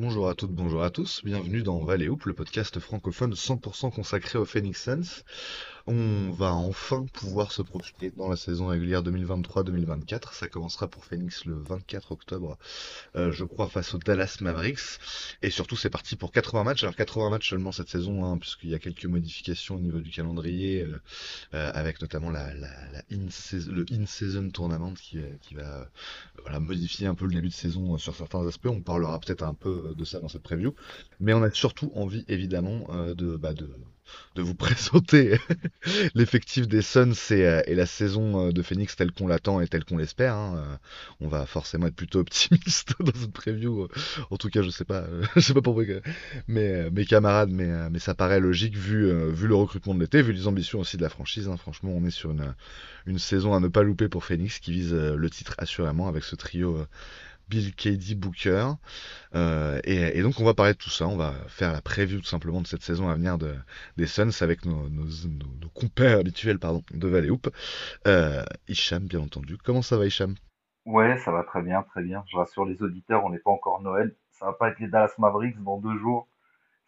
Bonjour à toutes, bonjour à tous, bienvenue dans Valley Hoop, le podcast francophone 100% consacré aux Phoenix Suns. On va enfin pouvoir se projeter dans la saison régulière 2023-2024. Ça commencera pour Phoenix le 24 octobre, euh, je crois, face aux Dallas Mavericks. Et surtout, c'est parti pour 80 matchs. Alors 80 matchs seulement cette saison, hein, puisqu'il y a quelques modifications au niveau du calendrier, euh, euh, avec notamment le in-season tournament qui, va modifier un peu le début de saison sur certains aspects. On parlera peut-être un peu de ça dans cette preview. Mais on a surtout envie, évidemment, de, bah, de de vous présenter l'effectif des Suns et, euh, la saison euh, de Phoenix telle qu'on l'attend et telle qu'on l'espère. Hein. Euh, on va forcément être plutôt optimiste dans cette preview. En tout cas, je sais sais pas pour mes, mes camarades, mais, mais ça paraît logique vu, vu le recrutement de l'été, vu les ambitions aussi de la franchise. Hein. Franchement, on est sur une, une saison à ne pas louper pour Phoenix qui vise le titre assurément avec ce trio Bill KD Booker. Euh, et, donc on va parler de tout ça, on va faire la preview tout simplement de cette saison à venir de, des Suns avec nos, nos, nos, compères habituels pardon, de Valley Hoop. Euh, Hicham bien entendu. Comment ça va Hicham? Ouais, ça va très bien, très bien. Je rassure les auditeurs, on n'est pas encore Noël. Ça va pas être les Dallas Mavericks dans deux jours.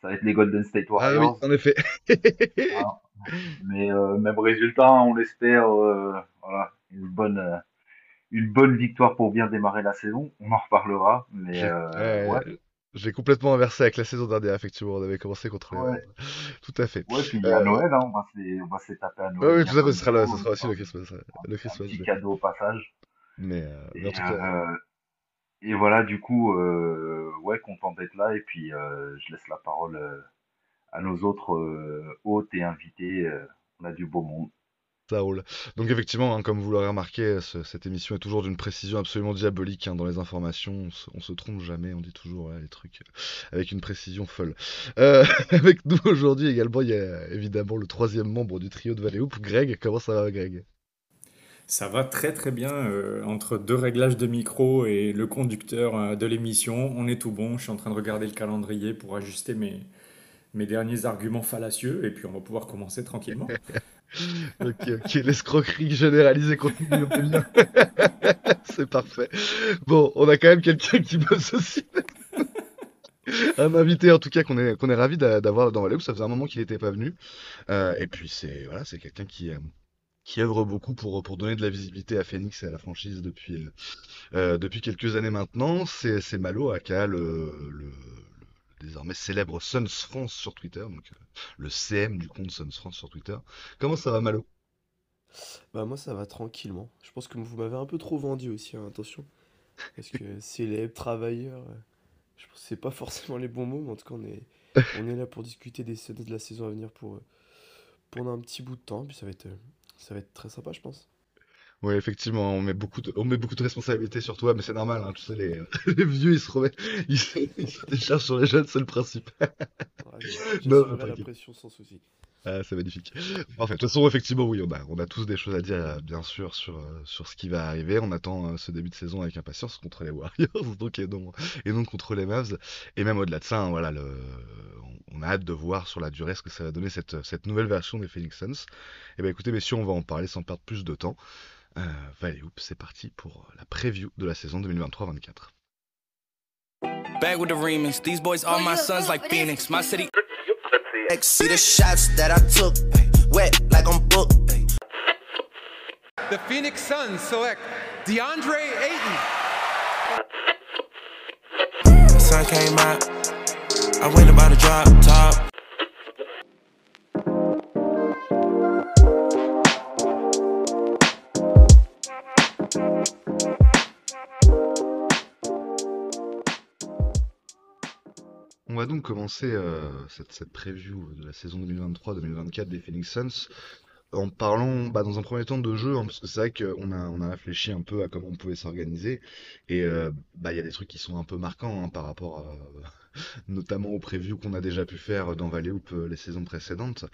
Ça va être les Golden State Warriors. Ah oui, en effet. Ah. Mais euh, même résultat, on l'espère. Euh, voilà, une bonne une bonne victoire pour bien démarrer la saison. On en reparlera, mais euh, ouais. J'ai complètement inversé avec la saison dernière, effectivement. On avait commencé contre les. Ouais. Tout à fait. Ouais, puis il y a euh... Noël, hein. on va se taper à Noël. oui, tout à fait, ce sera, là, ce sera aussi le Christmas. Le Christmas un petit cadeau au passage. Mais, euh, et, en tout cas... Euh, et voilà, du coup, euh, ouais, content d'être là. Et puis, euh, je laisse la parole à nos autres hôtes et invités. on a du beau monde. Roule. Donc effectivement, hein, comme vous l'aurez remarqué, ce, cette émission est toujours d'une précision absolument diabolique hein, dans les informations. On se, on se, trompe jamais, on dit toujours ouais, les trucs avec une précision folle. Euh, avec nous aujourd'hui également, il y a évidemment le troisième membre du trio de Valley Hoop, Greg. Comment ça va, Greg? Ça va très très bien euh, entre deux réglages de micro et le conducteur euh, de l'émission. On est tout bon. Je suis en train de regarder le calendrier pour ajuster mes, mes derniers arguments fallacieux et puis on va pouvoir commencer tranquillement. ok, ok, l'escroquerie généralisée continue. C'est parfait. Bon, on a quand même quelqu'un qui bosse aussi. un invité en tout cas qu'on est, qu'on est ravi d'avoir dans Valais, ça faisait un moment qu'il n'était pas venu. Euh, et puis c'est voilà, quelqu'un qui, euh, qui œuvre beaucoup pour, pour donner de la visibilité à Phoenix et à la franchise depuis, euh, depuis quelques années maintenant. C'est Malo, aka le, le désormais célèbre Suns France sur Twitter, donc euh, le CM du compte Suns France sur Twitter. Comment ça va Malo? Bah moi ça va tranquillement. Je pense que vous m'avez un peu trop vendu aussi, hein, attention. Parce que célèbre, travailleur, euh, je pense que c'est pas forcément les bons mots, mais en tout cas on est, on est là pour discuter des Suns de la saison à venir pour, euh, pendant un petit bout de temps, puis ça va être, ça va être très sympa je pense. Oui, effectivement, on met beaucoup de, on met beaucoup de responsabilités sur toi, mais c'est normal, hein, tu sais, les, les vieux, ils se remettent, ils se, ils se déchargent sur les jeunes, c'est le principe. Ouais, non, la pression sans souci. Ah, c'est magnifique. Enfin, de toute façon, effectivement, oui, on a, on a tous des choses à dire, euh, bien sûr, sur, euh, sur ce qui va arriver. On attend euh, ce début de saison avec impatience contre les Warriors, donc, et non, et non contre les Mavs. Et même au-delà de ça, hein, voilà, le, on a hâte de voir sur la durée ce que ça va donner cette, cette nouvelle version des Phoenix Suns. Et ben, écoutez, messieurs, on va en parler sans perdre plus de temps. Euh, Valley Hoop, c'est parti pour la preview de la saison 2023-24. Back with the remix, these boys are my sons like Phoenix, my city. See the shots that I took, wet like I'm booked. The Phoenix Suns select DeAndre Ayton. sun came out, I went about a drop top. Va donc commencer euh, cette, preview de la saison 2023-2024 des Phoenix Suns en parlant bah, dans un premier temps de jeu, hein, parce que c'est vrai qu'on a, réfléchi un peu à comment on pouvait s'organiser, et euh, bah, il y a des trucs qui sont un peu marquants hein, par rapport notamment aux previews qu'on a déjà pu faire dans Valley Hoop euh, les saisons précédentes.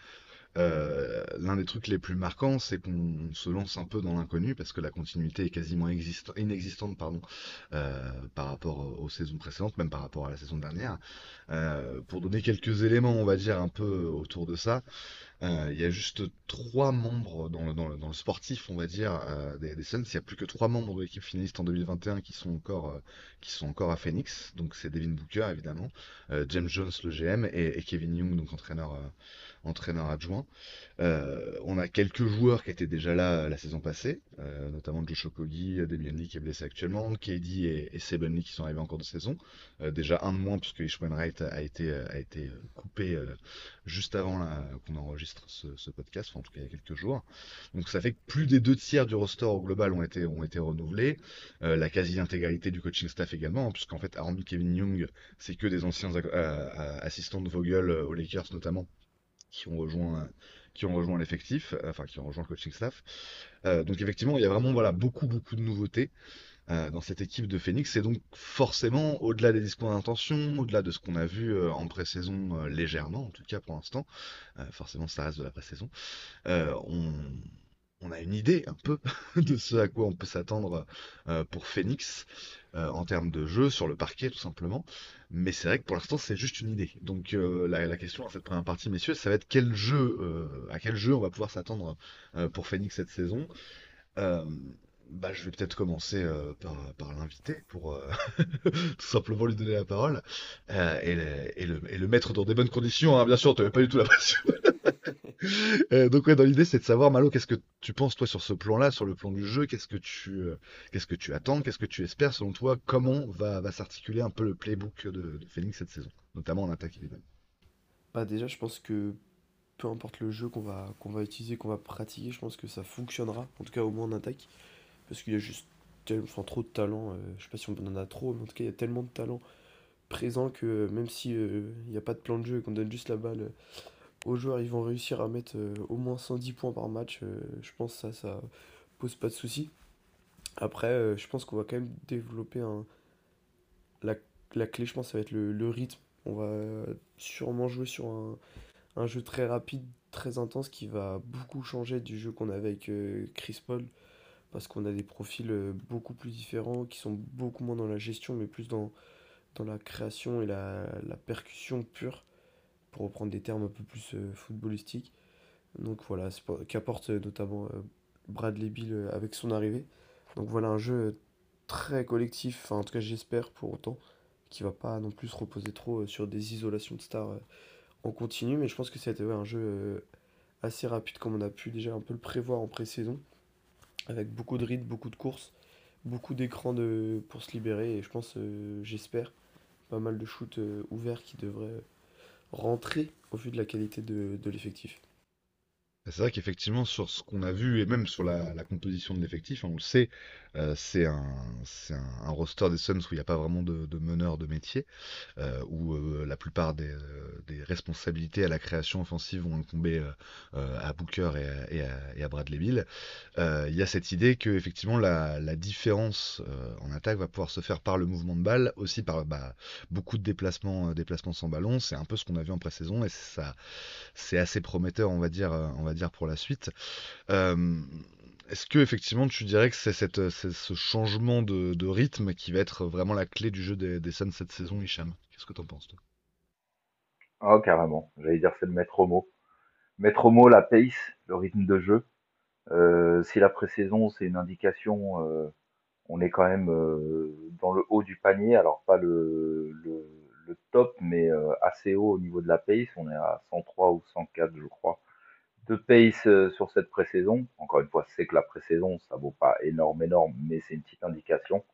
Euh, l'un des trucs les plus marquants, c'est qu'on se lance un peu dans l'inconnu parce que la continuité est quasiment inexistante pardon, euh, par rapport aux saisons précédentes, même par rapport à la saison dernière. Euh, pour donner quelques éléments, on va dire, un peu autour de ça, il y a juste trois membres dans le, sportif, on va dire, des, des Suns. Il y a plus que trois membres de l'équipe finaliste en 2021 qui sont encore, qui sont encore à Phoenix. Donc c'est Devin Booker évidemment, James Jones le GM et, Kevin Young donc entraîneur, entraîneur adjoint. Euh, on a quelques joueurs qui étaient déjà là la saison passée, euh, notamment Josh Okogie, Damian Lee qui est blessé actuellement, KD et, et Lee qui sont arrivés en cours de saison. Euh, déjà un de moins puisque Ishmael Wright a été, a été coupé juste avant qu'on enregistre ce, podcast, enfin, en tout cas il y a quelques jours. Donc ça fait que plus des deux tiers du roster au global ont été, ont été renouvelés. Euh, la quasi-intégralité du coaching staff également, hein, puisqu'en fait, hormis Kevin Young, c'est que des anciens euh, assistants de Vogel aux Lakers notamment qui ont rejoint qui ont rejoint l'effectif, enfin qui ont rejoint le coaching staff. Euh, donc effectivement, il y a vraiment voilà beaucoup beaucoup de nouveautés euh, dans cette équipe de Phoenix. Et donc forcément, au-delà des discours d'intention, au-delà de ce qu'on a vu euh, en pré-saison euh, légèrement, en tout cas pour l'instant, euh, forcément ça reste de la pré-saison, euh, on, on a une idée un peu de ce à quoi on peut s'attendre pour Phoenix en termes de jeu sur le parquet tout simplement. Mais c'est vrai que pour l'instant c'est juste une idée. Donc la, la, question dans cette première partie, messieurs, ça va être quel jeu, à quel jeu on va pouvoir s'attendre pour Phoenix cette saison. Bah, je vais peut-être commencer euh, par, par l'invité pour euh, tout simplement lui donner la parole euh, et, le, et, le, et, le, mettre dans des bonnes conditions. Hein. Bien sûr, tu n'avais pas du tout la pression. donc ouais, dans l'idée, c'est de savoir, Malo, qu'est-ce que tu penses toi sur ce plan-là, sur le plan du jeu? Qu'est-ce que tu tu attends? Qu'est-ce que tu espères selon toi? Comment va, s'articuler un peu le playbook de, de Phoenix cette saison, notamment en attaque évidemment Bah déjà, je pense que peu importe le jeu qu'on va qu'on va utiliser, qu'on va pratiquer, je pense que ça fonctionnera. En tout cas, au moins en attaque parce qu'il y a juste tellement, trop de talent. Euh, je sais pas si on en a trop, mais en tout cas, il y a tellement de talent présent que même euh, il n'y a pas de plan de jeu et qu'on donne juste la balle euh, aux joueurs, ils vont réussir à mettre au moins 110 points par match. je pense que ça, ça pose pas de souci. Après, je pense qu'on va quand même développer un. La, la clé, je pense, ça va être le, le rythme. On va sûrement jouer sur un, un jeu très rapide, très intense qui va beaucoup changer du jeu qu'on avait avec Chris Paul parce qu'on a des profils euh, beaucoup plus différents, qui sont beaucoup moins dans la gestion, mais plus dans, dans la création et la, la percussion pure, pour reprendre des termes un peu plus euh, footballistiques. Donc voilà, qu'apporte euh, notamment Bradley Bill avec son arrivée. Donc voilà un jeu très collectif, enfin en tout cas j'espère pour autant, qui va pas non plus se reposer trop sur des isolations de stars en continu, mais je pense que ouais, un jeu assez rapide comme on a pu déjà un peu le prévoir en pré-saison avec beaucoup de rythme, beaucoup de courses, beaucoup d'écrans de... pour se libérer et je pense, euh, j'espère, pas mal de shoots euh, ouverts qui devraient rentrer au vu de la qualité de, l'effectif. C'est vrai qu'effectivement, sur ce qu'on a vu, et même sur la, composition de l'effectif, on le sait, euh, c'est un, roster des Suns où il n'y a pas vraiment de, de meneur de métier, euh, où euh, la plupart des, responsabilités à la création offensive vont incomber à Booker et à, et Bradley Bill. Il y a cette idée que effectivement la, différence en attaque va pouvoir se faire par le mouvement de balle, aussi par bah, beaucoup de déplacements, déplacements sans ballon. C'est un peu ce qu'on a vu en pré-saison et c'est assez prometteur, on va dire, dire pour la suite. Euh, est-ce que effectivement tu dirais que c'est ce changement de, rythme qui va être vraiment la clé du jeu des, des Suns cette saison, Hicham? Qu'est-ce que t'en penses toi? Ah carrément, j'allais dire c'est le maître mot. Maître mot, la pace, le rythme de jeu. Euh, si la pré-saison c'est une indication, euh, on est quand même dans le haut du panier, alors pas le, le, top, mais assez haut au niveau de la pace. On est à 103 ou 104 je crois de pace euh, sur cette pré-saison. Encore une fois, c'est que la pré-saison, ça vaut pas énorme, énorme, mais c'est une petite indication.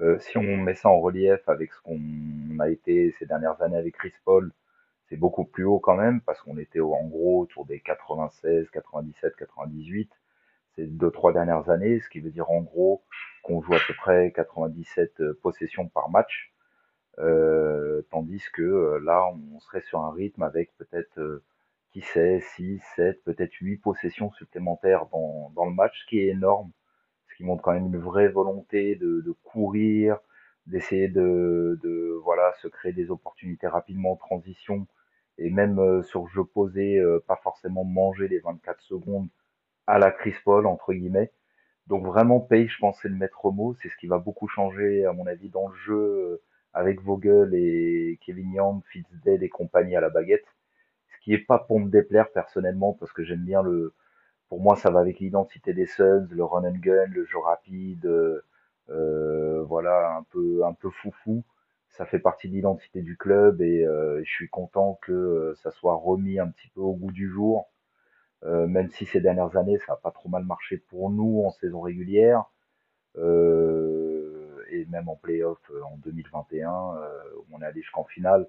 Euh, si on met ça en relief avec ce qu'on a été ces dernières années avec Chris Paul, c'est beaucoup plus haut quand même, parce qu'on était en gros autour des 96, 97, 98 ces deux, trois dernières années, ce qui veut dire en gros qu'on joue à peu près 97 euh, possessions par match, euh, tandis que là, on serait sur un rythme avec peut-être qui sait, 6, 7, peut-être 8 possessions supplémentaires dans, le match, ce qui est énorme, ce qui montre quand même une vraie volonté de, courir, d'essayer de, se créer des opportunités rapidement en transition, et même euh, sur jeu posé, euh, pas forcément manger les 24 secondes à la Chris entre guillemets. Donc vraiment, Pay, je pense, c'est le maître mot, c'est ce qui va beaucoup changer, à mon avis, dans le jeu, euh, avec Vogel et Kevin Young, Fitzdale et compagnie à la baguette qui est pas pour me déplaire personnellement parce que j'aime bien le, pour moi ça va avec l'identité des Suns, le run and gun, le jeu rapide, euh, voilà un peu un peu foufou. Ça fait partie de l'identité du club et euh, je suis content que ça soit remis un petit peu au goût du jour. Euh, même si ces dernières années ça a pas trop mal marché pour nous en saison régulière euh, et même en playoff en 2021 où on est allé jusqu'en finale.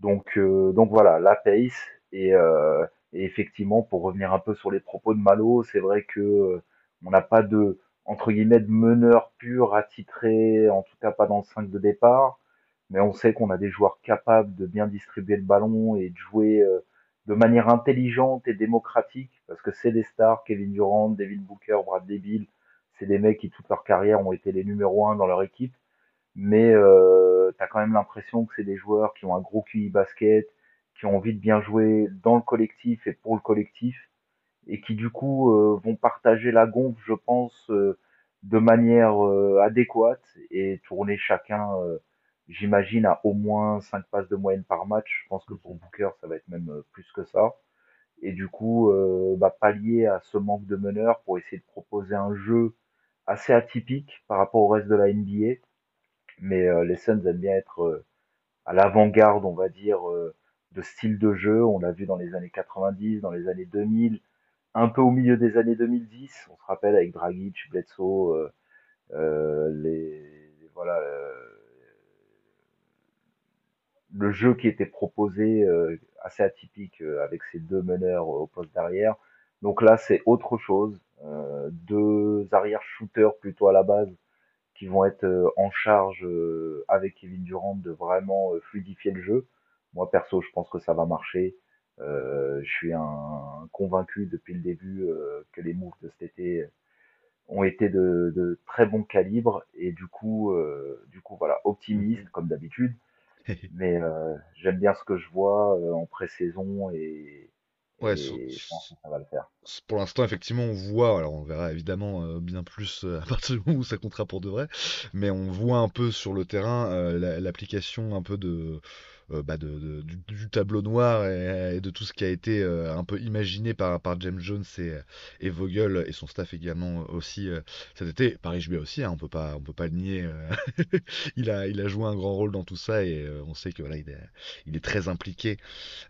Donc, euh, donc voilà, la pace. Et, euh, et, effectivement, pour revenir un peu sur les propos de Malo, c'est vrai que euh, on n'a pas de entre guillemets de meneur pur attitré, en tout cas pas dans le 5 de départ, mais on sait qu'on a des joueurs capables de bien distribuer le ballon et de jouer de manière intelligente et démocratique, parce que c'est des stars, Kevin Durant, David Booker, Brad Bill, c'est des mecs qui toute leur carrière ont été les numéros un dans leur équipe, mais euh, tu as quand même l'impression que c'est des joueurs qui ont un gros QI basket, qui ont envie de bien jouer dans le collectif et pour le collectif, et qui du coup euh, vont partager la gonfle, je pense, euh, de manière euh, adéquate et tourner chacun, j'imagine, à au moins 5 passes de moyenne par match. Je pense que pour Booker, ça va être même plus que ça. Et du coup, bah, pallier à ce manque de meneur pour essayer de proposer un jeu assez atypique par rapport au reste de la NBA mais euh, les Suns aiment bien être euh, à l'avant-garde, on va dire, euh, de style de jeu. On l'a vu dans les années 90, dans les années 2000, un peu au milieu des années 2010. On se rappelle avec Dragic, Bledsoe, le jeu qui était proposé assez atypique avec ces deux meneurs au poste d'arrière. Donc là, c'est autre chose. deux arrière shooters plutôt à la base qui vont être euh, en charge euh, avec Kevin Durant de vraiment euh, fluidifier le jeu. Moi perso, je pense que ça va marcher. je suis un, convaincu depuis le début que les moves de cet été ont été de, de très bon calibre et du coup, du coup voilà, optimiste comme d'habitude. Mais j'aime bien ce que je vois en pré-saison et, Ouais, et je pense que ça va le faire. pour l'instant, effectivement, on voit, alors on verra évidemment euh, bien plus euh, à partir du moment où ça comptera pour de vrai, mais on voit un peu sur le terrain euh, l'application un peu de, bah de, du, tableau noir et, de tout ce qui a été euh, un peu imaginé par, par James Jones et, et Vogel et son staff également aussi euh, cet été. Paris Juillet aussi, hein, on peut pas on peut pas le nier. il a il a joué un grand rôle dans tout ça et on sait que voilà il est, il est très impliqué,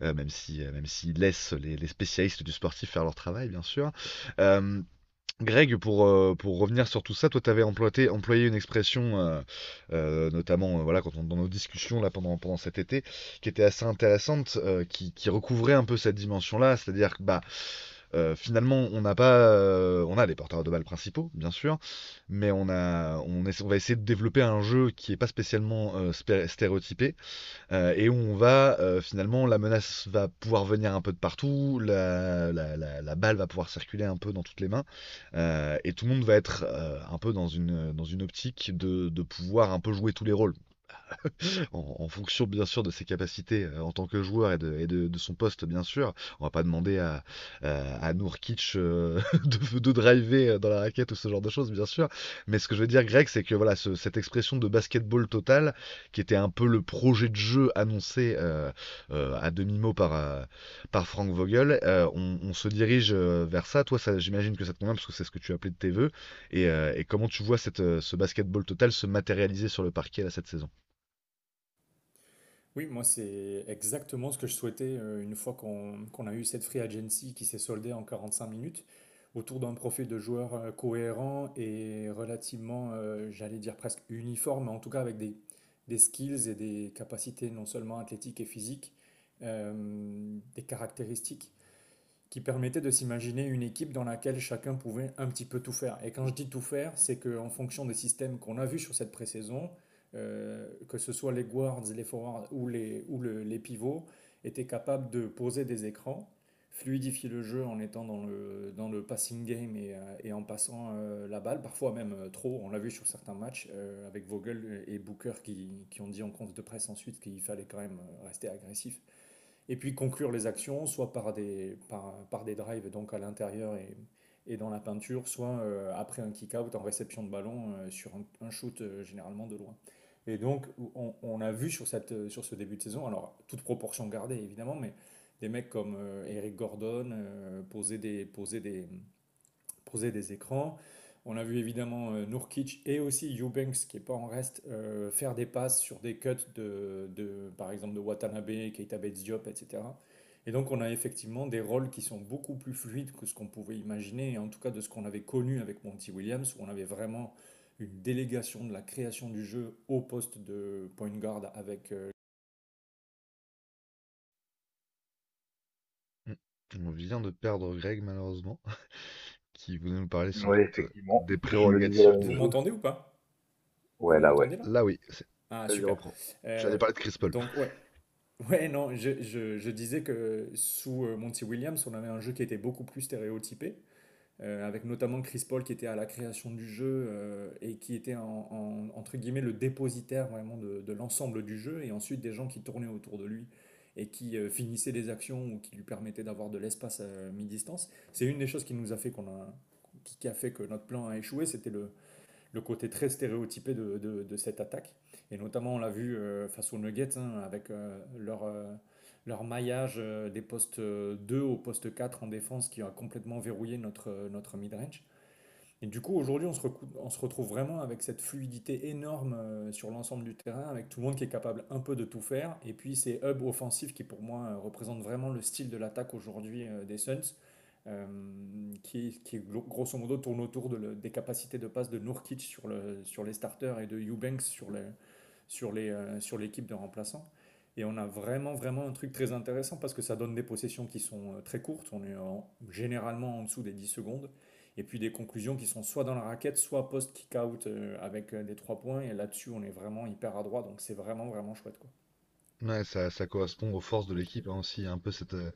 même si même s'il laisse les, les, spécialistes du sportif faire leur travail bien sûr. Greg, pour, euh, pour revenir sur tout ça, toi, tu avais employé, employé une expression, euh, euh, notamment voilà, quand on, dans nos discussions là, pendant, pendant cet été, qui était assez intéressante, qui, qui recouvrait un peu cette dimension-là, c'est-à-dire que bah, euh, finalement, on n'a pas, euh, on a des porteurs de balles principaux, bien sûr, mais on a, on, on va essayer de développer un jeu qui est pas spécialement euh, stéréotypé et où on va finalement, la menace va pouvoir venir un peu de partout, la, la, la, la balle va pouvoir circuler un peu dans toutes les mains et tout le monde va être un peu dans une, dans une optique de, de pouvoir un peu jouer tous les rôles. en, fonction bien sûr de ses capacités euh, en tant que joueur et, de, son poste bien sûr. On va pas demander à, à, à Nourkic euh, de, driver dans la raquette ou ce genre de choses bien sûr. Mais ce que je veux dire Greg c'est que voilà cette expression de basketball total qui était un peu le projet de jeu annoncé euh, à demi-mot par, Frank Vogel, on, se dirige vers ça. Toi j'imagine que ça te convient parce que c'est ce que tu appelé de tes voeux. Et, et comment tu vois cette, ce basketball total se matérialiser sur le parquet là, cette saison? Oui, moi c'est exactement ce que je souhaitais euh, une fois qu'on a eu cette free agency qui s'est soldée en 45 minutes autour d'un profil de joueur euh, cohérent et relativement, euh, j'allais dire presque uniforme, mais en tout cas avec des, des skills et des capacités non seulement athlétiques et physiques, des caractéristiques qui permettaient de s'imaginer une équipe dans laquelle chacun pouvait un petit peu tout faire. Et quand je dis tout faire, c'est qu'en fonction des systèmes qu'on a vus sur cette pré-saison, euh, que ce soit les guards, les forwards ou les, ou les pivots, étaient capables de poser des écrans, fluidifier le jeu en étant dans le, dans le passing game et, euh, en passant euh, la balle, parfois même trop. On l'a vu sur certains matchs avec Vogel et Booker qui, qui, ont dit en compte de presse ensuite qu'il fallait quand même rester agressif. Et puis conclure les actions, soit par des, par, par des drives donc à l'intérieur et, et dans la peinture, soit après un kick-out en réception de ballon sur un shoot généralement de loin. Et donc, on, a vu sur, cette, sur ce début de saison, alors toute proportion gardée évidemment, mais des mecs comme Eric Gordon poser des, poser des, poser des écrans. On a vu évidemment euh, Nurkic et aussi Eubanks, qui n'est pas en reste, euh, faire des passes sur des cuts de, de, par exemple de Watanabe, Keita Diop, etc. Et donc on a effectivement des rôles qui sont beaucoup plus fluides que ce qu'on pouvait imaginer, en tout cas de ce qu'on avait connu avec Monty Williams, où on avait vraiment une délégation de la création du jeu au poste de point guard avec... Euh, on vient de perdre Greg malheureusement. qui voulait nous parler sur des prérogatives. Vous m'entendez ou pas? Ouais, là, ouais. Là, oui. Ah, super. Euh, J'allais parler de Chris Paul. Donc, ouais. Ouais, non, je, je, je, disais que sous euh, Monty Williams, on avait un jeu qui était beaucoup plus stéréotypé, euh, avec notamment Chris Paul qui était à la création du jeu et qui était en, entre guillemets le dépositaire vraiment de, l'ensemble du jeu, et ensuite des gens qui tournaient autour de lui et qui euh, finissait les actions ou qui lui permettait d'avoir de l'espace à mi-distance. C'est une des choses qui nous a fait qu'on a, qui a fait que notre plan a échoué, c'était le, le côté très stéréotypé de, de, cette attaque. Et notamment, on l'a vu euh, face aux Nuggets, hein, avec euh, leur, leur maillage des postes 2 au poste 4 en défense qui a complètement verrouillé notre, notre mid-range. Et du coup, aujourd'hui, on, se on se retrouve vraiment avec cette fluidité énorme euh, sur l'ensemble du terrain, avec tout le monde qui est capable un peu de tout faire. Et puis, ces hubs offensifs qui, pour moi, euh, représentent vraiment le style de l'attaque aujourd'hui euh, des Suns, qui, qui, grosso modo, tourne autour de des capacités de passe de Nurkic sur, le, sur les starters et de Eubanks sur l'équipe sur les, sur de remplaçants. Et on a vraiment, vraiment un truc très intéressant parce que ça donne des possessions qui sont très courtes. On est généralement en dessous des 10 secondes et puis des conclusions qui sont soit dans la raquette, soit post-kick-out euh, avec euh, des trois points. Et là-dessus, on est vraiment hyper adroit, donc c'est vraiment, vraiment chouette. Quoi. Ouais, ça, correspond aux forces de l'équipe hein, aussi, un peu cette, euh,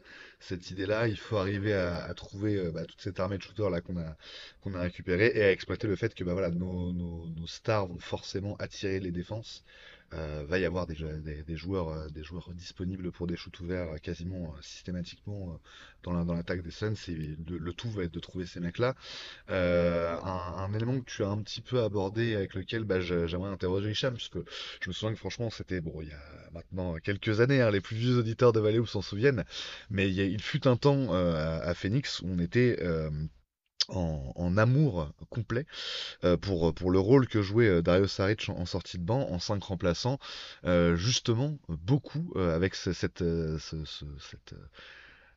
idée-là. Il faut arriver à, trouver bah, toute cette armée de shooters là qu'on a, qu'on a récupéré et à exploiter le fait que bah, voilà, nos stars vont forcément attirer les défenses. Euh, va y avoir des, des, joueurs, euh, des joueurs disponibles pour des shoots ouverts euh, quasiment systématiquement dans l'attaque des Suns. Et le, tout va être de trouver ces mecs-là. Un, élément que tu as un petit peu abordé avec lequel bah, j'aimerais interroger Hicham, puisque je me souviens que franchement c'était bon il y a maintenant quelques années, hein, les plus vieux auditeurs de Valley s'en souviennent, mais il, fut un temps à, Phoenix où on était en, amour complet euh, pour, pour le rôle que jouait euh, Dario Saric en, sortie de banc, en 5 remplaçants, euh, justement beaucoup avec cette, cette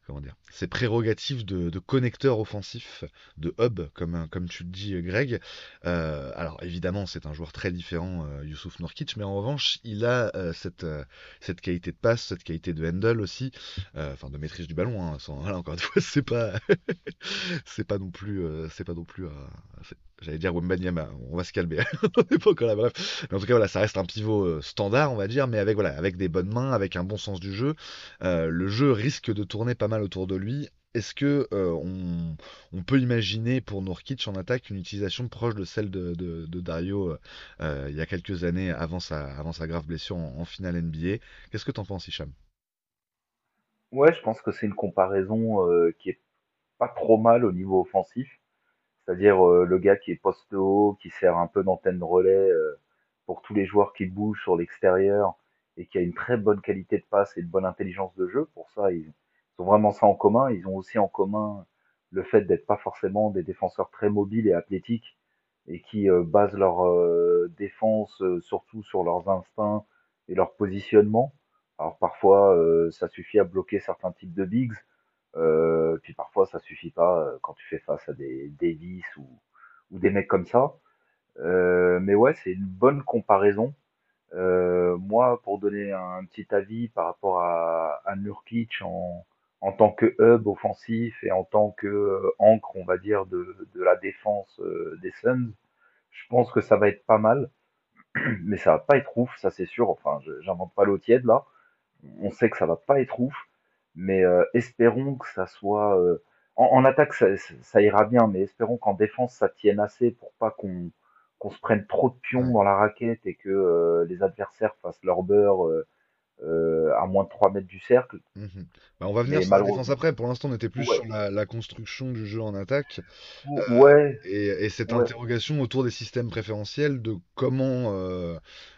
comment dire, ses prérogatives de, connecteur offensif, de hub, comme, tu le dis, Greg. Euh, alors évidemment, c'est un joueur très différent, euh, Youssouf Nourkic, mais en revanche, il a euh, cette, euh, cette qualité de passe, cette qualité de handle aussi, enfin de maîtrise du ballon. Hein, encore une fois, c'est pas, pas non plus, c'est pas non plus, J'allais dire Wembanyama, on va se calmer, là, bref. En tout cas, voilà, ça reste un pivot euh, standard, on va dire, mais avec, voilà, avec des bonnes mains, avec un bon sens du jeu. Euh, le jeu risque de tourner pas mal autour de lui. Est-ce que euh, on, peut imaginer pour Nurkic en attaque une utilisation proche de celle de, Dario il y a quelques années avant sa, grave blessure en, finale NBA Qu'est-ce que tu en penses, Hicham? Ouais, je pense que c'est une comparaison qui est pas trop mal au niveau offensif c'est-à-dire euh, le gars qui est poste haut, qui sert un peu d'antenne relais euh, pour tous les joueurs qui bougent sur l'extérieur et qui a une très bonne qualité de passe et de bonne intelligence de jeu. Pour ça, ils, ont vraiment ça en commun. Ils ont aussi en commun le fait d'être pas forcément des défenseurs très mobiles et athlétiques et qui euh, basent leur défense surtout sur leurs instincts et leur positionnement. Alors parfois, ça suffit à bloquer certains types de bigs, euh, puis parfois, ça suffit pas euh, quand tu fais face à des Davis ou, des mecs comme ça. Euh, mais ouais, c'est une bonne comparaison. Moi, pour donner un, petit avis par rapport à, Nurkic en, tant que hub offensif et en tant que encre, on va dire, de, de la défense des Suns, je pense que ça va être pas mal. Mais ça va pas être ouf, ça c'est sûr. Enfin, j'invente pas l'eau tiède là. On sait que ça va pas être ouf mais euh, espérons que ça soit euh, en, attaque ça, ira bien, mais espérons qu'en défense ça tienne assez pour pas qu'on qu'on se prenne trop de pions dans la raquette et que euh, les adversaires fassent leur beurre à moins de 3 mètres du cercle. Mmh bah, on va venir sur la défense après. Pour l'instant, on était plus sur la, construction du jeu en attaque. ouais. Et, cette interrogation autour des systèmes préférentiels, de comment,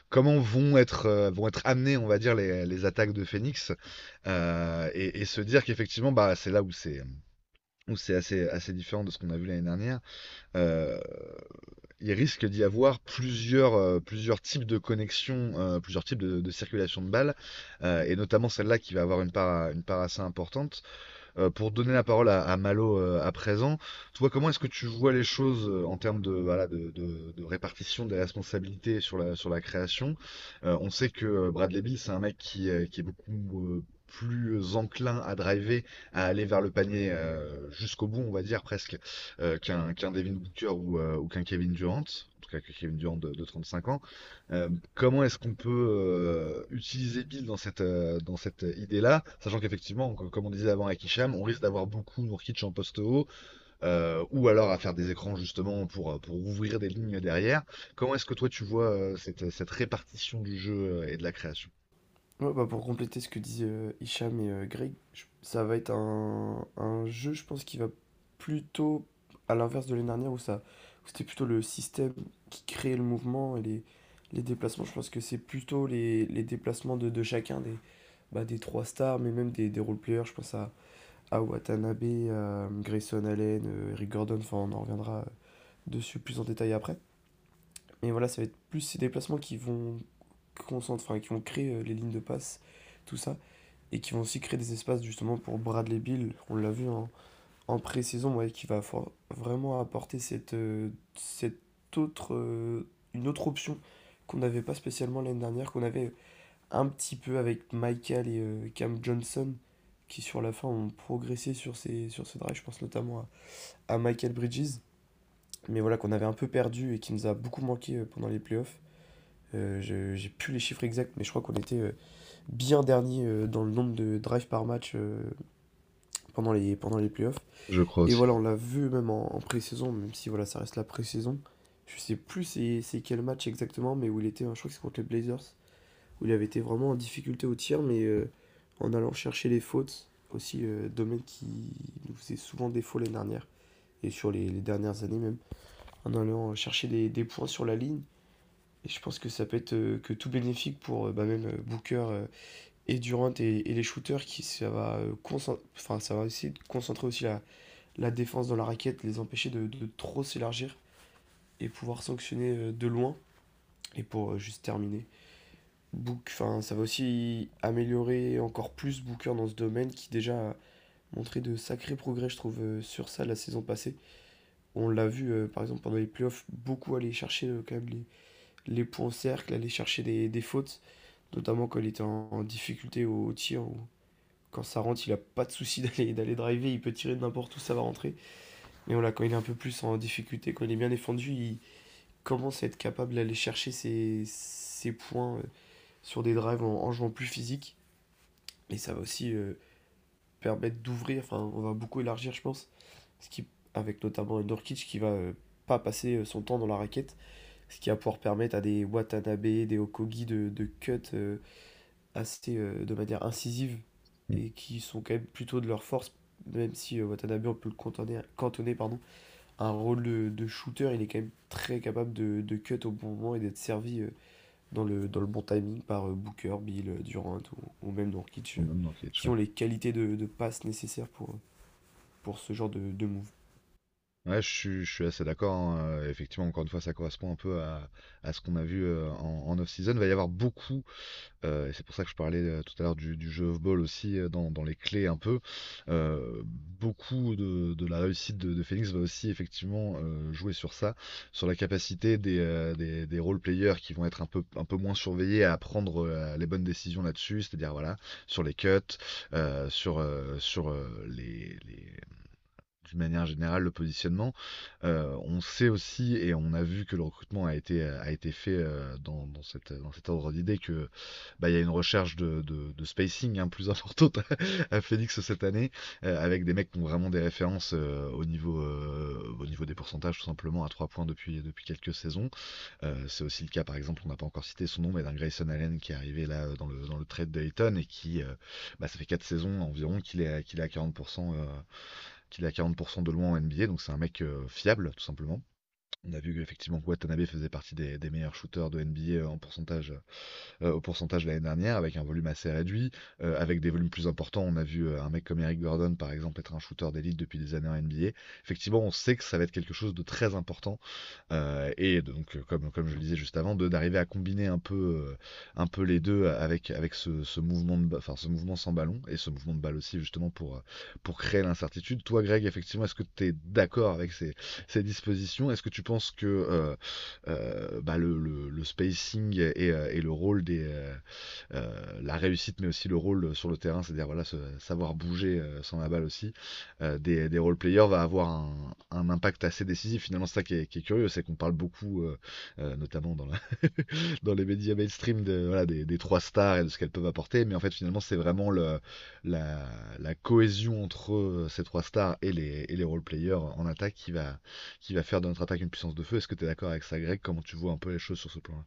comment vont être, vont être amenées, on va dire, les, attaques de Phoenix et, et, se dire qu'effectivement, bah, c'est là où c'est où c'est assez, différent de ce qu'on a vu l'année dernière. Euh, il risque d'y avoir plusieurs, euh, types de connexions, euh, plusieurs types de, circulation de balles, euh, et notamment celle-là qui va avoir une part, une part assez importante. Pour donner la parole à, Malo à présent, toi, comment est-ce que tu vois les choses en termes de, répartition des responsabilités sur la, création? On sait que Bradley Bill, c'est un mec qui, est beaucoup plus enclin à driver, à aller vers le panier euh, jusqu'au bout, on va dire presque, euh, qu'un Devin Booker ou, euh, qu'un Kevin Durant, tout cas que Kevin Durant de, 35 ans. comment est-ce qu'on peut utiliser Bill dans cette, dans cette idée-là, sachant qu'effectivement, comme on disait avant avec Hicham, on risque d'avoir beaucoup Nourkic en poste haut, ou alors à faire des écrans justement pour, pour ouvrir des lignes derrière. Comment est-ce que toi tu vois cette, cette répartition du jeu et de la création? Ouais, bah pour compléter ce que disaient euh, Hicham et euh, Greg, ça va être un, un jeu, je pense, qui va plutôt à l'inverse de l'année dernière où ça, où c'était plutôt le système qui créait le mouvement et les, les déplacements. Je pense que c'est plutôt les, les déplacements de, de chacun des, bah, des trois stars, mais même des, des role-players. Je pense à, à Watanabe, Grayson Allen, euh, Eric Gordon, enfin on en reviendra dessus plus en détail après. Mais voilà, ça va être plus ces déplacements qui vont enfin, qui vont créer euh, les lignes de passe, tout ça, et qui vont aussi créer des espaces justement pour Bradley Bill, on l'a vu en, en pré-saison, ouais, qui va vraiment apporter cette, euh, cette autre, euh, une autre option qu'on n'avait pas spécialement l'année dernière, qu'on avait un petit peu avec Michael et Cam Johnson, qui sur la fin ont progressé sur ces, sur ces drives, je pense notamment à, à Michael Bridges, mais voilà, qu'on avait un peu perdu et qui nous a beaucoup manqué pendant les playoffs. Euh, j'ai plus les chiffres exacts, mais je crois qu'on était euh, bien dernier euh, dans le nombre de drives par match pendant les, pendant les playoffs. Je crois Et voilà, on l'a vu même en, pré-saison, même si voilà, ça reste la pré-saison. Je sais plus c'est quel match exactement, mais où il était, je crois que c'est contre les Blazers, où il avait été vraiment en difficulté au tir, mais en allant chercher les fautes, aussi domaine qui nous faisait souvent défaut l'année dernière, et sur les, les, dernières années même, en allant chercher des, des points sur la ligne. Et je pense que ça peut être euh, que tout bénéfique pour euh, bah, même euh, Booker et Durant et, les shooters qui ça va ça va essayer de concentrer aussi la, la défense dans la raquette, les empêcher de, de trop s'élargir et pouvoir sanctionner de loin. Et pour juste terminer, Book, ça va aussi améliorer encore plus Booker dans ce domaine qui déjà a montré de sacrés progrès je trouve sur ça la saison passée. On l'a vu par exemple pendant les playoffs beaucoup aller chercher quand même les, points au cercle, aller chercher des, fautes, notamment quand il était en, difficulté au, tir. Ou quand ça rentre, il a pas de souci d'aller, d'aller driver, il peut tirer de n'importe où, ça va rentrer. Mais voilà, quand il est un peu plus en difficulté, quand il est bien défendu, il commence à être capable d'aller chercher ses, points euh, sur des drives en, jouant plus physique. Et ça va aussi euh, permettre d'ouvrir, enfin on va beaucoup élargir je pense, ce qui, avec notamment un Dorkic qui va euh, pas passer son temps dans la raquette, ce qui va pouvoir permettre à des Watanabe, des Okogi de, de cut euh, assez de manière incisive mm. et qui sont quand même plutôt de leur force, même si euh, Watanabe on peut le cantonner, cantonner pardon, un rôle de, shooter, il est quand même très capable de, de cut au bon moment et d'être servi dans, le, dans le bon timing par Booker, Bill, Durant ou, même Nurkic, qui ont les qualités de, de passe nécessaires pour, pour ce genre de, de move. Ouais, je suis, je suis assez d'accord. hein. Euh, effectivement, encore une fois, ça correspond un peu à, à ce qu'on a vu euh, en, off-season. Il va y avoir beaucoup, euh, et c'est pour ça que je parlais tout à l'heure du, du jeu off-ball aussi, dans, dans les clés un peu. Beaucoup de, de la réussite de, Phoenix va aussi effectivement jouer sur ça, sur la capacité des, des, des role-players qui vont être un peu, un peu moins surveillés à prendre les bonnes décisions là-dessus, c'est-à-dire voilà, sur les cuts, sur, sur les d'une manière générale le positionnement. Euh, on sait aussi et on a vu que le recrutement a été, a été fait euh, dans, dans, cette, dans cet ordre d'idée que bah, il y a une recherche de, de, spacing hein, plus importante à Phoenix cette année euh, avec des mecs qui ont vraiment des références au, niveau, au niveau des pourcentages tout simplement à 3 points depuis, depuis quelques saisons. C'est aussi le cas par exemple, on n'a pas encore cité son nom, mais d'un Grayson Allen qui est arrivé là dans le, dans le trade de Hayton et qui, bah, ça fait 4 saisons environ qu'il est, qu'il est à 40% qu'il est à 40% de loin en NBA, donc c'est un mec euh, fiable, tout simplement. On a vu qu'effectivement Watanabe faisait partie des, meilleurs shooters de NBA en pourcentage, euh, au pourcentage l'année dernière, avec un volume assez réduit. Euh, avec des volumes plus importants, on a vu euh, un mec comme Eric Gordon, par exemple, être un shooter d'élite depuis des années en NBA. Effectivement, on sait que ça va être quelque chose de très important. et donc, comme, je le disais juste avant, d'arriver à combiner un peu, un peu les deux avec, avec ce, mouvement de, enfin, ce mouvement sans ballon et ce mouvement de balle aussi, justement, pour, pour créer l'incertitude. Toi, Greg, effectivement, est-ce que tu es d'accord avec ces dispositions? Est-ce que tu penses que euh, euh, bah, le, spacing et, euh, le rôle des la réussite, mais aussi le rôle sur le terrain, c'est-à-dire voilà, savoir bouger sans la balle aussi, des, des role players va avoir un, impact assez décisif. Finalement, c'est ça qui est, curieux, c'est qu'on parle beaucoup, notamment dans, dans les médias mainstream, de, voilà, des, trois stars et de ce qu'elles peuvent apporter, mais en fait, finalement, c'est vraiment le, la, la, cohésion entre ces trois stars et les, et les role players en attaque qui va, qui va faire de notre attaque une de feu. Est-ce que tu es d'accord avec ça, Greg? Comment tu vois un peu les choses sur ce plan-là?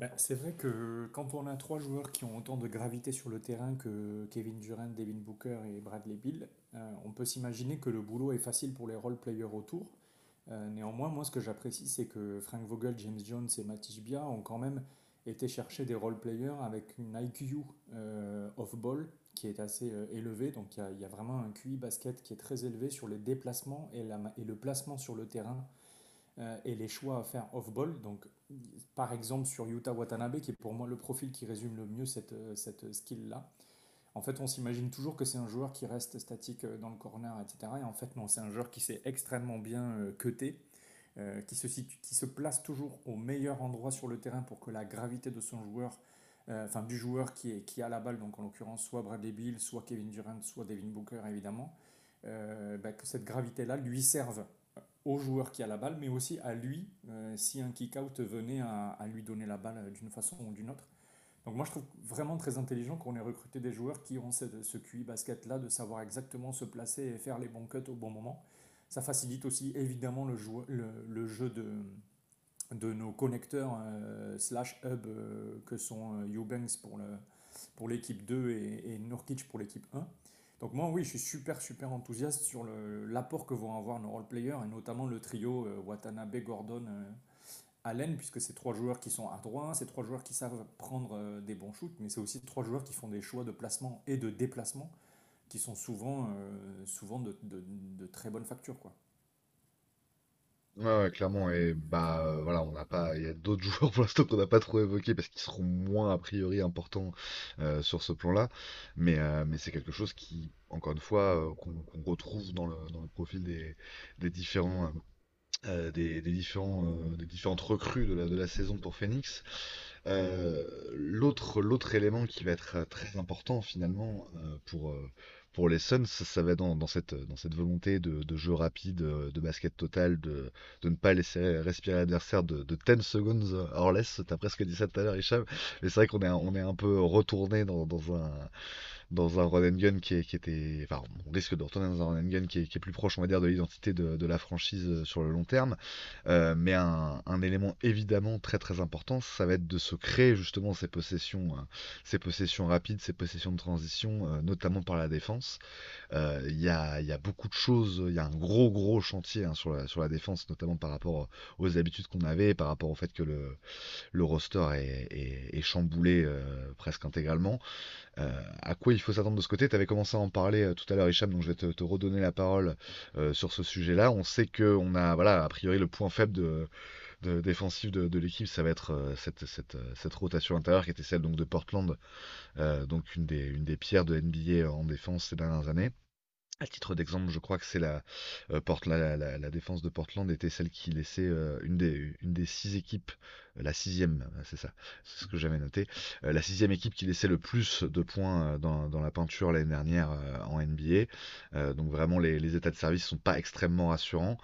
Ben, c'est vrai que quand on a trois joueurs qui ont autant de gravité sur le terrain que Kevin Durant, Devin Booker et Bradley Bill, euh, on peut s'imaginer que le boulot est facile pour les role players autour. Euh, néanmoins, moi, ce que j'apprécie, c'est que Frank Vogel, James Jones et Matisse Bia ont quand même été chercher des role players avec une IQ euh, off-ball qui est assez élevée. Donc, il y, a vraiment un QI basket qui est très élevé sur les déplacements et, le placement sur le terrain euh, et les choix à faire off-ball. Donc, par exemple, sur Yuta Watanabe, qui est pour moi le profil qui résume le mieux cette, euh, cette skill-là. En fait, on s'imagine toujours que c'est un joueur qui reste statique euh, dans le corner, etc. Et en fait, non, c'est un joueur qui s'est extrêmement bien cuté, qui, se qui se place toujours au meilleur endroit sur le terrain pour que la gravité de son joueur, enfin du joueur qui, est, qui a la balle, donc en l'occurrence soit Bradley Bill, soit Kevin Durant, soit Devin Booker évidemment, bah, que cette gravité-là lui serve au joueur qui a la balle, mais aussi à lui, euh, si un kick-out venait à, lui donner la balle d'une façon ou d'une autre. Donc moi je trouve vraiment très intelligent qu'on ait recruté des joueurs qui ont ce, ce QI basket-là, de savoir exactement se placer et faire les bons cuts au bon moment. Ça facilite aussi évidemment le, le, jeu de, de nos connecteurs euh, slash hub euh, que sont Eubanks pour l'équipe 2 et, et pour l'équipe 1. Donc moi, oui, je suis super, super enthousiaste sur l'apport que vont avoir nos role-players, et notamment le trio euh, Watanabe, Gordon, euh, Allen, puisque c'est trois joueurs qui sont à droite, c'est trois joueurs qui savent prendre euh, des bons shoots, mais c'est aussi trois joueurs qui font des choix de placement et de déplacement qui sont souvent, souvent de, de, très bonne facture. Quoi. Ouais, clairement. Et bah euh, voilà, on n'a pas. Il y a d'autres joueurs pour l'instant qu'on n'a pas trop évoqués parce qu'ils seront moins a priori importants euh, sur ce plan-là. Mais, euh, mais c'est quelque chose qui, encore une fois, qu'on retrouve dans le, dans le profil des, des différents. des, différents, des différentes recrues de la, saison pour Phoenix. l'autre élément qui va être très important finalement pour, pour les Suns, ça, va dans, cette, volonté de, jeu rapide, de basket total, de, ne pas laisser respirer l'adversaire de, de 10 seconds or less. T'as presque dit ça tout à l'heure, Hicham. Mais c'est vrai qu'on est, un peu retourné dans un dans un run and gun qui, qui, était. Enfin, on risque de retourner dans un run and gun qui est, qui est plus proche, on va dire, de l'identité de, de, la franchise euh, sur le long terme. Euh, mais un, un, élément évidemment très très important, ça va être de se créer justement ces possessions, euh, ces possessions rapides, ces possessions de transition, notamment par la défense. Il y a, y, a, beaucoup de choses, il y a un gros gros chantier hein, sur, la, sur la défense, notamment par rapport aux habitudes qu'on avait, par rapport au fait que le, le roster est, est, est chamboulé presque intégralement. Euh, à quoi il faut s'attendre de ce côté? Tu avais commencé à en parler euh, tout à l'heure, Hicham, donc je vais te, redonner la parole euh, sur ce sujet-là. On sait qu'on a, voilà, a priori, le point faible de, défensif de, l'équipe, ça va être cette, rotation intérieure qui était celle donc de Portland, donc une des, une des pierres de NBA en défense ces dernières années. À titre d'exemple, je crois que c'est la, euh, défense de Portland était celle qui laissait euh, une, des, six équipes, euh, la sixième, c'est ça, c'est ce que j'avais noté, la sixième équipe qui laissait le plus de points dans, dans la peinture l'année dernière en NBA. donc vraiment les, les, états de service sont pas extrêmement rassurants.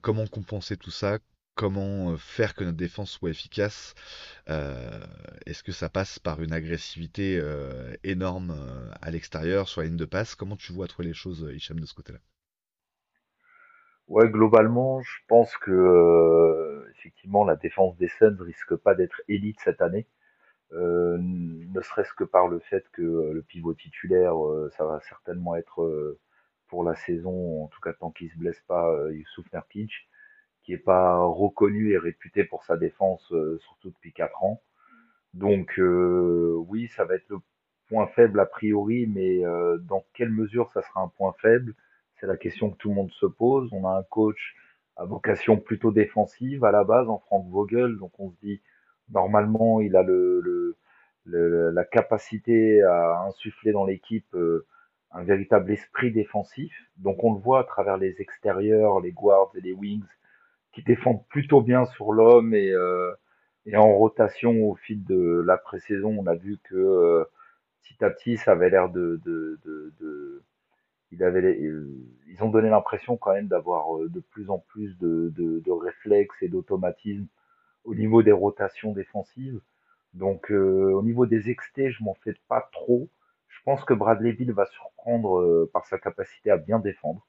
comment compenser tout ça comment faire que notre défense soit efficace Est-ce que ça passe par une agressivité énorme à l'extérieur, sur la ligne de passe? Comment tu vois toi les choses, Hicham, de ce côté-là? Ouais, globalement, je pense que effectivement la défense des Suns risque pas d'être élite cette année, ne serait-ce que par le fait que le pivot titulaire, ça va certainement être pour la saison, en tout cas tant qu'il se blesse pas, Youssouf Nurkic qui est pas reconnu et réputé pour sa défense, euh, surtout depuis quatre ans. Donc euh, oui, ça va être le point faible a priori, mais euh, dans quelle mesure ça sera un point faible C'est la question que tout le monde se pose. On a un coach à vocation plutôt défensive à la base, en Frank Vogel, donc on se dit normalement il a la capacité à insuffler dans l'équipe un véritable esprit défensif. Donc on le voit à travers les extérieurs, les guards et les wings qui défendent plutôt bien sur l'homme et, euh, et en rotation au fil de la pré-saison, on a vu que euh, petit à petit, ça avait l'air de, avait, ils ont donné l'impression quand même d'avoir euh, de plus en plus de, réflexes et d'automatisme au niveau des rotations défensives. Donc euh, au niveau des XT, je m'en fais pas trop. Je pense que Bradley Bill va surprendre euh, par sa capacité à bien défendre.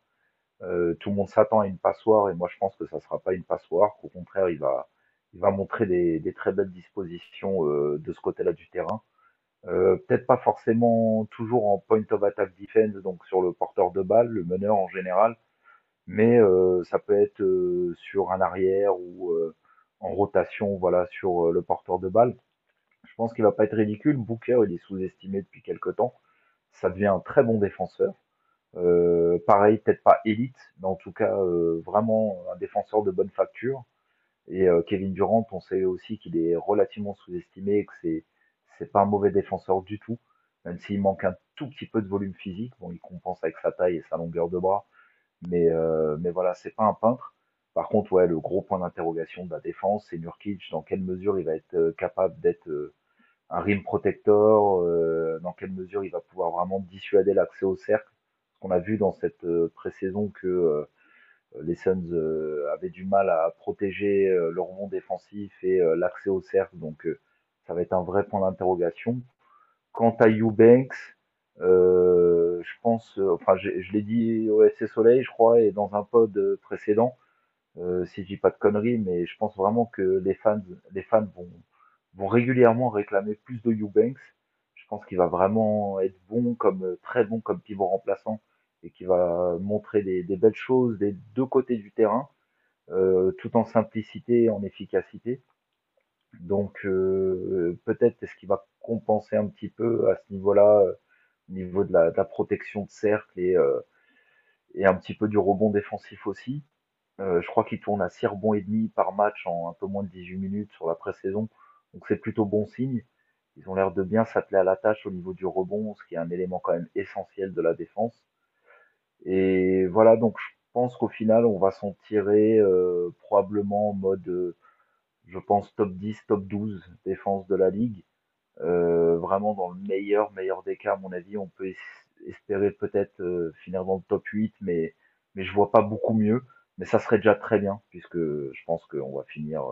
Euh, tout le monde s'attend à une passoire et moi je pense que ça sera pas une passoire. Qu'au contraire, il va, montrer des, très belles dispositions euh, de ce côté-là du terrain. Euh, peut-être pas forcément toujours en point of attack defense, donc sur le porteur de balle, le meneur en général, mais ça peut être sur un arrière ou en rotation, voilà, sur le porteur de balle. Je pense qu'il va pas être ridicule. Booker, il est sous-estimé depuis quelques temps. Ça devient un très bon défenseur. Euh, pareil, peut-être pas élite, mais en tout cas euh, vraiment un défenseur de bonne facture. Et euh, Kevin Durant, on sait aussi qu'il est relativement sous-estimé que c'est c'est pas un mauvais défenseur du tout, même s'il manque un tout petit peu de volume physique. Bon, il compense avec sa taille et sa longueur de bras, mais mais voilà, c'est pas un peintre. Par contre, ouais, le gros point d'interrogation de la défense, c'est Nurkic. Dans quelle mesure il va être capable d'être un rim protector euh, Dans quelle mesure il va pouvoir vraiment dissuader l'accès au cercle? Qu'on a vu dans cette euh, pré-saison que euh, les Suns euh, avaient du mal à protéger euh, le rebond défensif et l'accès au cercle, donc ça va être un vrai point d'interrogation. Quant à Eubanks, euh, je pense, enfin je, l'ai dit au SC Soleil, je crois, et dans un pod précédent, si je dis pas de conneries, mais je pense vraiment que les fans, les fans vont, régulièrement réclamer plus de Eubanks. Je pense qu'il va vraiment être bon comme très bon comme pivot remplaçant et qui va montrer des, belles choses des deux côtés du terrain, euh, tout en simplicité et en efficacité. Donc euh, peut-être est-ce qu'il va compenser un petit peu à ce niveau-là, euh, au niveau de la, protection de cercle et, un petit peu du rebond défensif aussi. Je crois qu'il tourne à 6 rebonds et demi par match en un peu moins de 18 minutes sur la pré-saison, donc c'est plutôt bon signe. Ils ont l'air de bien s'atteler à la tâche au niveau du rebond, ce qui est un élément quand même essentiel de la défense. Et voilà, donc je pense qu'au final, on va s'en tirer euh, probablement en mode, euh, je pense, top 10, top 12 défense de la ligue. Euh, vraiment dans le meilleur, meilleur des cas, à mon avis, on peut es- espérer peut-être euh, finir dans le top 8, mais, mais je vois pas beaucoup mieux. Mais ça serait déjà très bien, puisque je pense qu'on va finir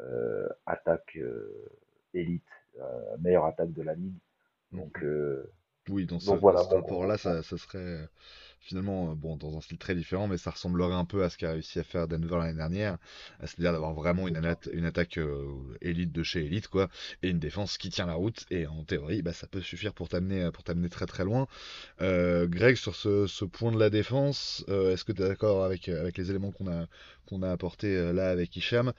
euh, attaque euh, élite, euh, meilleure attaque de la ligue. Donc, Mhm. euh, Oui, dans ce, donc voilà, rapport-là, ça, ça serait euh, finalement, euh, bon, dans un style très différent, mais ça ressemblerait un peu à ce qu'a réussi à faire Denver l'année dernière, c'est-à-dire d'avoir vraiment une, atta- une attaque euh, élite de chez élite, quoi, et une défense qui tient la route, et en théorie, bah, ça peut suffire pour t'amener pour t'amener très très loin. Euh, Greg, sur ce, ce point de la défense, euh, est-ce que tu es d'accord avec, avec les éléments qu'on a, qu'on a apportés là avec Hicham?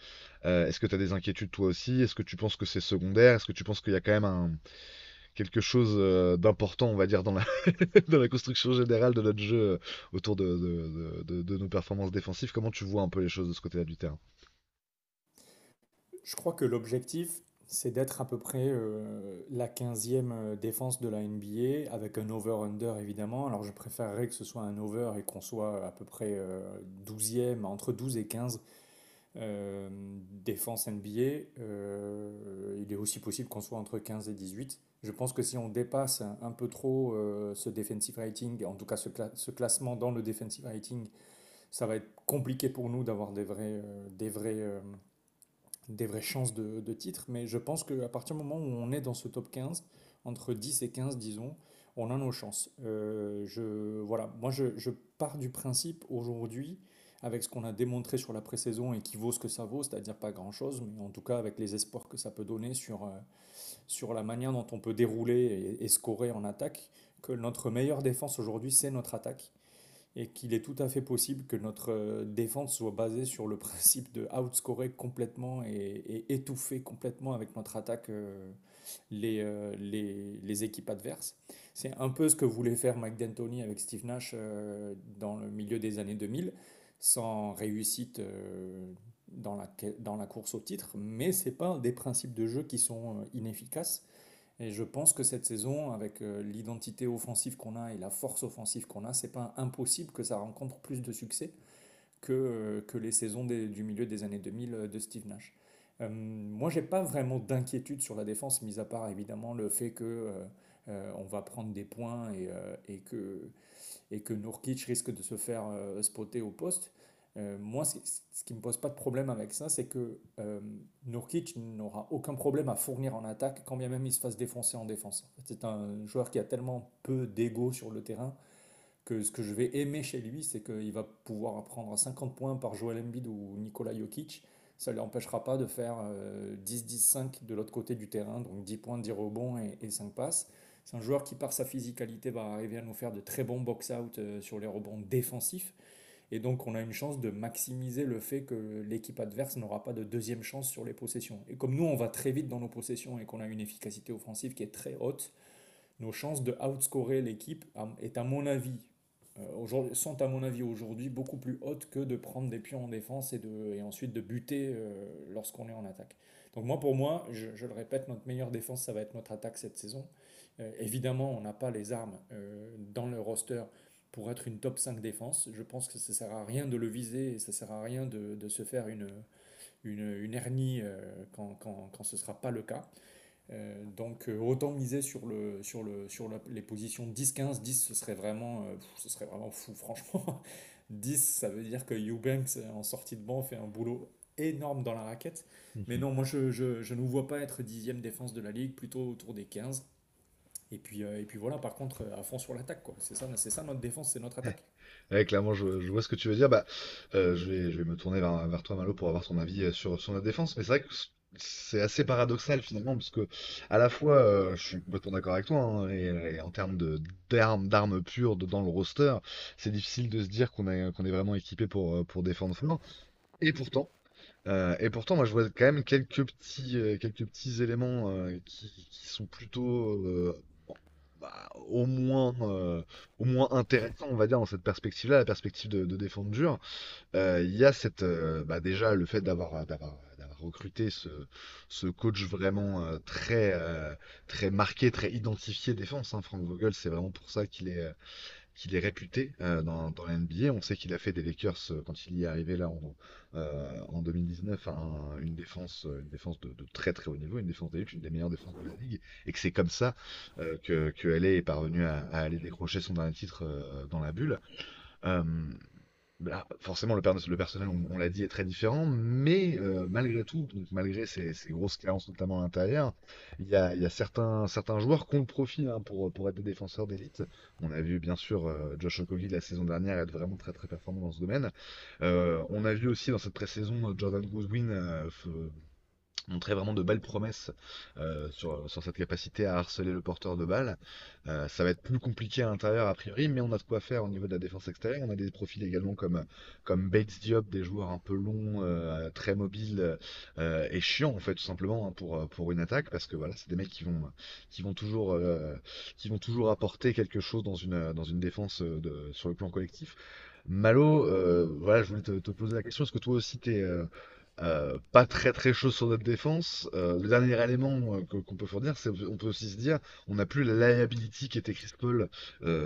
Est-ce que tu as des inquiétudes toi aussi? Est-ce que tu penses que c'est secondaire? Est-ce que tu penses qu'il y a quand même un quelque chose euh, d'important, on va dire, dans la, construction générale de notre jeu euh, autour de, nos performances défensives. Comment tu vois un peu les choses de ce côté-là du terrain? Je crois que l'objectif, c'est d'être à peu près euh, la quinzième euh, défense de la NBA, avec un over-under évidemment. Alors je préférerais que ce soit un over et qu'on soit à peu près euh, 12 entre 12 et 15 euh, défense NBA. Euh, il est aussi possible qu'on soit entre 15 et 18. Je pense que si on dépasse un, peu trop euh, ce defensive rating, en tout cas ce, cla- ce classement dans le defensive rating, ça va être compliqué pour nous d'avoir des des des vraies chances de, titre, mais je pense qu'à partir du moment où on est dans ce top 15, entre 10 et 15, disons, on a nos chances. Je, voilà, moi, je pars du principe aujourd'hui, avec ce qu'on a démontré sur la pré-saison et qui vaut ce que ça vaut, c'est-à-dire pas grand-chose, mais en tout cas avec les espoirs que ça peut donner sur, euh, sur la manière dont on peut dérouler et, scorer en attaque, que notre meilleure défense aujourd'hui, c'est notre attaque. et qu'il est tout à fait possible que notre euh, défense soit basée sur le principe de outscorer complètement et, étouffer complètement avec notre attaque euh, les, les, les, équipes adverses. C'est un peu ce que voulait faire Mike D'Antoni avec Steve Nash dans le milieu des années 2000, sans réussite dans la, dans la course au titre, mais ce n'est pas des principes de jeu qui sont inefficaces. Et je pense que cette saison, avec euh, l'identité offensive qu'on a et la force offensive qu'on a, c'est pas impossible que ça rencontre plus de succès que, euh, les saisons du milieu des années 2000 euh, de Steve Nash. Euh, moi, j'ai pas vraiment d'inquiétude sur la défense, mis à part évidemment le fait que on va prendre des points et, et que et que Nurkic risque de se faire spotter au poste. Euh, moi, ce, qui ne me pose pas de problème avec ça, c'est que euh, n'aura aucun problème à fournir en attaque, quand bien même il se fasse défoncer en défense. c'est un joueur qui a tellement peu d'ego sur le terrain que ce que je vais aimer chez lui, c'est qu'il va pouvoir prendre 50 points par Joel Embiid ou Nikola Jokic. Ça ne l'empêchera pas de faire 10-10-5 euh, de l'autre côté du terrain, donc 10 points, 10 rebonds et, et 5 passes. C'est un joueur qui, par sa physicalité, va arriver à nous faire de très bons box-out sur les rebonds défensifs. Et donc, on a une chance de maximiser le fait que l'équipe adverse n'aura pas de deuxième chance sur les possessions. Et comme nous, on va très vite dans nos possessions et qu'on a une efficacité offensive qui est très haute, nos chances de outscorer l'équipe est à mon avis, euh, sont à mon avis aujourd'hui beaucoup plus hautes que de prendre des pions en défense et, de, et ensuite de buter euh, lorsqu'on est en attaque. Donc moi, pour moi, je, le répète, notre meilleure défense, ça va être notre attaque cette saison. Euh, évidemment, on n'a pas les armes dans le roster pour être une top 5 défense. Je pense que ça ne sert à rien de le viser et ça ne sert à rien de, de se faire une, une, une hernie euh, quand, quand, quand, ce ne sera pas le cas. Euh, donc euh, autant miser sur, le, sur, le, sur les positions 10-15. 10, ce serait, vraiment, ce serait vraiment fou, franchement. 10, ça veut dire que Eubanks, en sortie de banc, fait un boulot énorme dans la raquette. Mhm. Mais non, moi, je, je, je ne vois pas être dixième défense de la ligue, plutôt autour des 15. Et puis, euh, et puis voilà, par contre, à fond sur l'attaque. C'est ça, c'est ça notre défense, c'est notre attaque. Ouais, clairement, je, je, vois ce que tu veux dire. Bah, euh, je, vais, je vais me tourner vers, vers, toi, Malo, pour avoir ton avis euh, sur, sur notre défense. Mais c'est vrai que c'est assez paradoxal finalement, parce que à la fois, je suis complètement d'accord avec toi, hein, et, en termes d'armes, d'armes pures dans le roster, c'est difficile de se dire qu'on est, qu'on est vraiment équipé pour, pour défendre fort. Et pourtant, euh, et pourtant, moi, je vois quand même quelques petits, quelques petits éléments qui, qui, sont plutôt bah, au moins, euh, au moins intéressant, on va dire, dans cette perspective-là, la perspective de, de défendre dur. Euh, il y a cette, euh, bah, déjà le fait d'avoir, d'avoir, recruté ce, ce coach vraiment très, très marqué, très identifié défense. Hein. Frank Vogel, c'est vraiment pour ça qu'il est qu'il est réputé euh, dans, dans la NBA. On sait qu'il a fait des Lakers euh, quand il y est arrivé là en, euh, en 2019, une défense, une défense de, de, très très haut niveau, une défense d'élite, une des meilleures défenses de la ligue, et que c'est comme ça que, que LA est parvenu à, à, aller décrocher son dernier titre dans la bulle. Bah, forcément, le, personnel, on, l'a dit, est très différent, mais euh, malgré tout, malgré ces, grosses carences, notamment à l'intérieur, il y a, certains, joueurs qui ont le profil hein, pour, être des défenseurs d'élite. On a vu bien sûr euh, Josh Okogie la saison dernière être vraiment très très performant dans ce domaine. Euh, on a vu aussi dans cette pré-saison Jordan Goodwin montrer vraiment de belles promesses euh, sur, cette capacité à harceler le porteur de balle. Euh, ça va être plus compliqué à l'intérieur a priori, mais on a de quoi faire au niveau de la défense extérieure. On a des profils également comme, comme Bates Diop, des joueurs un peu longs, euh, très mobiles et chiants en fait tout simplement hein, pour, pour une attaque, parce que voilà, c'est des mecs qui vont, qui vont toujours, qui vont toujours apporter quelque chose dans une, dans une défense sur le plan collectif. Malo, voilà, je voulais te, te, poser la question, est-ce que toi aussi t'es euh, pas très très chaud sur notre défense. Euh, le dernier élément euh, qu'on peut fournir, c'est on peut aussi se dire, on n'a plus la liability qui était Chris Paul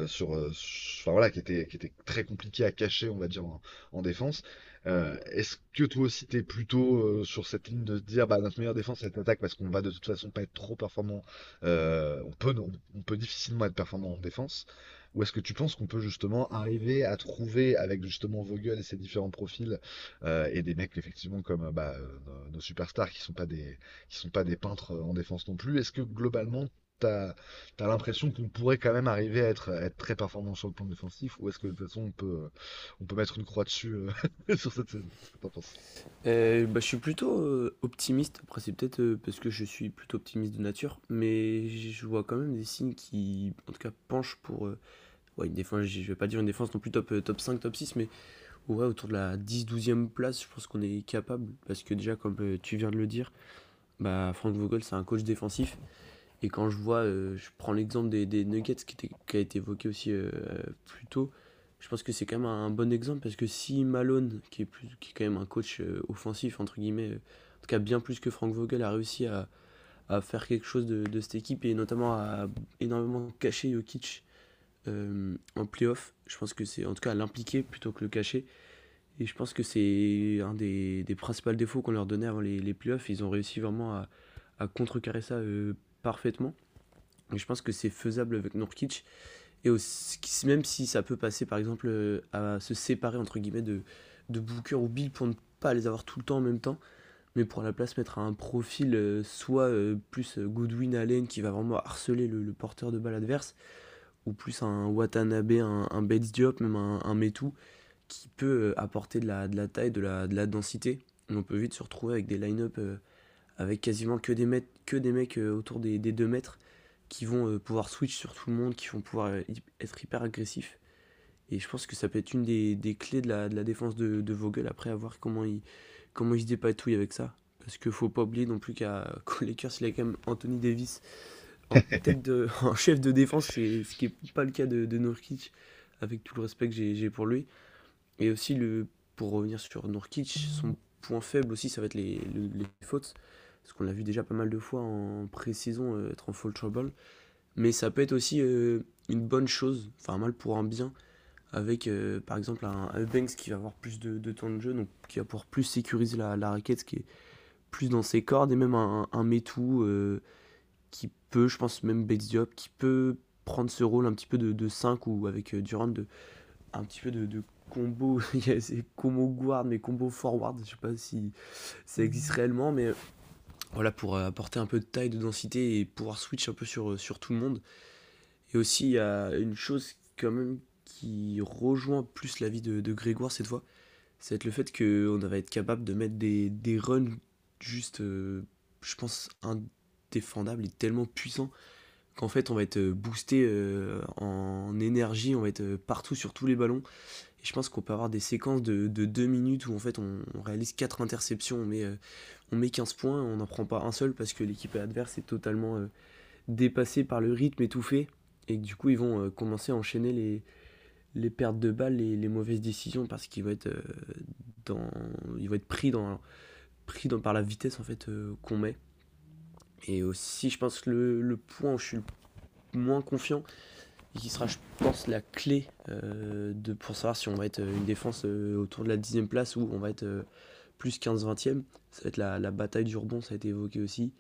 sur, enfin voilà, qui était très compliqué à cacher, on va dire en, en défense. Est-ce que toi aussi t'es plutôt sur cette ligne de se dire, bah notre meilleure défense c'est l'attaque parce qu'on va de toute façon pas être trop performant. on peut difficilement être performant en défense. Ou est-ce que tu penses qu'on peut justement arriver à trouver avec justement Vogel et ses différents profils euh, et des mecs effectivement comme bah, euh, nos, superstars qui sont pas des qui sont pas des peintres en défense non plus. Est-ce que globalement tu as, l'impression qu'on pourrait quand même arriver à être, être très performant sur le plan défensif ou est-ce que de toute façon on peut, on peut mettre une croix dessus euh, sur cette saison? Euh, bah, Je suis plutôt optimiste, après c'est peut-être parce que je suis plutôt optimiste de nature, mais je vois quand même des signes qui en tout cas penchent pour ouais, une défense, je vais pas dire une défense non plus top, top 5, top 6, mais ouais, autour de la 10-12e place, je pense qu'on est capable. Parce que déjà, comme tu viens de le dire, bah, Frank Vogel, c'est un coach défensif. Et quand je vois, je prends l'exemple des, Nuggets qui, qui, a été évoqué aussi plus tôt, je pense que c'est quand même un, bon exemple parce que si Malone, qui est, plus, qui est quand même un coach offensif, entre guillemets, en tout cas bien plus que Frank Vogel, a réussi à, à faire quelque chose de, cette équipe et notamment à énormément cacher Jokic euh, en playoff. Je pense que c'est en tout cas l'impliquer plutôt que le cacher. Et je pense que c'est un des, des, principaux défauts qu'on leur donnait avant les, les playoffs. Ils ont réussi vraiment à, à contrecarrer ça euh, parfaitement. Je pense que c'est faisable avec Nurkic. Et aussi, même si ça peut passer par exemple euh, à se séparer entre guillemets de, de Booker ou Bill pour ne pas les avoir tout le temps en même temps, mais pour la place mettre un profil soit plus Goodwin Allen qui va vraiment harceler le, porteur de balle adverse, ou plus un Watanabe, un, un Bates Diop, même un, un Metu, qui peut euh, apporter de la, de la taille, de la, de la densité. on peut vite se retrouver avec des line-up euh, avec quasiment que des, mecs, que des mecs euh, autour des, des 2 mètres qui vont pouvoir switch sur tout le monde, qui vont pouvoir être hyper agressifs. Et je pense que ça peut être une des, des clés de la, de la défense de, de, Vogel après à voir comment il, comment il se dépatouille avec ça. Parce qu'il faut pas oublier non plus qu'à Lakers, il a quand même Anthony Davis en, tête de, en chef de défense, ce qui n'est pas le cas de, de Nurkic, avec tout le respect que j'ai pour lui. Et aussi, le, pour revenir sur Nurkic, son point faible aussi, ça va être les, les, fautes. Parce qu'on l'a vu déjà pas mal de fois en pré-saison euh, être en full trouble. Mais ça peut être aussi euh, une bonne chose, enfin mal pour un bien, avec euh, par exemple un, Banks qui va avoir plus de, temps de jeu, donc qui va pouvoir plus sécuriser la, raquette, qui est plus dans ses cordes, et même un, un Metou qui peut, je pense même Bates Diop, qui peut prendre ce rôle un petit peu de, de 5 ou avec Durant de un petit peu de, de combo, il y a ces combo guard mais combo forward, je sais pas si ça existe réellement, mais voilà pour euh, apporter un peu de taille, de densité et pouvoir switch un peu sur, euh, tout le monde. Et aussi il y a une chose quand même qui rejoint plus la vie de, de Grégoire cette fois, c'est le fait qu'on va être capable de mettre des, des runs juste, je pense, un, défendable, et tellement puissant qu'en fait on va être boosté euh, en énergie, on va être euh, partout sur tous les ballons. Je pense qu'on peut avoir des séquences de, de 2 minutes où en fait on, réalise 4 interceptions, on met, euh, on met 15 points, on n'en prend pas un seul parce que l'équipe adverse est totalement dépassée par le rythme étouffé. Et du coup ils vont commencer à enchaîner les, pertes de balles, les, mauvaises décisions parce qu'ils vont être, pris, par la vitesse qu'on met. Et aussi, je pense que le, le, point où je suis le moins confiant, qui sera, je pense, la clé euh, de, pour savoir si on va être une défense euh, autour de la 10 place ou on va être euh, plus 15-20e, ça va être la, bataille du rebond, ça a été évoqué aussi.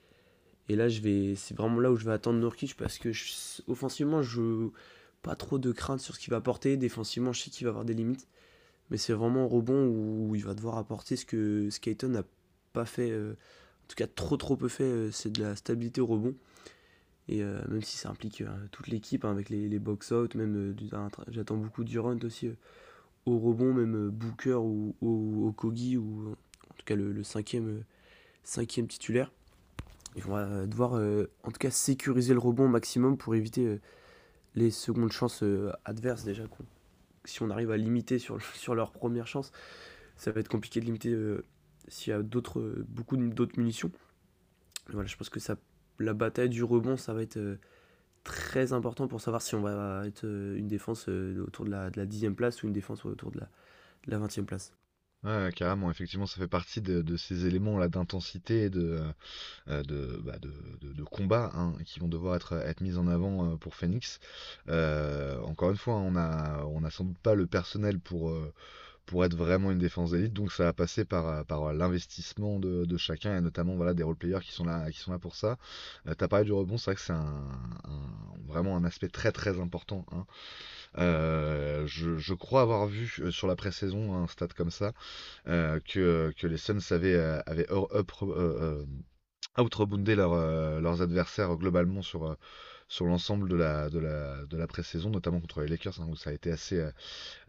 Et là, c'est vraiment là où je vais attendre Nurkic parce que offensivement, je pas trop de crainte sur ce qu'il va apporter. Défensivement, je sais qu'il va avoir des limites. Mais c'est vraiment au rebond où il va devoir apporter ce que Skayton n'a pas fait en tout cas trop trop peu fait, euh, c'est de la stabilité au rebond. Et euh, même si ça implique euh, toute l'équipe hein, avec les, les box-out, même j'attends beaucoup Durant aussi au rebond, même Booker ou au, Kogi, ou en tout cas le, cinquième, cinquième titulaire. Ils vont devoir en tout cas sécuriser le rebond au maximum pour éviter les secondes chances adverses déjà. Si on arrive à limiter sur, sur leur première chance, ça va être compliqué de limiter s'il y a d'autres, beaucoup d'autres munitions. voilà, je pense que ça, la bataille du rebond, ça va être euh, très important pour savoir si on va être euh, une défense euh, autour de la, de la 10 place ou une défense autour de la, de la 20e place. Ouais, carrément, effectivement, ça fait partie de, ces éléments là d'intensité, bah, de, de, combat hein, qui vont devoir être, mis en avant pour Phoenix. encore une fois, on a, on a sans doute pas le personnel pour pour être vraiment une défense d'élite. Donc ça va passer par, euh, par l'investissement de, de, chacun et notamment voilà, des role-players qui sont là, qui sont là pour ça. Euh, T'as parlé du rebond, c'est vrai que c'est un, vraiment un aspect très très important. Hein. Euh, je, je, crois avoir vu euh, sur la pré-saison un stade comme ça euh, que, que les Suns avaient, avaient out-reboundé leur, leurs adversaires globalement sur sur l'ensemble de la, de la, de la pré-saison, notamment contre les Lakers, hein, ça a été assez, euh,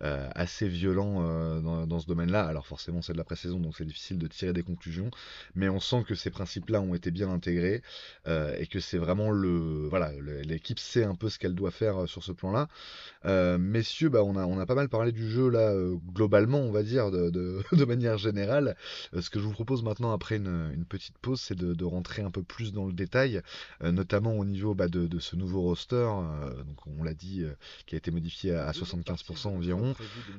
euh, assez violent dans, dans, ce domaine-là. Alors forcément, c'est de la pré-saison, donc c'est difficile de tirer des conclusions, mais on sent que ces principes-là ont été bien intégrés et que c'est vraiment le... Voilà, l'équipe sait un peu ce qu'elle doit faire sur ce plan-là. messieurs, bah, on, a, on a pas mal parlé du jeu, là, globalement, on va dire, de, de, manière générale. ce que je vous propose maintenant, après une, petite pause, c'est de, de, rentrer un peu plus dans le détail, notamment au niveau bah, de, de, ce nouveau roster, euh, donc on l'a dit, euh, qui a été modifié à, 75% environ.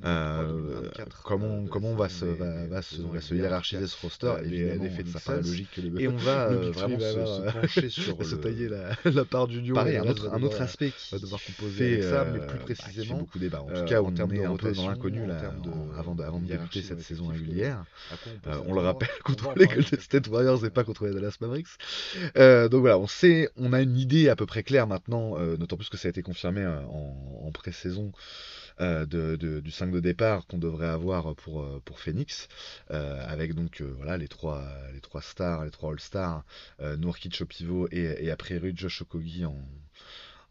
Euh, comment comment va se, va, va se, va se hiérarchiser ce roster Évidemment, ça paraît logique que le Et on va vraiment se, se, pencher sur se tailler la, la, part du Pareil, un autre, un autre aspect qui va devoir composer ça, mais plus précisément, bah, beaucoup débat. En tout cas, on est un peu dans l'inconnu avant de, avant de débuter cette saison régulière. On le rappelle contre les Golden State Warriors et pas contre les Dallas Mavericks. Donc voilà, on sait, on a une idée à peu très maintenant, euh, d'autant plus que ça a été confirmé euh, en, pré-saison euh, du 5 de départ qu'on devrait avoir pour, pour Phoenix, avec donc voilà les trois, les trois stars, les trois All-Stars, Nourkic au pivot et, après Rudy Josh en,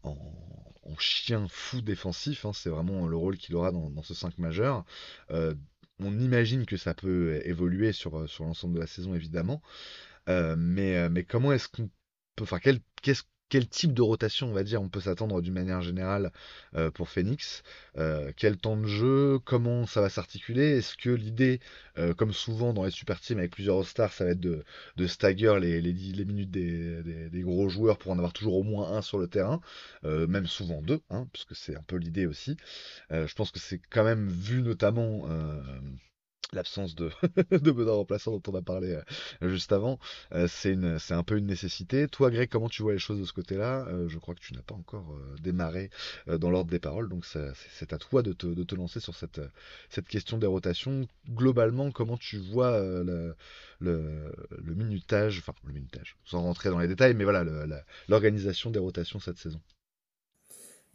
en, chien fou défensif. Hein. c'est vraiment le rôle qu'il aura dans, ce 5 majeur. on imagine que ça peut évoluer sur, sur l'ensemble de la saison évidemment. mais, mais comment est-ce qu'on peut, enfin, qu'est-ce quel type de rotation, on va dire, on peut s'attendre d'une manière générale euh, pour Phoenix euh, Quel temps de jeu Comment ça va s'articuler Est-ce que l'idée, euh, comme souvent dans les super teams avec plusieurs stars, ça va être de, stagger les, minutes des, gros joueurs pour en avoir toujours au moins un sur le terrain, même souvent deux, hein, puisque c'est un peu l'idée aussi. je pense que c'est quand même vu notamment l'absence de, de remplaçant dont on a parlé euh, juste avant, euh, c'est un peu une nécessité. Toi, Greg, comment tu vois les choses de ce côté-là? Euh, Je crois que tu n'as pas encore démarré dans l'ordre des paroles, donc c'est à toi de te, lancer sur cette, question des rotations. Globalement, comment tu vois le, le, le, minutage, enfin le minutage, sans rentrer dans les détails, mais voilà, l'organisation des rotations cette saison?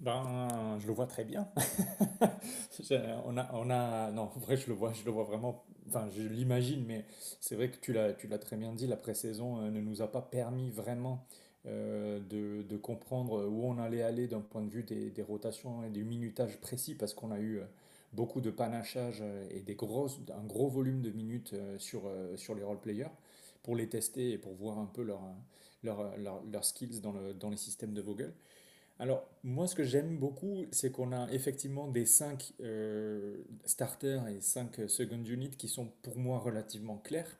Ben, je le vois très bien. on a, on a, non, en vrai, je le vois, je le vois vraiment. Enfin, je l'imagine, mais c'est vrai que tu l'as, tu l'as très bien dit. La pré-saison euh, ne nous a pas permis vraiment euh, de, de, comprendre où on allait aller d'un point de vue des, des, rotations et des minutages précis, parce qu'on a eu euh, beaucoup de panachage et des grosses, un gros volume de minutes sur, sur les role-players pour les tester et pour voir un peu leurs leur, leur, leur, skills dans, le, dans les systèmes de Vogel. Alors, moi, ce que j'aime beaucoup, c'est qu'on a effectivement des 5 euh, starters et 5 second units qui sont pour moi relativement clairs,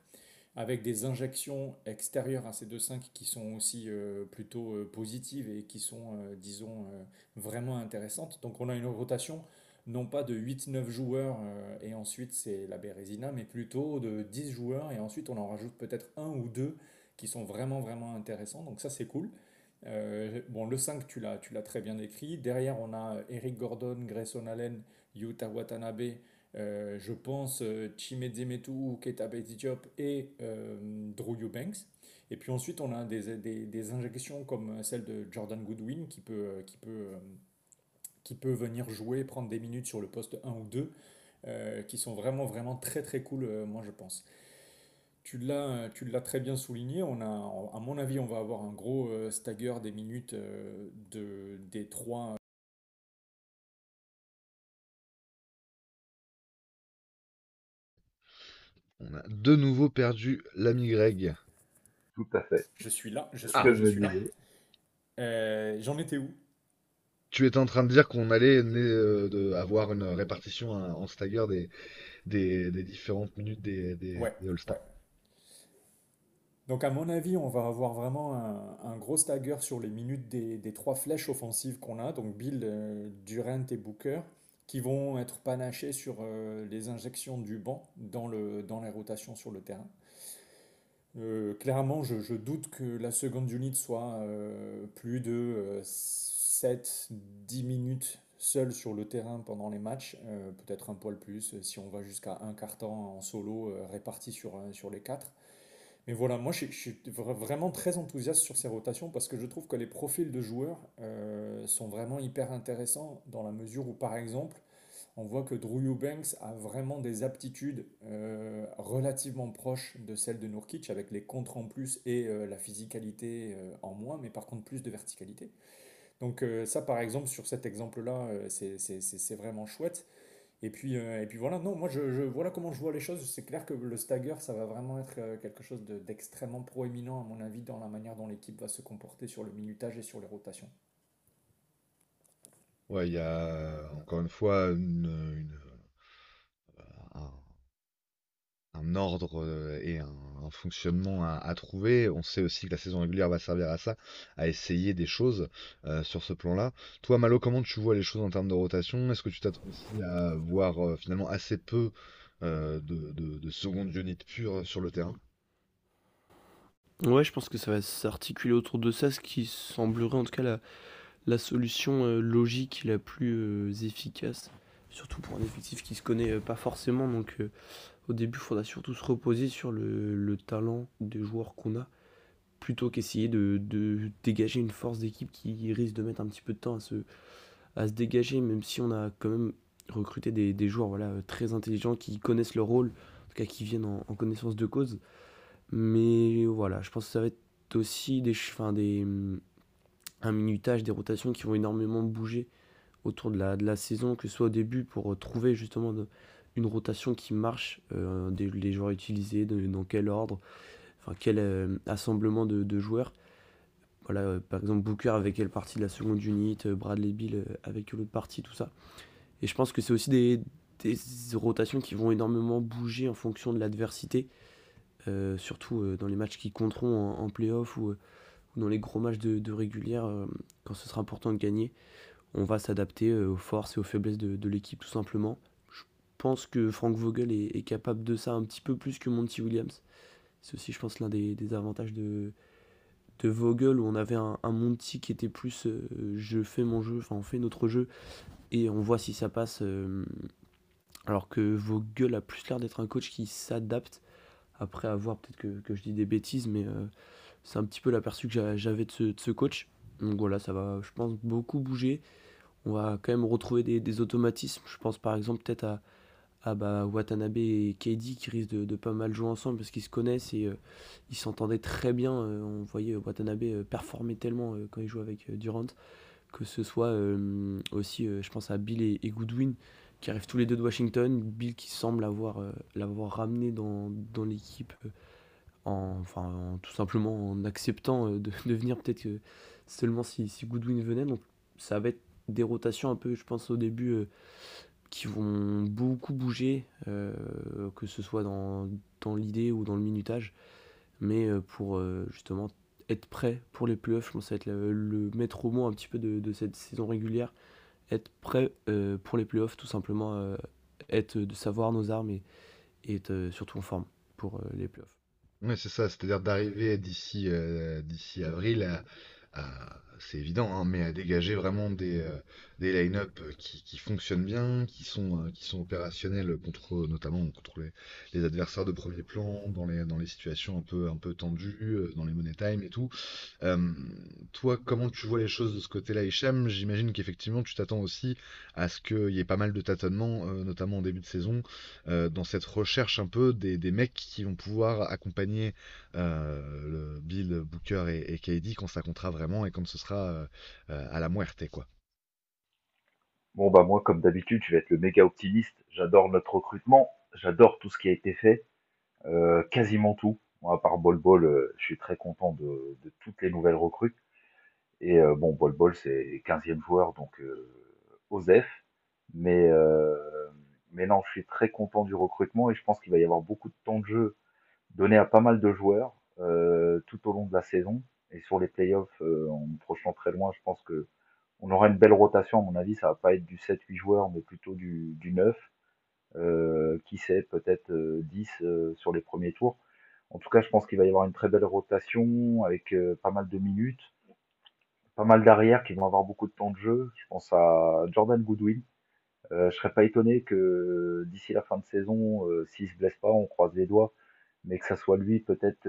avec des injections extérieures à ces deux 5 qui sont aussi euh, plutôt euh, positives et qui sont, disons, vraiment intéressantes. Donc, on a une rotation non pas de 8-9 joueurs et ensuite c'est la Bérésina, mais plutôt de 10 joueurs et ensuite on en rajoute peut-être un ou deux qui sont vraiment, vraiment intéressants. Donc, ça, c'est cool. Euh, bon, le 5, tu l'as, tu l'as très bien écrit. Derrière, on a Eric Gordon, Grayson Allen, Yuta Watanabe, euh, je pense euh, Chimedze Metu, Keta Diop et Drew Eubanks. Et puis ensuite, on a des, des, des, injections comme celle de Jordan Goodwin qui peut, qui, peut, qui peut venir jouer, prendre des minutes sur le poste 1 ou 2, qui sont vraiment, vraiment très, très cool, moi je pense. Tu l'as, tu l'as très bien souligné. On a, à mon avis, on va avoir un gros euh, stagger des minutes euh, de, des trois. On a de nouveau perdu l'ami Greg. Tout à fait. Je suis là. Je suis, là, je suis là. Euh, j'en étais où? Tu étais en train de dire qu'on allait de, avoir une répartition en stagger des, des, des différentes minutes des, des, All-Stars. Donc à mon avis, on va avoir vraiment un, gros stagger sur les minutes des, trois flèches offensives qu'on a, donc Bill, euh, Durant et Booker, qui vont être panachés sur euh, les injections du banc dans, le, dans les rotations sur le terrain. Euh, clairement, je, doute que la seconde unit soit plus de 7-10 minutes seule sur le terrain pendant les matchs, peut-être un poil plus si on va jusqu'à un quart en solo réparti sur, sur les quatre. Mais voilà, moi je, suis vraiment très enthousiaste sur ces rotations parce que je trouve que les profils de joueurs euh, sont vraiment hyper intéressants dans la mesure où, par exemple, on voit que Drew Eubanks a vraiment des aptitudes euh, relativement proches de celles de Nurkic avec les contres en plus et euh, la physicalité en moins, mais par contre plus de verticalité. Donc ça, par exemple, sur cet exemple-là, c'est vraiment chouette. Et puis, et puis voilà, non, moi je, voilà comment je vois les choses. C'est clair que le stagger, ça va vraiment être quelque chose d'extrêmement proéminent, à mon avis, dans la manière dont l'équipe va se comporter sur le minutage et sur les rotations. Ouais, il y a encore une fois une, un ordre euh, et un, fonctionnement à, trouver. On sait aussi que la saison régulière va servir à ça, à essayer des choses euh, sur ce plan-là. Toi, Malo, comment tu vois les choses en termes de rotation? Est-ce que tu t'attends aussi à voir euh, finalement assez peu de, de, seconde unit pure sur le terrain? Ouais, je pense que ça va s'articuler autour de ça, ce qui semblerait en tout cas la, la solution logique la plus efficace, surtout pour un effectif qui se connaît pas forcément. Donc au début, il faudra surtout se reposer sur le, talent des joueurs qu'on a, plutôt qu'essayer de, dégager une force d'équipe qui risque de mettre un petit peu de temps à se, à se dégager, même si on a quand même recruté des, joueurs voilà, très intelligents qui connaissent leur rôle, en tout cas qui viennent en, connaissance de cause. Mais voilà, je pense que ça va être aussi des, enfin, des, un minutage, des rotations qui vont énormément bouger autour de la, de la saison, que ce soit au début pour trouver justement une rotation qui marche, euh, des, les joueurs utilisés, dans quel ordre, enfin quel euh, assemblement de, joueurs. Voilà, euh, par exemple Booker avec quelle partie de la seconde unit, Bradley Bill avec l'autre partie, tout ça. Et je pense que c'est aussi des, des, rotations qui vont énormément bouger en fonction de l'adversité, surtout dans les matchs qui compteront en, playoff ou, dans les gros matchs de, régulière, quand ce sera important de gagner. On va s'adapter aux forces et aux faiblesses de l'équipe tout simplement pense que Frank Vogel est, capable de ça un petit peu plus que Monty Williams. C'est aussi, je pense, l'un des, avantages de, de Vogel où on avait un, Monty qui était plus euh, je fais mon jeu, enfin on fait notre jeu et on voit si ça passe. Euh, alors que Vogel a plus l'air d'être un coach qui s'adapte après avoir, peut-être que, je dis des bêtises, mais euh, c'est un petit peu l'aperçu que j'avais de ce, coach. Donc voilà, ça va, je pense, beaucoup bouger. On va quand même retrouver des, des automatismes. Je pense par exemple peut-être à, ah bah Watanabe et KD qui risquent de, pas mal jouer ensemble parce qu'ils se connaissent et euh, ils s'entendaient très bien. Euh, on voyait Watanabe euh, performer tellement quand il joue avec Durant que ce soit aussi, je pense à Bill et, Goodwin qui arrivent tous les deux de Washington. Bill qui semble avoir l'avoir ramené dans, l'équipe en, enfin, tout simplement en acceptant de, venir peut-être seulement si Goodwin venait. Donc ça va être des rotations un peu, je pense au début qui vont beaucoup bouger, euh, que ce soit dans, dans l'idée ou dans le minutage. Mais euh, pour euh, justement être prêt pour les playoffs, je pense ça va être le, maître mot un petit peu de, cette saison régulière. Être prêt pour les playoffs, tout simplement, être de savoir nos armes et, être surtout en forme pour les playoffs. Oui, c'est ça, c'est-à-dire d'arriver d'ici avril à c'est évident, hein, mais à dégager vraiment des, euh, des line-up qui, qui, fonctionnent bien, qui sont, euh, qui sont opérationnels contre, notamment contre les, adversaires de premier plan, dans les, dans les situations un peu, un peu tendues, euh, dans les money time et tout. toi, comment tu vois les choses de ce côté-là, Hicham? J'imagine qu'effectivement, tu t'attends aussi à ce qu'il y ait pas mal de tâtonnements, notamment en début de saison, dans cette recherche un peu des, des mecs qui vont pouvoir accompagner le Bill, Booker et, et KD quand ça comptera vraiment et quand ce sera euh, à la muerte, quoi. Bon, bah, moi, comme d'habitude, je vais être le méga optimiste. J'adore notre recrutement. J'adore tout ce qui a été fait. Euh, quasiment tout. Moi, à part Bol Bol, euh, je suis très content de, toutes les nouvelles recrues. Et bon, Bol Bol, c'est 15e joueur, donc Osef. Mais non, je suis très content du recrutement et je pense qu'il va y avoir beaucoup de temps de jeu donné à pas mal de joueurs tout au long de la saison. Et sur les playoffs, euh, en projetant très loin, je pense que on aura une belle rotation. À mon avis, ça va pas être du 7-8 joueurs, mais plutôt du, du 9. Euh, qui sait, peut-être 10 euh, sur les premiers tours. En tout cas, je pense qu'il va y avoir une très belle rotation avec pas mal de minutes, pas mal d'arrières qui vont avoir beaucoup de temps de jeu. Je pense à Jordan Goodwin. Je serais pas étonné que d'ici la fin de saison, s'il se blesse pas, on croise les doigts, mais que ça soit lui peut-être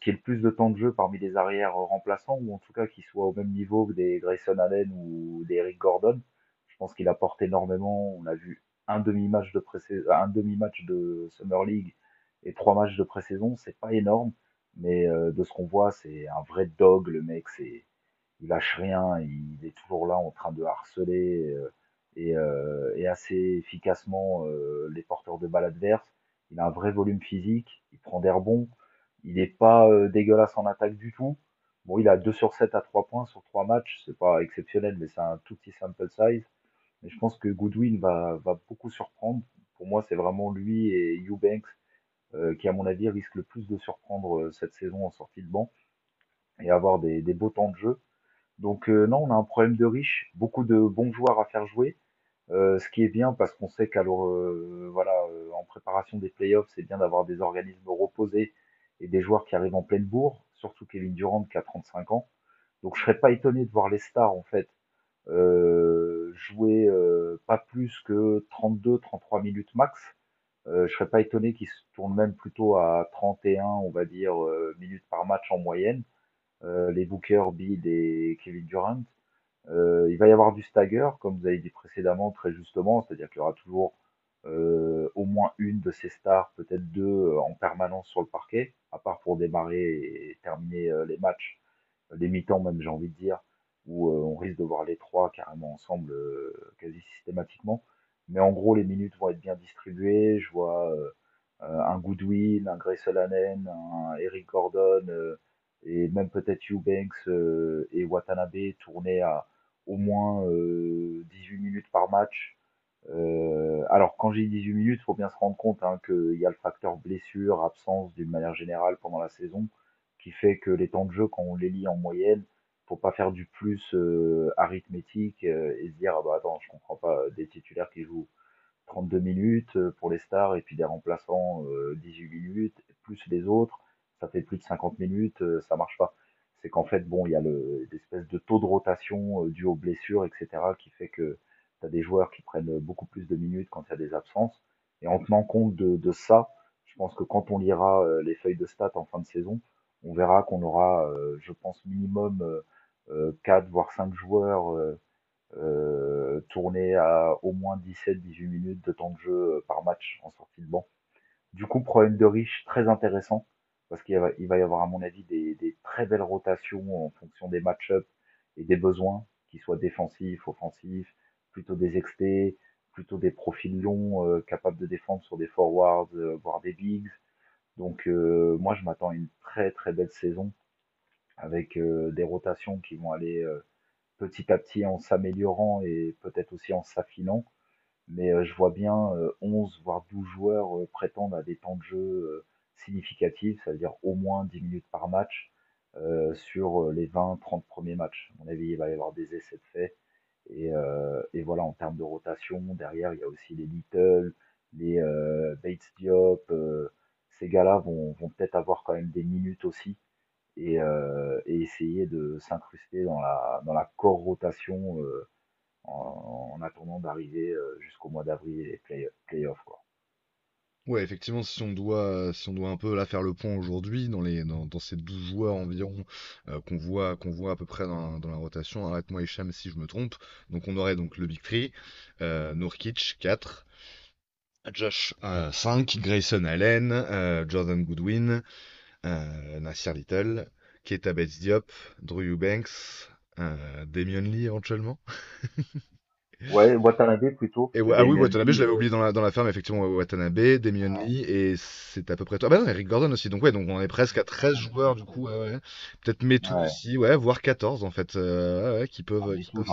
qui ait le plus de temps de jeu parmi les arrières remplaçants, ou en tout cas qui soit au même niveau que des Grayson Allen ou des Eric Gordon. Je pense qu'il apporte énormément. On a vu un demi-match de un demi-match de Summer League et trois matchs de pré-saison, c'est pas énorme, mais euh, de ce qu'on voit, c'est un vrai dog. Le mec, c'est il lâche rien, il est toujours là en train de harceler et, et, assez efficacement les porteurs de balles adverses. Il a un vrai volume physique, il prend des rebonds, il n'est pas dégueulasse en attaque du tout. Bon, il a 2 sur 7 à 3 points sur 3 matchs, c'est pas exceptionnel, mais c'est un tout petit sample size. Mais je pense que Goodwin va, va beaucoup surprendre. Pour moi, c'est vraiment lui et Eubanks euh, qui, à mon avis, risquent le plus de surprendre euh, cette saison en sortie de banc et avoir des, beaux temps de jeu. Donc euh, non, on a un problème de riche, beaucoup de bons joueurs à faire jouer. Euh, ce qui est bien parce qu'on sait qu'à voilà, en préparation des playoffs, c'est bien d'avoir des organismes reposés et des joueurs qui arrivent en pleine bourre, surtout Kevin Durant qui a 35 ans. Donc je serais pas étonné de voir les stars en fait euh, jouer euh, pas plus que 32-33 minutes max. Euh, je serais pas étonné qu'ils se tournent même plutôt à 31, on va dire, minutes par match en moyenne. les Booker, Bill et Kevin Durant. il va y avoir du stagger, comme vous avez dit précédemment, très justement, c'est-à-dire qu'il y aura toujours euh, au moins une de ces stars, peut-être deux en permanence sur le parquet, à part pour démarrer et terminer les matchs, les mi-temps même j'ai envie de dire où euh, on risque de voir les trois carrément ensemble euh, quasi systématiquement. Mais en gros, les minutes vont être bien distribuées. Je vois euh, un Goodwin, un Grayson un Eric Gordon et même peut-être Eubanks et Watanabe tourner à au moins 18 minutes par match. Euh, alors quand j'ai 18 minutes, il faut bien se rendre compte hein, qu'il y a le facteur blessure, absence d'une manière générale pendant la saison, qui fait que les temps de jeu, quand on les lit en moyenne, faut pas faire du plus euh, arithmétique euh, et se dire ah bah attends je comprends pas des titulaires qui jouent 32 minutes pour les stars et puis des remplaçants 18 minutes plus les autres ça fait plus de 50 minutes ça marche pas. C'est qu'en fait bon il y a le l'espèce de taux de rotation dû aux blessures etc qui fait que tu as des joueurs qui prennent beaucoup plus de minutes quand il y a des absences et en tenant compte de, ça je pense que quand on lira les feuilles de stats en fin de saison on verra qu'on aura, je pense, minimum 4 voire 5 joueurs euh, euh, tournés à au moins 17-18 minutes de temps de jeu euh, par match en sortie de banc. Du coup, problème de riche très intéressant parce qu'il va, il va y avoir à mon avis des, des très belles rotations en fonction des match-ups et des besoins, qu'ils soient défensifs, offensifs, plutôt des XT, plutôt des profils longs capables de défendre sur des forwards, voire des bigs. Donc moi je m'attends à une très très belle saison avec euh, des rotations qui vont aller euh, petit à petit en s'améliorant et peut-être aussi en s'affinant. Mais euh, je vois bien 11 voire 12 joueurs prétendre à des temps de jeu significatifs, c'est-à-dire au moins 10 minutes par match sur les 20-30 premiers matchs. À mon avis, il va y avoir des essais de fait. Et, et, voilà, en termes de rotation, derrière, il y a aussi les Little, les Bates Diop. ces gars-là vont, vont peut-être avoir quand même des minutes aussi et, euh, et essayer de s'incruster dans la, dans la core rotation euh, en, en, attendant d'arriver euh, jusqu'au mois d'avril et les play, playoffs. Quoi. Ouais, effectivement, si on doit, si on doit un peu là faire le point aujourd'hui dans les, dans, ces 12 joueurs environ euh, qu'on voit, qu'on voit à peu près dans, la rotation, arrête-moi Hicham si je me trompe. Donc on aurait donc le Big 3, euh, Nurkic 4, Josh euh, 5, Grayson Allen, euh, Jordan Goodwin, euh, Nasir Little, Keita Bates Diop, Drew Eubanks, euh, Damien Lee éventuellement. Ouais, Watanabe plutôt. Et, ah oui, Watanabe, je l'avais oublié dans la, dans la ferme, effectivement, Watanabe, Damien Lee, et c'est à peu près toi. Ah bah non, Eric Gordon aussi, donc ouais, donc on est presque à 13 joueurs du coup, ouais, peut-être Metou aussi, ouais, voire 14 en fait, euh, ouais, qui peuvent, ah, qui peuvent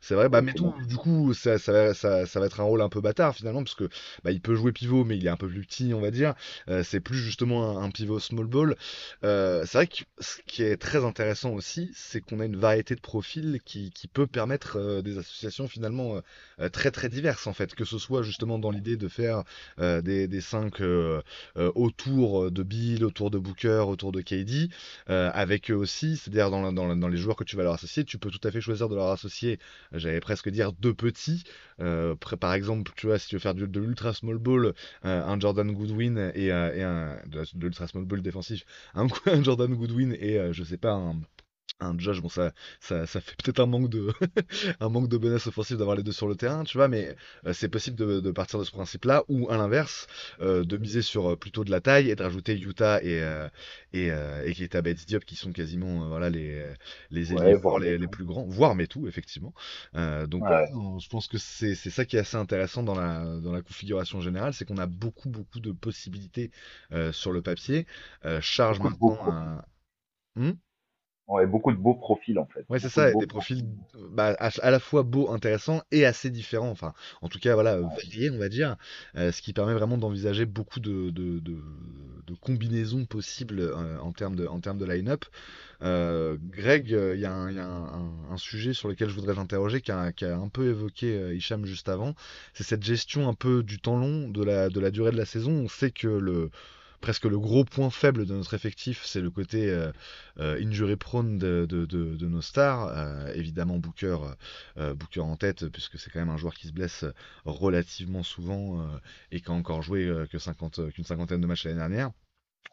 c'est vrai, bah tout du coup, ça, ça, va, ça, ça, va être un rôle un peu bâtard finalement, parce que bah, il peut jouer pivot, mais il est un peu plus petit, on va dire. Euh, c'est plus justement un, pivot small ball. Euh, c'est vrai que ce qui est très intéressant aussi, c'est qu'on a une variété de profils qui, qui peut permettre euh, des associations finalement très très diverses en fait, que ce soit justement dans l'idée de faire des, des cinq autour de Bill, autour de Booker, autour de KD, avec eux aussi, c'est-à-dire dans, dans, dans les joueurs que tu vas leur associer, tu peux tout à fait choisir de leur associer j'allais presque dire deux petits. Euh, par exemple, tu vois, si tu veux faire de, l'ultra small ball, euh, un Jordan Goodwin et, euh, un de, l'ultra small ball défensif, un, un, Jordan Goodwin et je sais pas un un Josh, bon ça, ça, ça fait peut-être un manque de un manque de bonus offensif d'avoir les deux sur le terrain, tu vois, mais euh, c'est possible de, de, partir de ce principe-là, ou à l'inverse, euh, de miser sur euh, plutôt de la taille et de rajouter Utah et et, et Keita Bates Diop qui sont quasiment voilà les les éléments les, les, plus grands, voire tout effectivement. donc je pense que c'est c'est ça qui est assez intéressant dans la dans la configuration générale, c'est qu'on a beaucoup beaucoup de possibilités sur le papier. charge maintenant un... Hmm? Ouais, beaucoup de beaux profils en fait. Ouais, c'est ça, des profils bah, à, la fois beaux, intéressants et assez différents. Enfin, en tout cas, voilà, variés, on va dire. Euh, ce qui permet vraiment d'envisager beaucoup de, de, de, de combinaisons possibles euh, en termes de, en termes de line-up. Euh, Greg, il y a, un, y a un, un, sujet sur lequel je voudrais t'interroger qui a, un peu évoqué Hicham juste avant. C'est cette gestion un peu du temps long, de la, de la durée de la saison. On sait que le presque le gros point faible de notre effectif, c'est le côté euh, euh, prone de, de, nos stars. Euh, évidemment, Booker, Booker en tête, puisque c'est quand même un joueur qui se blesse relativement souvent et qui a encore joué que 50, qu'une cinquantaine de matchs l'année dernière.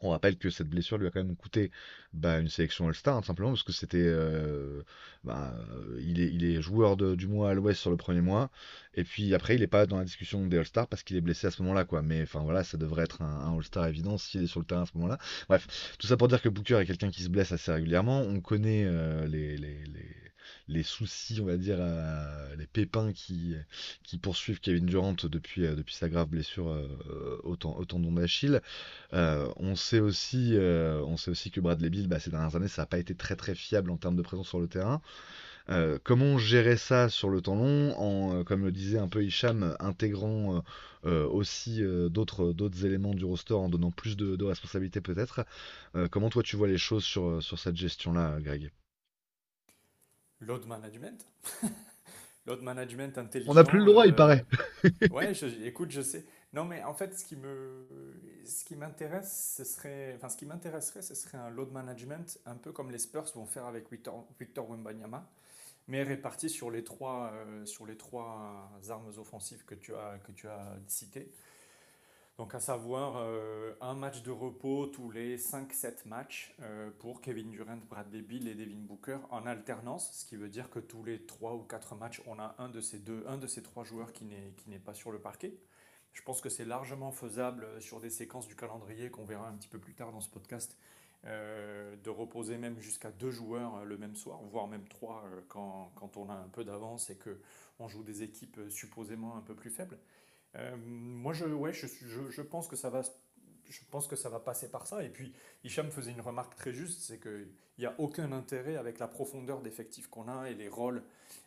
On rappelle que cette blessure lui a quand même coûté bah, une sélection All-Star, simplement parce que c'était, euh, bah, il, est, il est joueur du mois à l'Ouest sur le premier mois, et puis après il n'est pas dans la discussion des All-Stars parce qu'il est blessé à ce moment-là, quoi. Mais enfin voilà, ça devrait être un, All-Star évident s'il est sur le terrain à ce moment-là. Bref, tout ça pour dire que Booker est quelqu'un qui se blesse assez régulièrement. On connaît euh, les soucis, on va dire, les pépins qui, poursuivent Kevin Durant depuis, euh, sa grave blessure euh, au, tendon d'Achille. Euh, on, sait aussi, que Bradley Bill, bah, ces dernières années, ça n'a pas été très fiable en termes de présence sur le terrain. comment gérer ça sur le temps long en, comme le disait un peu Hicham, intégrant aussi d'autres éléments du roster en donnant plus de, de responsabilités peut-être. comment toi tu vois les choses sur, sur cette gestion-là, Greg? Load management. Load management intelligent. On n'a plus le droit, il euh, paraît. ouais, écoute, je sais. Non, mais en fait, ce qui me, ce qui m'intéresse, ce serait, enfin, ce qui m'intéresserait, ce serait un load management un peu comme les Spurs vont faire avec Victor, Victor Wembanyama, mais réparti sur les trois, euh, sur les trois armes offensives que tu as, que tu as citées. Donc à savoir euh, un match de repos tous les 5-7 matchs euh, pour Kevin Durant, Bradley Bill et Devin Booker en alternance, ce qui veut dire que tous les 3 ou 4 matchs, on a un de ces, deux, un de ces trois joueurs qui n'est pas sur le parquet. Je pense que c'est largement faisable sur des séquences du calendrier qu'on verra un petit peu plus tard dans ce podcast, euh, de reposer même jusqu'à deux joueurs le même soir, voire même trois quand, quand on a un peu d'avance et qu'on joue des équipes supposément un peu plus faibles. Euh, moi, je, ouais, je, je, pense que ça va je pense que ça va passer par ça. Et puis, Hicham faisait une remarque très juste, c'est qu'il n'y a aucun intérêt avec la profondeur d'effectifs qu'on a et les rôles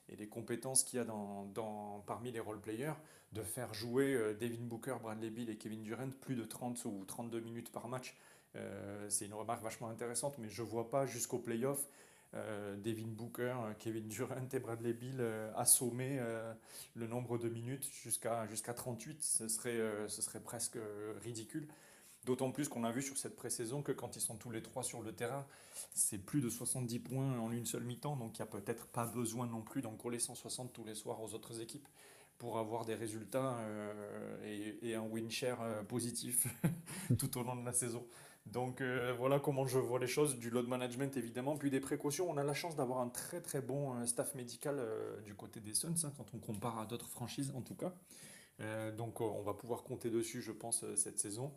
et les compétences qu'il y a dans, dans, parmi les role-players de faire jouer euh, Devin Booker, Bradley Bill et Kevin Durant plus de 30 ou 32 minutes par match. Euh, c'est une remarque vachement intéressante, mais je ne vois pas jusqu'au playoff euh, Devin Booker, Kevin Durant et Bradley Bill euh, assommer euh, le nombre de minutes jusqu'à jusqu'à 38. Ce serait, ce serait presque ridicule. D'autant plus qu'on a vu sur cette pré-saison que quand ils sont tous les trois sur le terrain, c'est plus de 70 points en une seule mi-temps. Donc il n'y a peut-être pas besoin non plus d'en coller 160 tous les soirs aux autres équipes pour avoir des résultats et, et, un win share positif tout au long de la saison. Donc euh, voilà comment je vois les choses, du load management évidemment, puis des précautions. On a la chance d'avoir un très très bon euh, staff médical euh, du côté des Suns, hein, quand on compare à d'autres franchises en tout cas. donc on va pouvoir compter dessus, je pense, cette saison.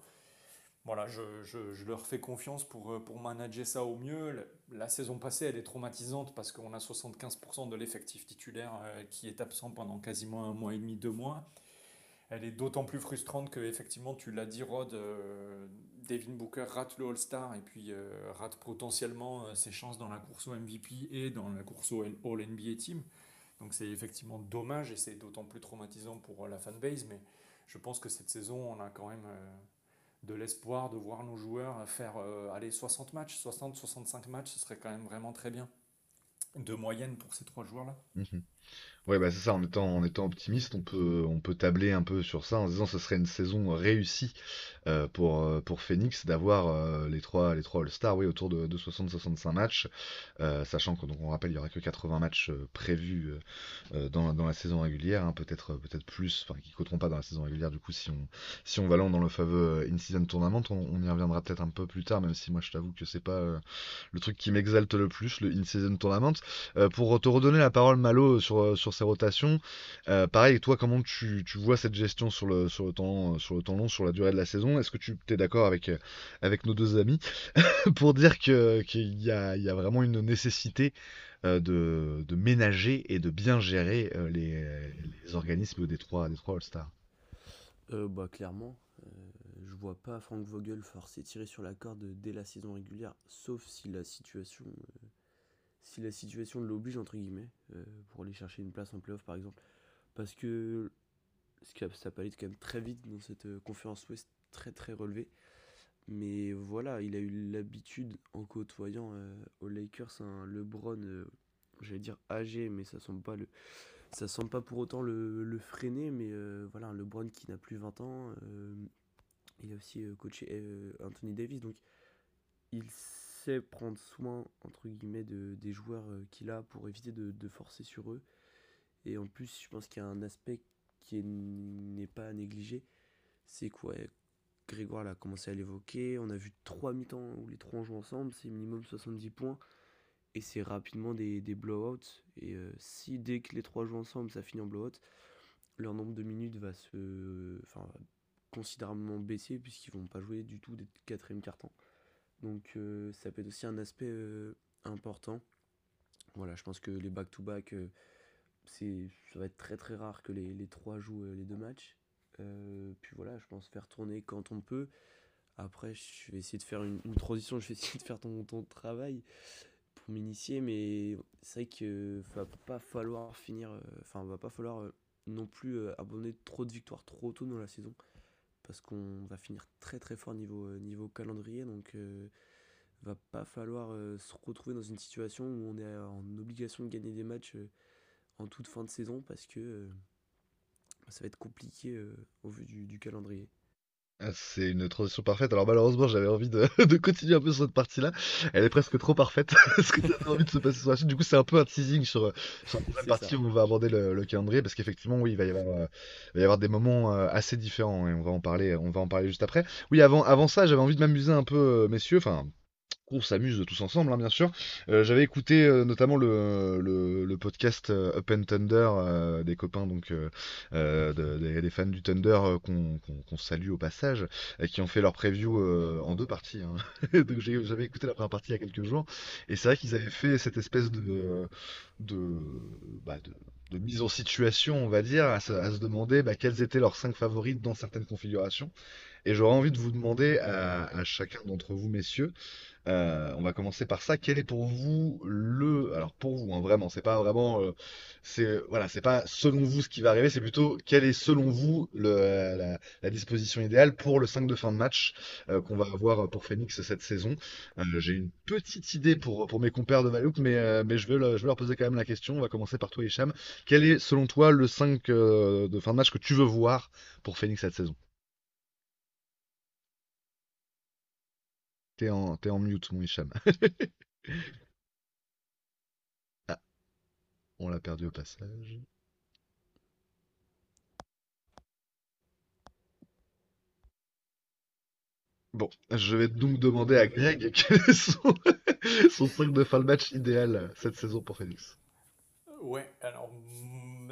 Voilà, je, je, leur fais confiance pour, pour manager ça au mieux. La, saison passée, elle est traumatisante parce qu'on a 75% de l'effectif titulaire qui est absent pendant quasiment un mois et demi, deux mois elle est d'autant plus frustrante que, effectivement, tu l'as dit, Rod, Devin Booker rate le All-Star et puis euh, rate potentiellement euh, ses chances dans la course au MVP et dans la course au All-NBA Team. Donc c'est effectivement dommage et c'est d'autant plus traumatisant pour euh, la fanbase, mais je pense que cette saison, on a quand même de l'espoir de voir nos joueurs faire aller 60 matchs, 60-65 matchs, ce serait quand même vraiment très bien. de moyenne pour ces trois joueurs-là. Mhm. Ouais, bah c'est ça, en étant, en étant optimiste, on peut, on peut tabler un peu sur ça en disant que ce serait une saison réussie euh, pour, euh, pour Phoenix d'avoir euh, les trois, les trois All-Stars oui, autour de, de 60-65 matchs, sachant qu'on on rappelle il y aura que 80 matchs prévus dans, dans la saison régulière, hein, peut-être peut-être plus, enfin qui coûteront pas dans la saison régulière du coup si on, si on va dans le fameux In-Season Tournament, on, on, y reviendra peut-être un peu plus tard, même si moi je t'avoue que c'est pas le truc qui m'exalte le plus, le In-Season Tournament. pour te redonner la parole Malo sur, sur ces rotations. Euh, pareil, toi, comment tu, vois cette gestion sur le, sur, le temps, sur le temps long, sur la durée de la saison? Est-ce que tu es d'accord avec, euh, avec nos deux amis pour dire qu'il y, a, y a vraiment une nécessité euh, de, de, ménager et de bien gérer les, les, organismes des trois, des trois All-Stars? Bah, Clairement, je vois pas Frank Vogel forcer tirer sur la corde dès la saison régulière, sauf si la situation si la situation l'oblige, entre guillemets, euh, pour aller chercher une place en playoff par exemple. Parce que ça peut aller quand même très vite dans cette euh, conférence Ouest très très relevée. Mais voilà, il a eu l'habitude en côtoyant euh, aux Lakers un LeBron, j'allais dire âgé, mais ça semble pas le, ça semble pas pour autant le, freiner. Mais voilà, un LeBron qui n'a plus 20 ans. il a aussi coaché Anthony Davis, donc il prendre soin entre guillemets de, des joueurs euh, qu'il a pour éviter de, forcer sur eux. Et en plus, je pense qu'il y a un aspect qui n'est pas à négliger, c'est quoi Grégoire a commencé à l'évoquer. On a vu trois mi-temps où les trois joué ensemble, c'est minimum 70 points. Et c'est rapidement des, des blowouts. Et euh, si dès que les trois jouent ensemble, ça finit en blowout, leur nombre de minutes va se. Enfin, considérablement baisser puisqu'ils vont pas jouer du tout des quatrième cartons. Donc euh, ça peut être aussi un aspect euh, important. Voilà, je pense que les back-to-back, euh, ça va être très très rare que les, les trois jouent les deux matchs. puis voilà, je pense faire tourner quand on peut. Après, je vais essayer de faire une, transition, je vais essayer de faire ton, ton travail pour m'initier, mais c'est vrai qu'il va pas falloir finir, enfin, va pas falloir non plus abandonner trop de victoires trop tôt dans la saison parce qu'on va finir très très fort niveau, euh, calendrier. Donc, euh, va pas falloir euh, se retrouver dans une situation où on est en obligation de gagner des matchs en toute fin de saison parce que ça va être compliqué au vu du calendrier. Ah, c'est une transition parfaite. Alors malheureusement, j'avais envie de, continuer un peu sur cette partie-là. Elle est presque trop parfaite. parce que t'as envie de se passer sur la suite. Du coup, c'est un peu un teasing sur, sur la partie où on va aborder le, calendrier. Parce qu'effectivement, oui, il va y avoir, euh, il va y avoir des moments euh, assez différents. Et on va en parler, on va en parler juste après. Oui, avant, avant ça, j'avais envie de m'amuser un peu, euh, messieurs. Enfin, on s'amuse tous ensemble, hein, bien sûr. Euh, j'avais écouté euh, notamment le, podcast euh, Up and Thunder des copains donc des, fans du Thunder qu'on salue au passage, qui ont fait leur preview en deux parties. Hein. J'avais écouté la première partie il y a quelques jours, et c'est vrai qu'ils avaient fait cette espèce de, de, bah, de mise en situation, on va dire, à se, demander bah, quels étaient leurs cinq favoris dans certaines configurations. Et j'aurais envie de vous demander à chacun d'entre vous, messieurs, euh, on va commencer par ça. Quel est pour vous le, alors pour vous, hein, vraiment, c'est pas vraiment, euh, c'est voilà, pas selon vous ce qui va arriver, c'est plutôt quelle est selon vous le, la, disposition idéale pour le 5 de fin de match euh, qu'on va avoir pour Phoenix cette saison. J'ai une petite idée pour mes compères de Valouk, mais je vais je vais leur poser quand même la question. On va commencer par toi, Hicham. Quel est selon toi le 5 de fin de match que tu veux voir pour Phoenix cette saison? T'es en, mute, mon Hicham. ah, on l'a perdu au passage. Bon, je vais donc demander à Greg quel est son, son 5 de fin match idéal cette saison pour Phoenix. Ouais, alors,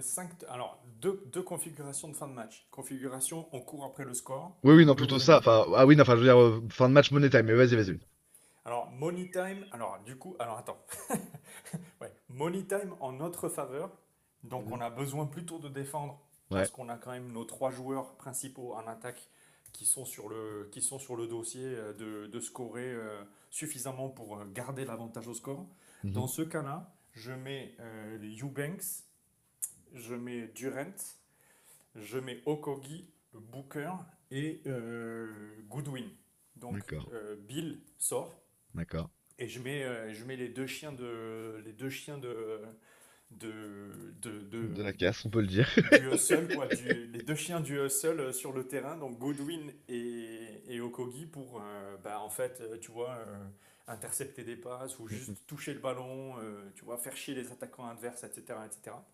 5, alors deux, deux, configurations de fin de match. Configuration, on court après le score. Oui, oui, non, plutôt ça. Enfin, ah oui, non, enfin, je veux dire, euh, fin de match money time, mais vas-y, vas-y. Alors, money time, alors du coup, alors attends. ouais, money time en notre faveur. Donc, mhm. on a besoin plutôt de défendre parce qu'on a quand même nos trois joueurs principaux en attaque qui sont sur le, qui sont sur le dossier euh, de, de scorer euh, suffisamment pour garder l'avantage au score. Mhm. Dans ce cas-là, je mets euh, Eubanks, je mets Durant, je mets Okogi, Booker et euh, Goodwin. Donc euh, Bill sort. D'accord. Et je mets, je mets les deux chiens de, les deux chiens de, de, de, de- De la casse, on peut le dire. du hustle, quoi, du- les deux chiens du hustle sur le terrain, donc Goodwin et, et Okogi pour, bah, en fait, tu vois, intercepter des passes ou juste toucher le ballon, euh, tu vois, faire chier les attaquants adverses, etc., etc.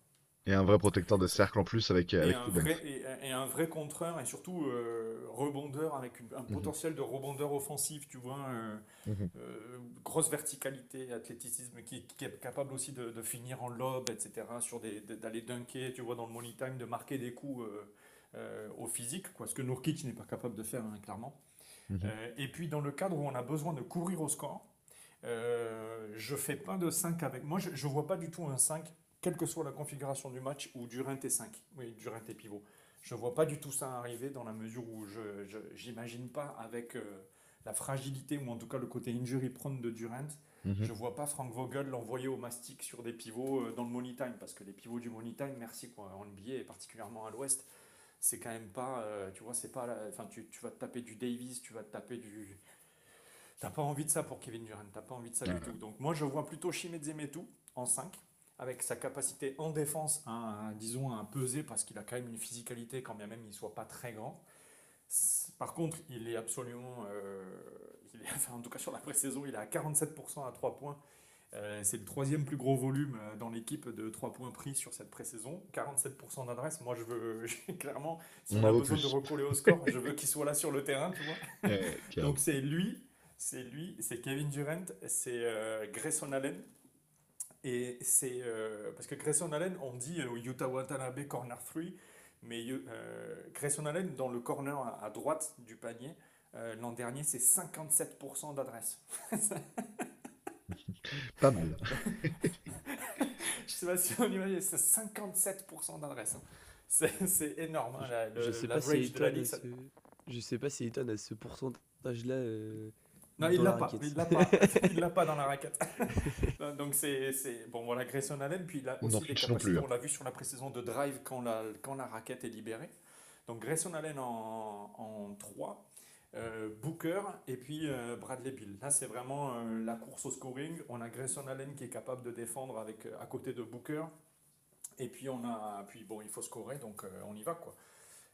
Et un vrai protecteur de cercle en plus avec, Et avec un vrai, et, et un vrai contreur et surtout euh, rebondeur avec une- un Mhm. potentiel de rebondeur offensif, tu vois, euh, Mhm. euh, grosse verticalité, athléticisme, qui, qui est capable aussi de, de finir en lob, etc., sur d'aller dunker, tu vois, dans le money time, de marquer des coups au physique, quoi, ce que Nurkic n'est pas capable de faire, hein, clairement. Mhm. Euh, et puis dans le cadre où on a besoin de courir au score, euh, je fais pas de 5 avec. Moi, je ne vois pas du tout un 5, quelle que soit la configuration du match, où Durant est 5. Oui, Durant est pivot. Je vois pas du tout ça arriver dans la mesure où je j'imagine pas avec euh, la fragilité ou en tout cas le côté injury prone de Durant, Mhm. je vois pas Frank Vogel l'envoyer au mastic sur des pivots euh, dans le money time parce que les pivots du money time, merci quoi, en NBA et particulièrement à l'Ouest, c'est quand même pas, euh, tu vois, c'est pas, enfin tu, tu vas te taper du Davis, tu vas te taper du, T'as pas envie de ça pour Kevin Durant, t'as pas envie de ça du tout. Donc moi je vois plutôt Metu en 5, avec sa capacité en défense à, à, disons, à peser parce qu'il a quand même une physicalité quand bien même il soit pas très grand. Par contre, il est absolument, euh, il est, enfin, en tout cas sur la pré-saison, il est à 47% à 3 points. Euh, c'est le troisième plus gros volume euh, dans l'équipe de 3 points pris sur cette pré-saison. 47% d'adresse. Moi, je veux clairement, si On a besoin plus. de recoller au score, je veux qu'il soit là sur le terrain, tu vois. Carrément. Donc c'est lui, c'est lui, c'est Kevin Durant, c'est euh, Grayson Allen. Et c'est parce que Grayson Allen, on dit Utah Watanabe corner 3, mais Grayson Allen dans le corner à, à droite du panier, l'an dernier c'est 57% d'adresse. Pas mal. Je sais pas si on imagine, c'est 57% d'adresse. hein. C'est c'est énorme, hein, la- Je le- sais pas si la ligue. ça- ce... Je sais pas si Ayton a ce pourcentage-là euh, Non, il la l'a pas. Il l'a pas. Il l'a pas dans la raquette. Donc c'est c'est- bon voilà Grayson Allen puis il a aussi non capacités. plus, hein. On l'a vu sur la pré-saison de drive quand la quand la raquette est libérée. Donc Grayson Allen en, en 3, euh, Booker et puis euh, Bradley Bill. Là c'est vraiment euh, la course au scoring. On a Grayson Allen qui est capable de défendre avec à côté de Booker. Et puis on a puis bon il faut scorer donc on y va quoi.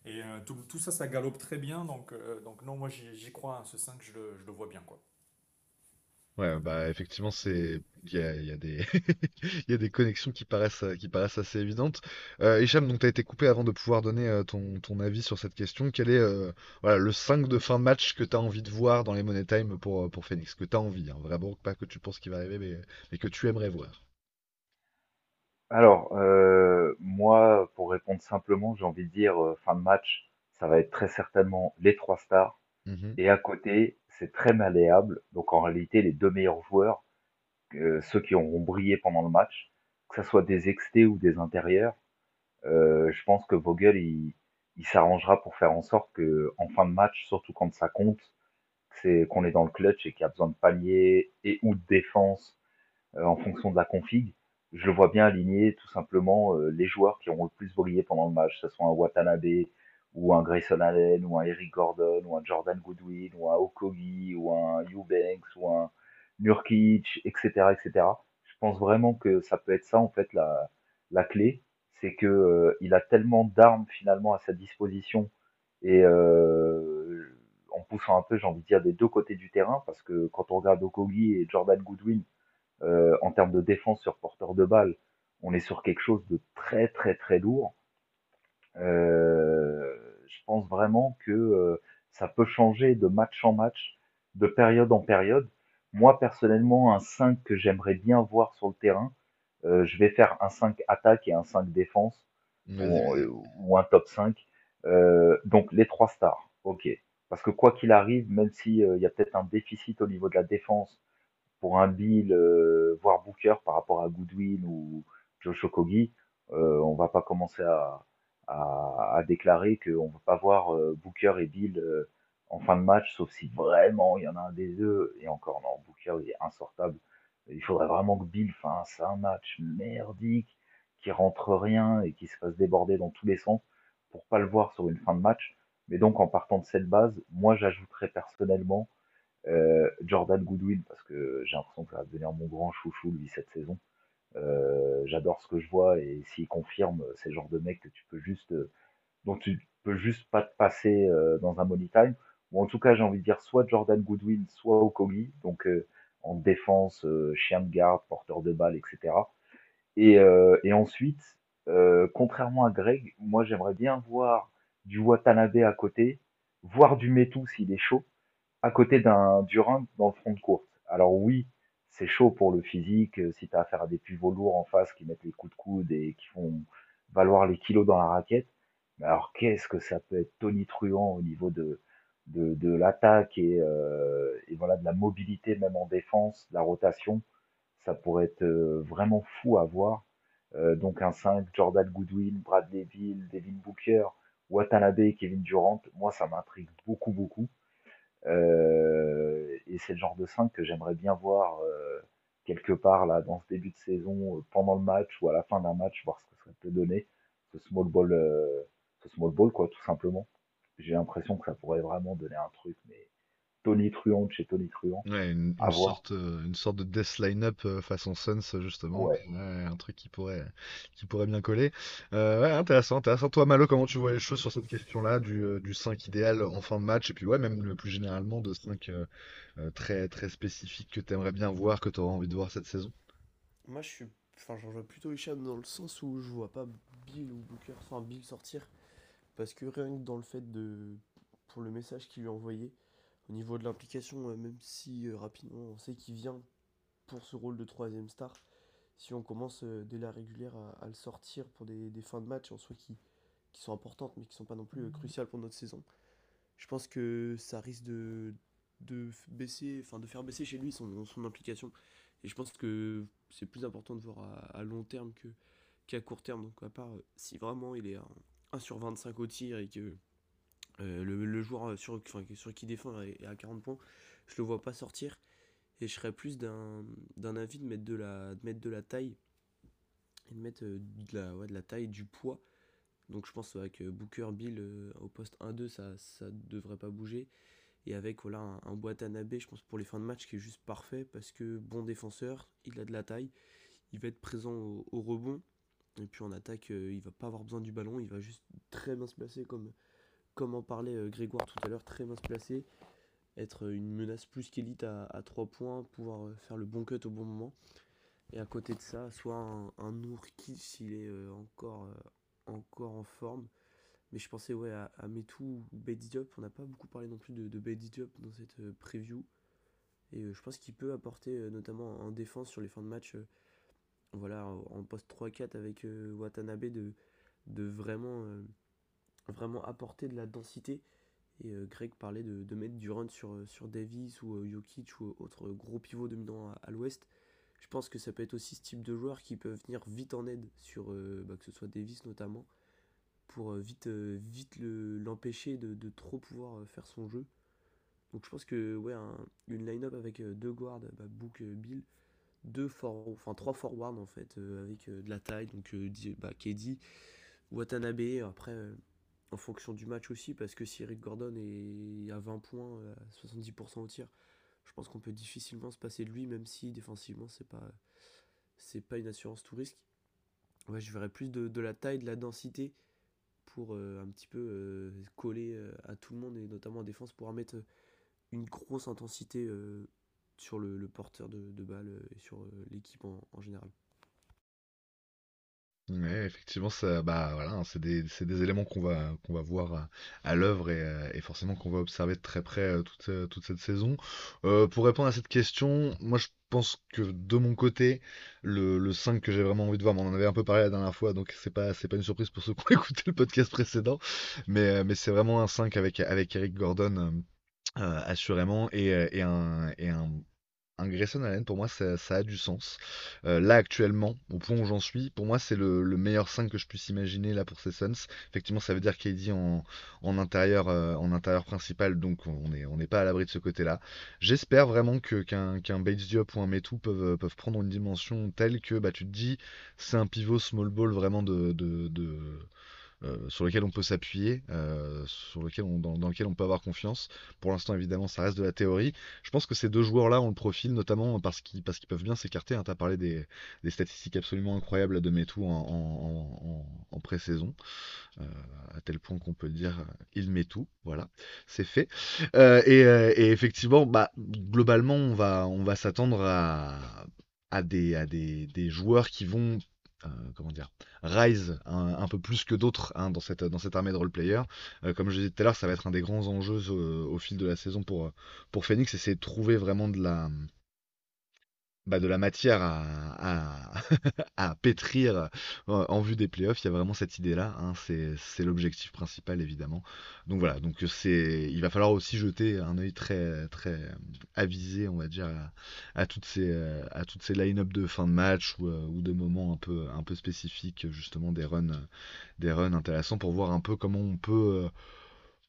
Et tout, ça ça galope très bien donc donc non moi j'y j'y crois hein, ce 5 je le, je le vois bien quoi. Ouais, bah effectivement, c'est il y a, des il y a des connexions qui paraissent qui paraissent assez évidentes. Euh, Hicham, donc tu as été coupé avant de pouvoir donner euh, ton, ton avis sur cette question. Quel est euh, voilà, le 5 de fin de match que tu as envie de voir dans les Money Time pour, pour Phoenix? Que tu as envie, hein, vraiment, pas que tu penses qu'il va arriver, mais, mais que tu aimerais voir. Alors, euh, moi, pour répondre simplement, j'ai envie de dire euh, fin de match, ça va être très certainement les trois stars. Mhm. Et à côté, c'est très malléable. Donc en réalité, les deux meilleurs joueurs, euh, ceux qui auront brillé pendant le match, que ce soit des extés ou des intérieurs, euh, je pense que Vogel, il, s'arrangera pour faire en sorte que en fin de match, surtout quand ça compte, c'est qu'on est dans le clutch et qu'il y a besoin de palier et ou de défense euh, en fonction de la config, je le vois bien aligner tout simplement les joueurs qui auront le plus brillé pendant le match, que ce soit un Watanabe ou un Grayson Allen ou un Eric Gordon ou un Jordan Goodwin ou un Okogi ou un Eubanks ou un Nurkic, etc., etc. Je pense vraiment que ça peut être ça en fait la, la clé, c'est que euh, il a tellement d'armes finalement à sa disposition et euh, en poussant un peu, j'ai envie de dire, des deux côtés du terrain, parce que quand on regarde Okogi et Jordan Goodwin, euh, en termes de défense sur porteur de balle, on est sur quelque chose de très très très lourd. Euh, je pense vraiment que euh, ça peut changer de match en match, de période en période. Moi personnellement, un 5 que j'aimerais bien voir sur le terrain, euh, je vais faire un 5 attaque et un 5 défense, Vas-y, ou, un top 5. Euh, donc les trois stars, ok. Parce que quoi qu'il arrive, même s'il y a peut-être un déficit au niveau de la défense, pour un Bill, euh, voire Booker par rapport à Goodwin ou Josh Okogie, euh, on va pas commencer à, à, à déclarer qu'on va pas voir euh, Booker et Bill euh, en fin de match, sauf si vraiment il y en a un des deux. Et encore, non, Booker il est insortable. Il faudrait vraiment que Bill fasse un match merdique, qui rentre rien et qui se fasse déborder dans tous les sens pour pas le voir sur une fin de match. Mais donc en partant de cette base, moi j'ajouterais personnellement Euh, Jordan Goodwin, parce que j'ai l'impression que ça va devenir mon grand chouchou, lui, cette saison. Euh, j'adore ce que je vois et s'il confirme, c'est le genre de mec que tu peux juste, euh, dont tu peux juste pas te passer euh, dans un money time. Ou en tout cas, j'ai envie de dire soit Jordan Goodwin, soit Okogi, donc en défense, chien de garde, porteur de balle, etc. Et, ensuite, contrairement à Greg, moi j'aimerais bien voir du Watanabe à côté, voir du Metou s'il est chaud, à côté d'un Durant dans le front de course. Alors oui, c'est chaud pour le physique, euh, si tu as affaire à des pivots lourds en face qui mettent les coups de coude et qui font valoir les kilos dans la raquette. Mais alors qu'est-ce que ça peut être tonitruant au niveau de, de, de l'attaque et, euh, voilà de la mobilité même en défense, de la rotation. Ça pourrait être euh, vraiment fou à voir. Donc un 5, Jordan Goodwin, Bradley Bill, Devin Booker, Watanabe, Kevin Durant, moi ça m'intrigue beaucoup beaucoup. Et c'est le genre de 5 que j'aimerais bien voir euh, quelque part là dans ce début de saison, euh, pendant le match ou à la fin d'un match, voir ce que ça peut donner. Ce small ball, ce small ball quoi, tout simplement. J'ai l'impression que ça pourrait vraiment donner un truc, mais Tony Truant chez Tony Truant. Ouais, une, sorte, euh, une sorte de death line-up euh, façon Suns, justement. Ouais. un truc qui pourrait, qui pourrait bien coller. Euh, ouais, intéressant, intéressant. Toi, Malo, comment tu vois les choses sur cette question-là du, du 5 idéal en fin de match? Et puis, ouais, même plus généralement, de 5 très, très spécifiques que tu aimerais bien voir, que tu auras envie de voir cette saison? Moi, je suis. Enfin, j'en vois plutôt Hicham dans le sens où je vois pas Bill ou Booker, enfin Bill sortir. Parce que rien que dans le fait de. Pour le message qu'il lui a envoyé, au niveau de l'implication, euh, même si euh, rapidement on sait qu'il vient pour ce rôle de troisième star, si on commence euh, dès la régulière à, le sortir pour des, fins de match en soi qui, qui sont importantes mais qui sont pas non plus cruciales pour notre saison, je pense que ça risque de, de baisser, enfin de faire baisser chez lui son, son implication. Et je pense que c'est plus important de voir à, long terme que qu'à court terme. Donc à part si vraiment il est 1 sur 25 au tir et que euh, le, joueur euh, sur, sur qui défend est à 40 points, je le vois pas sortir. Et je serais plus d'un avis de mettre de, la, de mettre de la taille. Et de mettre euh, de la, ouais, de la taille, du poids. Donc je pense avec Booker Bill au poste 1-2, ça, ça devrait pas bouger. Et avec voilà, un, un je pense pour les fins de match qui est juste parfait parce que bon défenseur, il a de la taille, il va être présent au, au rebond. Et puis en attaque, il va pas avoir besoin du ballon, il va juste très bien se placer comme, comme en parlait euh, Grégoire tout à l'heure, très bien se placer, être une menace plus qu'élite à, à 3 points, pouvoir euh, faire le bon cut au bon moment. Et à côté de ça, soit un, un s'il est euh, encore, encore en forme. Mais je pensais ouais, à, à Metou Diop. On n'a pas beaucoup parlé non plus de, de dans cette preview. Et je pense qu'il peut apporter, notamment en défense sur les fins de match, voilà, en poste 3-4 avec Watanabe, de vraiment vraiment apporter de la densité. Et euh, Greg parlait de, mettre du run sur, euh, sur Davis ou euh, Jokic ou autre gros pivot dominant à, l'ouest. Je pense que ça peut être aussi ce type de joueur qui peuvent venir vite en aide sur bah, que ce soit Davis notamment pour vite, vite l'empêcher de, trop pouvoir faire son jeu. Donc je pense que ouais, une line-up avec deux guards, bah, Book, Bill, deux for, enfin trois forwards en fait, avec de la taille, donc bah, KD, Watanabe, après en fonction du match aussi, parce que si Eric Gordon est à 20 points, à 70% au tir, je pense qu'on peut difficilement se passer de lui, même si défensivement c'est pas pas une assurance tout risque. Je verrais plus de, la taille, de la densité pour euh, un petit peu euh, coller euh, à tout le monde et notamment en défense pour mettre une grosse intensité sur le, porteur de, de balle et sur l'équipe en général. Ouais, effectivement, ça, bah c'est des, éléments qu'on va, voir à, à l'œuvre et, euh, et forcément qu'on va observer de très près euh, toute, euh, cette saison. Euh, pour répondre à cette question, moi je pense que de mon côté, le, le 5 que j'ai vraiment envie de voir, on en avait un peu parlé la dernière fois, donc c'est pas, pas une surprise pour ceux qui ont écouté le podcast précédent, mais, c'est vraiment un 5 avec, Eric Gordon, assurément, et un un Grayson Allen, pour moi, ça, a du sens. Euh, là, actuellement, au point où j'en suis, pour moi, c'est le, meilleur 5 que je puisse imaginer là pour ces Suns. Effectivement, ça veut dire KD en, en intérieur, euh, en intérieur principal, donc on n'est pas à l'abri de ce côté-là. J'espère vraiment qu'un Bates Diop ou un Metou peuvent, peuvent prendre une dimension telle que bah, tu te dis, c'est un pivot small ball vraiment de sur lequel on peut s'appuyer, sur lequel on, dans, lequel on peut avoir confiance. Pour l'instant, évidemment, ça reste de la théorie. Je pense que ces deux joueurs-là ont le profil, notamment parce qu'ils peuvent bien s'écarter. Hein. Tu as parlé des, statistiques absolument incroyables de Metou en, en, pré-saison, à tel point qu'on peut dire il met tout. Voilà, c'est fait. Et, effectivement, bah, globalement, on va, s'attendre à des, des, des joueurs qui vont euh, comment dire, rise un, peu plus que d'autres hein, dans, cette, armée de roleplayer. Euh, comme je disais tout à l'heure, ça va être un des grands enjeux euh, au fil de la saison pour, pour Phoenix, et c'est trouver vraiment de la, bah, de la matière à, pétrir en vue des playoffs. Il y a vraiment cette idée-là. Hein, c'est l'objectif principal, évidemment. Donc voilà, donc il va falloir aussi jeter un œil très, très avisé, on va dire, à, toutes ces, line-up de fin de match ou, ou, de moments un peu, un spécifiques, justement des runs, des runs intéressants pour voir un peu comment on peut.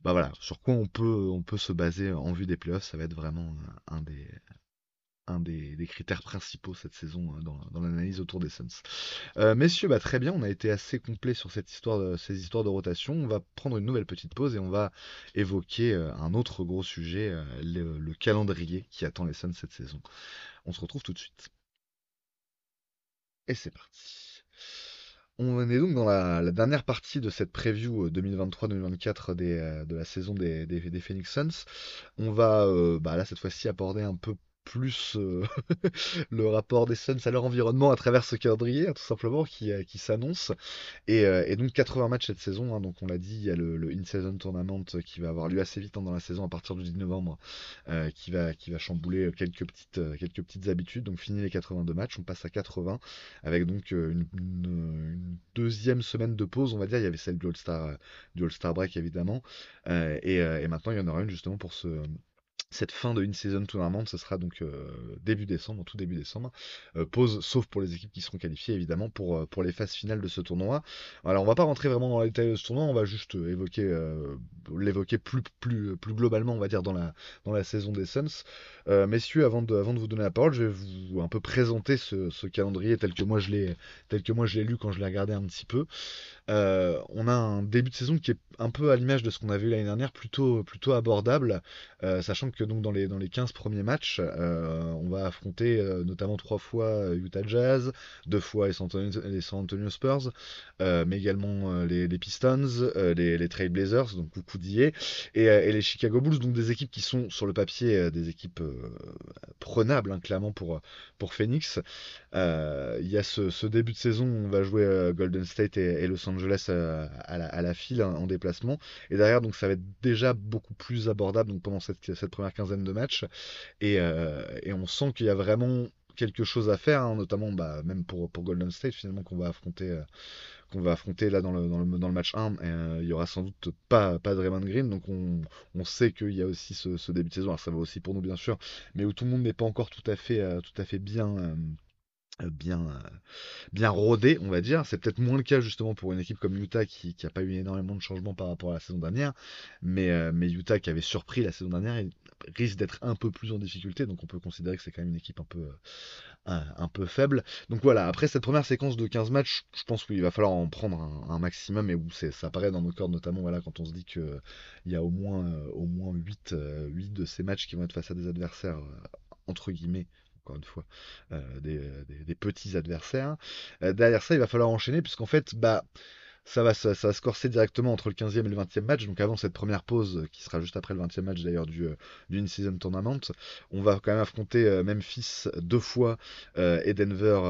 Bah voilà, sur quoi on peut, on peut se baser en vue des playoffs, ça va être vraiment un des, un des, critères principaux cette saison euh, dans, l'analyse autour des Suns. Euh, messieurs, bah, très bien, on a été assez complet sur cette histoire ces histoires de rotation. On va prendre une nouvelle petite pause et on va évoquer euh, un autre gros sujet, le, calendrier qui attend les Suns cette saison. On se retrouve tout de suite. Et c'est parti. On est donc dans la, dernière partie de cette preview 2023-2024 de la saison des, Phoenix Suns. On va bah, là cette fois-ci aborder un peu plus euh, le rapport des Suns à leur environnement à travers ce calendrier, hein, tout simplement, qui, euh, qui s'annonce. Euh, et, donc 80 matchs cette saison, hein, donc on l'a dit, il y a le, In-Season Tournament qui va avoir lieu assez vite hein, dans la saison à partir du 10 novembre, qui, va, qui va chambouler quelques petites, quelques petites habitudes. Donc fini les 82 matchs, on passe à 80, avec donc une, deuxième semaine de pause, on va dire, il y avait celle du All-Star, All-Star Break évidemment, et, et maintenant il y en aura une justement pour ce cette fin de in-season tournament, ce sera donc euh, début décembre, tout début décembre. Euh, pause, sauf pour les équipes qui seront qualifiées, évidemment, pour, euh, pour les phases finales de ce tournoi. Alors, on va pas rentrer vraiment dans les détails de ce tournoi, on va juste évoquer, l'évoquer plus, plus, plus globalement, on va dire, dans la, dans la saison des Suns. messieurs, avant de, avant de vous donner la parole, je vais vous un peu présenter ce, ce calendrier tel que moi je l'ai, tel que moi je l'ai lu quand je l'ai regardé un petit peu. Euh, on a un début de saison qui est un peu à l'image de ce qu'on a vu l'année dernière, plutôt, plutôt abordable, euh, sachant que donc dans les, dans les 15 premiers matchs, euh, on va affronter notamment trois fois Utah Jazz, deux fois les San Antonio, Spurs, mais également les, Pistons, les, les Trail Blazers, donc coucou d'hier, et, et, les Chicago Bulls, donc des équipes qui sont sur le papier des équipes prenables, hein, clairement pour, pour Phoenix. Il y a ce, début de saison, on va jouer Golden State et, et Los Angeles euh, à, la, file en déplacement. Et derrière, donc ça va être déjà beaucoup plus abordable donc, pendant cette, première quinzaine de matchs. Euh, et, on sent qu'il y a vraiment quelque chose à faire, hein, notamment bah, même pour, Golden State finalement qu'on va affronter. Euh, qu'on va affronter là dans le, match 1, il y aura sans doute pas, pas de Raymond Green, donc on, sait qu'il y a aussi ce, début de saison, alors ça va aussi pour nous bien sûr, mais où tout le monde n'est pas encore tout à fait, tout à fait bien, bien, euh, bien rodé, on va dire. C'est peut-être moins le cas justement pour une équipe comme Utah qui n'a pas eu énormément de changements par rapport à la saison dernière, mais, euh, Utah qui avait surpris la saison dernière risque d'être un peu plus en difficulté, donc on peut considérer que c'est quand même une équipe un peu, faible. Donc voilà, après cette première séquence de 15 matchs, je pense qu'il va falloir en prendre un, maximum, et où ça apparaît dans nos cordes notamment voilà, quand on se dit qu'il y a au moins, au moins 8, 8 de ces matchs qui vont être face à des adversaires entre guillemets encore une fois, euh, euh, des, petits adversaires. Euh, derrière ça, il va falloir enchaîner, puisqu'en fait, bah, ça va, ça, va se corser directement entre le 15e et le 20e match. Donc avant cette première pause, qui sera juste après le 20e match d'ailleurs du, du In-Season Tournament, on va quand même affronter Memphis deux fois et Denver,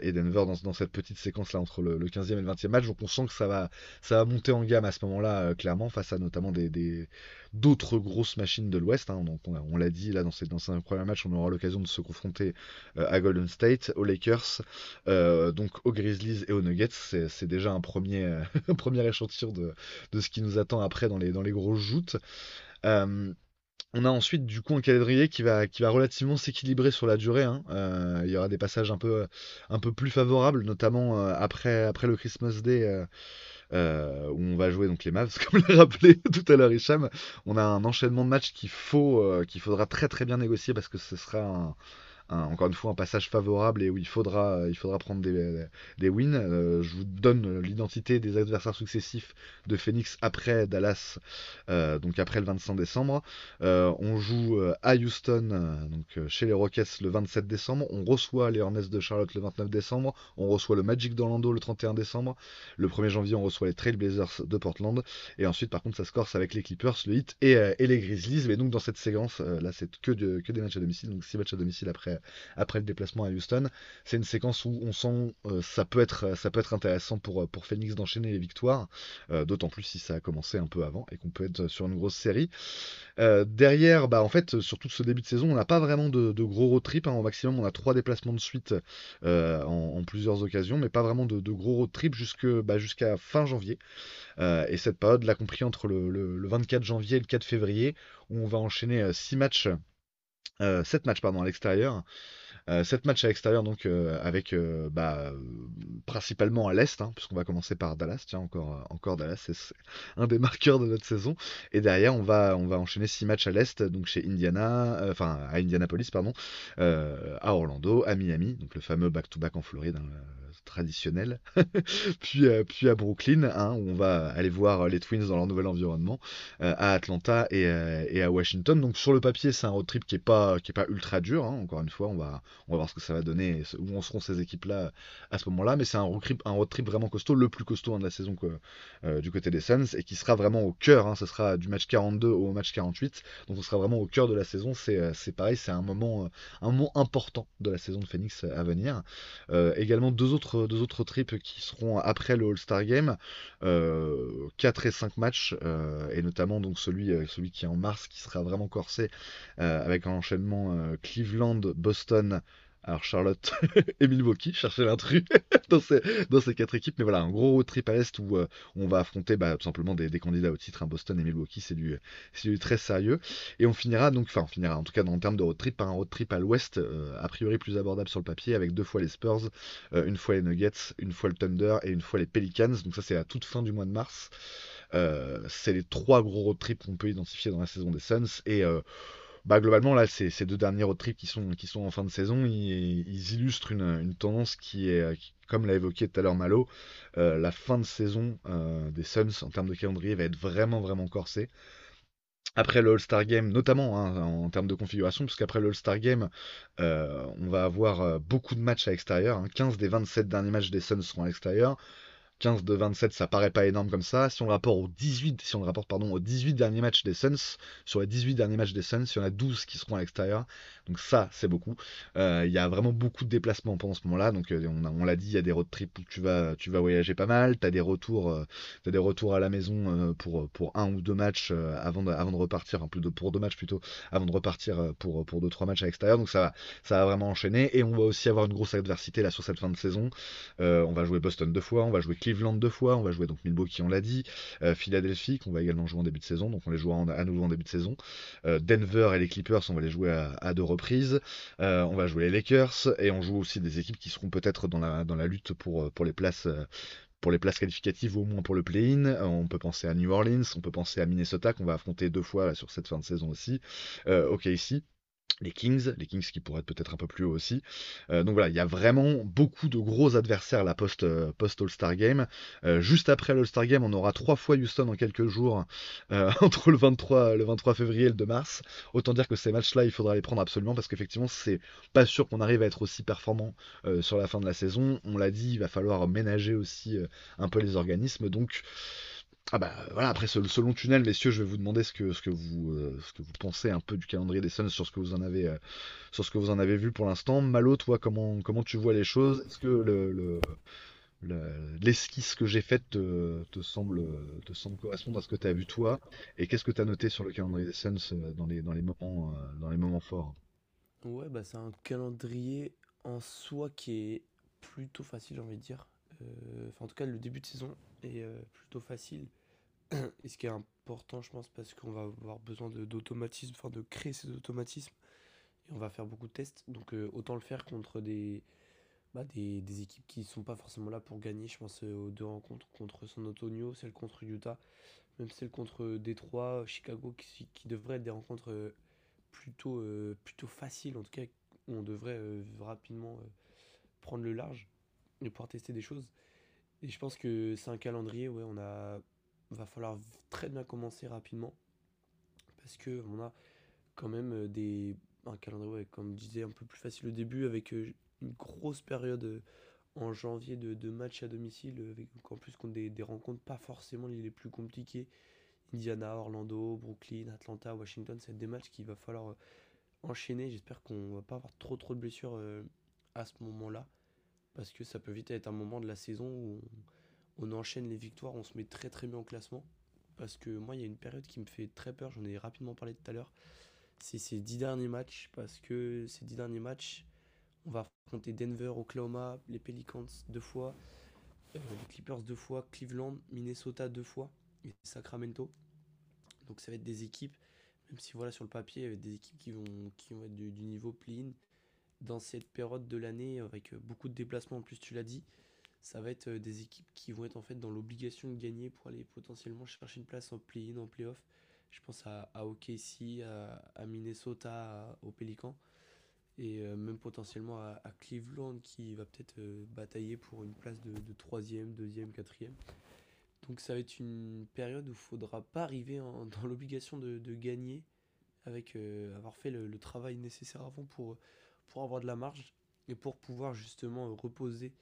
et Denver dans, cette petite séquence-là entre le, 15e et le 20e match. Donc on sent que ça va, ça va monter en gamme à ce moment-là, clairement, face à notamment des, des d'autres grosses machines de l'Ouest. Hein. Donc on, l'a dit là dans, ces, dans un premier match, on aura l'occasion de se confronter euh, à Golden State, aux Lakers, euh, donc aux Grizzlies et aux Nuggets. C'est déjà un premier, euh, premier échantillon de, de, ce qui nous attend après dans les, dans les grosses joutes. On a ensuite du coup un calendrier qui va, qui va relativement s'équilibrer sur la durée. Hein. il y aura des passages un peu, un peu plus favorables, notamment après, après le Christmas Day où on va jouer donc les Mavs, comme l'a rappelé tout à l'heure Hicham. On a un enchaînement de matchs qu'il faut, euh, qu'il faudra très très bien négocier parce que ce sera encore une fois un passage favorable et où il faudra, il faudra prendre des, des wins. je vous donne l'identité des adversaires successifs de Phoenix après Dallas, donc après le 25 décembre. on joue à Houston, donc chez les Rockets le 27 décembre. On reçoit les Hornets de Charlotte le 29 décembre. On reçoit le Magic d'Orlando le 31 décembre. Le 1er janvier, on reçoit les Trailblazers de Portland. Et ensuite, par contre, ça se corse avec les Clippers, le Heat et, les Grizzlies. Mais donc, dans cette séquence, là, c'est que, que des matchs à domicile. Donc, 6 matchs à domicile après, après le déplacement à Houston. C'est une séquence où on sent ça, peut être, ça peut être intéressant pour, pour Phoenix d'enchaîner les victoires. D'autant plus si ça a commencé un peu avant et qu'on peut être sur une grosse série. derrière, bah, en fait, sur tout ce début de saison, on n'a pas vraiment de, gros road trip. Hein. Au maximum, on a trois déplacements de suite en, plusieurs occasions, mais pas vraiment de, gros road trip bah, jusqu'à fin janvier. et cette période l'a compris entre le, 24 janvier et le 4 février, où on va enchaîner 6 matchs, 7 matchs pardon, à l'extérieur. 7 matchs à l'extérieur, donc avec bah, principalement à l'Est, hein, puisqu'on va commencer par Dallas, tiens, encore, encore Dallas, c'est un des marqueurs de notre saison. Et derrière, on va, on va enchaîner 6 matchs à l'Est, donc chez Indiana, enfin à Indianapolis, pardon, à Orlando, à Miami, donc le fameux back-to-back en Floride. Hein, traditionnel, puis, euh, puis à Brooklyn, hein, où on va aller voir les Twins dans leur nouvel environnement, euh, à Atlanta euh, et, à Washington. Donc sur le papier, c'est un road trip qui est pas, est pas ultra dur. Hein. encore une fois, on va, on va voir ce que ça va donner, où en seront ces équipes-là à ce moment-là. Mais c'est un road trip, un road trip vraiment costaud, le plus costaud hein, de la saison du côté des Suns, et qui sera vraiment au cœur. ce sera du match 42 au match 48. Donc on sera vraiment au cœur de la saison. C'est pareil, c'est un moment, un moment important de la saison de Phoenix à venir. également deux autres deux autres trips qui seront après le All-Star Game. 4 euh, et 5 matchs, euh, et notamment donc celui, euh, celui qui est en mars, qui sera vraiment corsé, avec un enchaînement Cleveland, Boston, alors Charlotte et Milwaukee, chercher l'intrus dans, ces, quatre équipes. Mais voilà, un gros road trip à l'Est où euh, on va affronter bah, tout simplement des, candidats au titre. Hein, Boston et Milwaukee, c'est du, très sérieux. Et on finira donc, enfin on finira en tout cas en termes de road trip par un road trip à l'Ouest, euh, a priori plus abordable sur le papier, avec deux fois les Spurs, euh, une fois les Nuggets, une fois le Thunder et une fois les Pelicans. Donc ça c'est à toute fin du mois de mars. c'est les trois gros road trips qu'on peut identifier dans la saison des Suns. Et bah, globalement, là, ces, deux derniers road trips qui sont, en fin de saison, ils, illustrent une, tendance qui est, comme l'a évoqué tout à l'heure Malo, euh, la fin de saison euh, des Suns en termes de calendrier va être vraiment, vraiment corsée. Après le All-Star Game, notamment hein, en termes de configuration, puisqu'après le All-Star Game, euh, on va avoir beaucoup de matchs à l'extérieur. 15 hein. des 27 derniers matchs des Suns seront à l'extérieur. 15 de 27, ça paraît pas énorme comme ça. Si on le rapporte aux 18, si on le rapporte pardon, aux 18 derniers matchs des Suns, sur les 18 derniers matchs des Suns, il y en a 12 qui seront à l'extérieur. Donc ça, c'est beaucoup. Euh, il y a vraiment beaucoup de déplacements pendant ce moment-là. Donc euh, on, l'a dit, il y a des road trips où tu vas, tu vas voyager pas mal. Tu as des retours, euh, des retours à la maison pour, pour un ou deux matchs avant, de, repartir, plus pour deux matchs plutôt, avant de repartir pour, pour deux trois matchs à l'extérieur. Donc ça va, ça va vraiment enchaîner. Et on va aussi avoir une grosse adversité là sur cette fin de saison. on va jouer Boston deux fois, on va jouer Cleveland deux fois, on va jouer donc Milwaukee, on l'a dit, Philadelphie qu'on va également jouer en début de saison, donc on les jouera à nouveau en début de saison. Denver et les Clippers, on va les jouer à, deux reprise. Euh, on va jouer les Lakers et on joue aussi des équipes qui seront peut-être dans la, lutte pour, les places euh, qualificatives ou au moins pour le play-in. Euh, on peut penser à New Orleans, on peut penser à Minnesota qu'on va affronter deux fois sur cette fin de saison aussi. ok ici les Kings, les Kings qui pourraient être peut-être un peu plus haut aussi. Euh, donc voilà, il y a vraiment beaucoup de gros adversaires à la post, euh, post All-Star Game. Euh, juste après l'All-Star Game, on aura trois fois Houston en quelques jours, entre le 23, le 23 février et le 2 mars. Autant dire que ces matchs-là, il faudra les prendre absolument parce qu'effectivement, c'est pas sûr qu'on arrive à être aussi performant sur la fin de la saison. On l'a dit, il va falloir ménager aussi un peu les organismes. Donc ah bah voilà, après ce, long tunnel, messieurs, je vais vous demander ce que, ce que, vous, euh, ce que vous pensez un peu du calendrier des Suns sur ce que vous en avez, euh, ce que vous en avez vu pour l'instant. Malo, toi, comment, comment tu vois les choses? Est-ce que le, l'esquisse que j'ai faite te, semble, correspondre à ce que tu as vu toi? Et qu'est-ce que tu as noté sur le calendrier des Suns euh, dans les, dans les, moments, dans les moments forts? Ouais, bah c'est un calendrier en soi qui est plutôt facile, j'ai envie de dire. Enfin, en tout cas, le début de saison est plutôt facile. Et ce qui est important, je pense, parce qu'on va avoir besoin d'automatisme, enfin de créer ces automatismes. Et on va faire beaucoup de tests. Donc euh, autant le faire contre des, bah, des, équipes qui ne sont pas forcément là pour gagner. Je pense euh, aux deux rencontres contre San Antonio, celle contre Utah, même celle contre Détroit, Chicago, qui, qui devraient être des rencontres euh, plutôt, plutôt faciles, en tout cas on devrait rapidement prendre le large et pouvoir tester des choses. Et je pense que c'est un calendrier, ouais, on a, va falloir très bien commencer rapidement parce que on a quand même des un calendrier, comme je disais, un peu plus facile au début avec une grosse période en janvier de, de matchs à domicile, avec en plus contre des, des rencontres pas forcément les plus compliquées. Indiana, Orlando, Brooklyn, Atlanta, Washington, c'est des matchs qu'il va falloir enchaîner. J'espère qu'on va pas avoir trop trop de blessures à ce moment-là parce que ça peut vite être un moment de la saison où on, enchaîne les victoires, on se met très très bien au classement. Parce que moi, il y a une période qui me fait très peur, j'en ai rapidement parlé tout à l'heure. C'est ces dix derniers matchs, parce que ces dix derniers matchs, on va affronter Denver, Oklahoma, les Pelicans deux fois, euh, les Clippers deux fois, Cleveland, Minnesota deux fois et Sacramento. Donc ça va être des équipes, même si voilà sur le papier, il y avait des équipes qui vont, qui vont être du, niveau play dans cette période de l'année avec euh, beaucoup de déplacements en plus tu l'as dit ça va être euh, des équipes qui vont être en fait dans l'obligation de gagner pour aller potentiellement chercher une place en play-in en play-off je pense à, à OKC à, Minnesota au Pélican et euh, même potentiellement à, Cleveland qui va peut-être batailler pour une place de, de 3e, 2e, 4e. Donc ça va être une période où il ne faudra pas arriver dans l'obligation de, de, gagner avec avoir fait le, le, travail nécessaire avant pour, pour avoir de la marge et pour pouvoir justement euh, reposer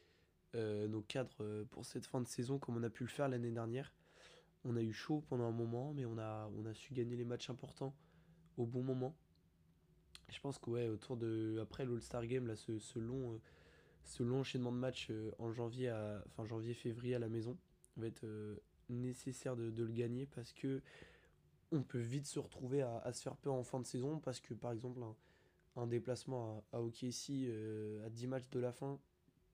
euh, nos cadres euh, pour cette fin de saison comme on a pu le faire l'année dernière. On a eu chaud pendant un moment, mais on a, on a su gagner les matchs importants au bon moment. Je pense que ouais, autour de après l'All-Star Game, là, ce, long, ce long enchaînement de matchs en janvier, à, enfin janvier-février à la maison, va être nécessaire de, le gagner parce que on peut vite se retrouver à, se faire peur en fin de saison parce que par exemple un déplacement à, OKC euh, à 10 matchs de la fin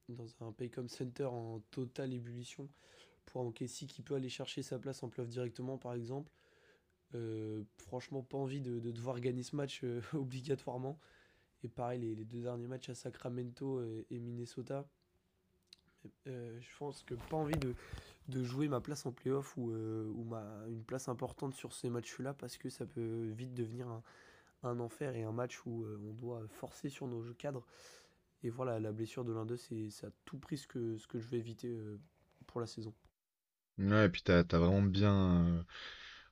dans un Paycom Center en totale ébullition pour un OKC qui peut aller chercher sa place en playoff directement par exemple. Euh, franchement pas envie de, devoir gagner ce match euh, obligatoirement. Et pareil les, deux derniers matchs à Sacramento et, Minnesota. je pense que pas envie de, de jouer ma place en playoff ou, ou ma, une place importante sur ces matchs-là parce que ça peut vite devenir un, un enfer et un match où euh, on doit forcer sur nos cadres. Et voilà, la blessure de l'un d'eux, c'est à tout prix ce que, ce que je vais éviter euh, pour la saison. Ouais, et puis t'as as vraiment bien, euh,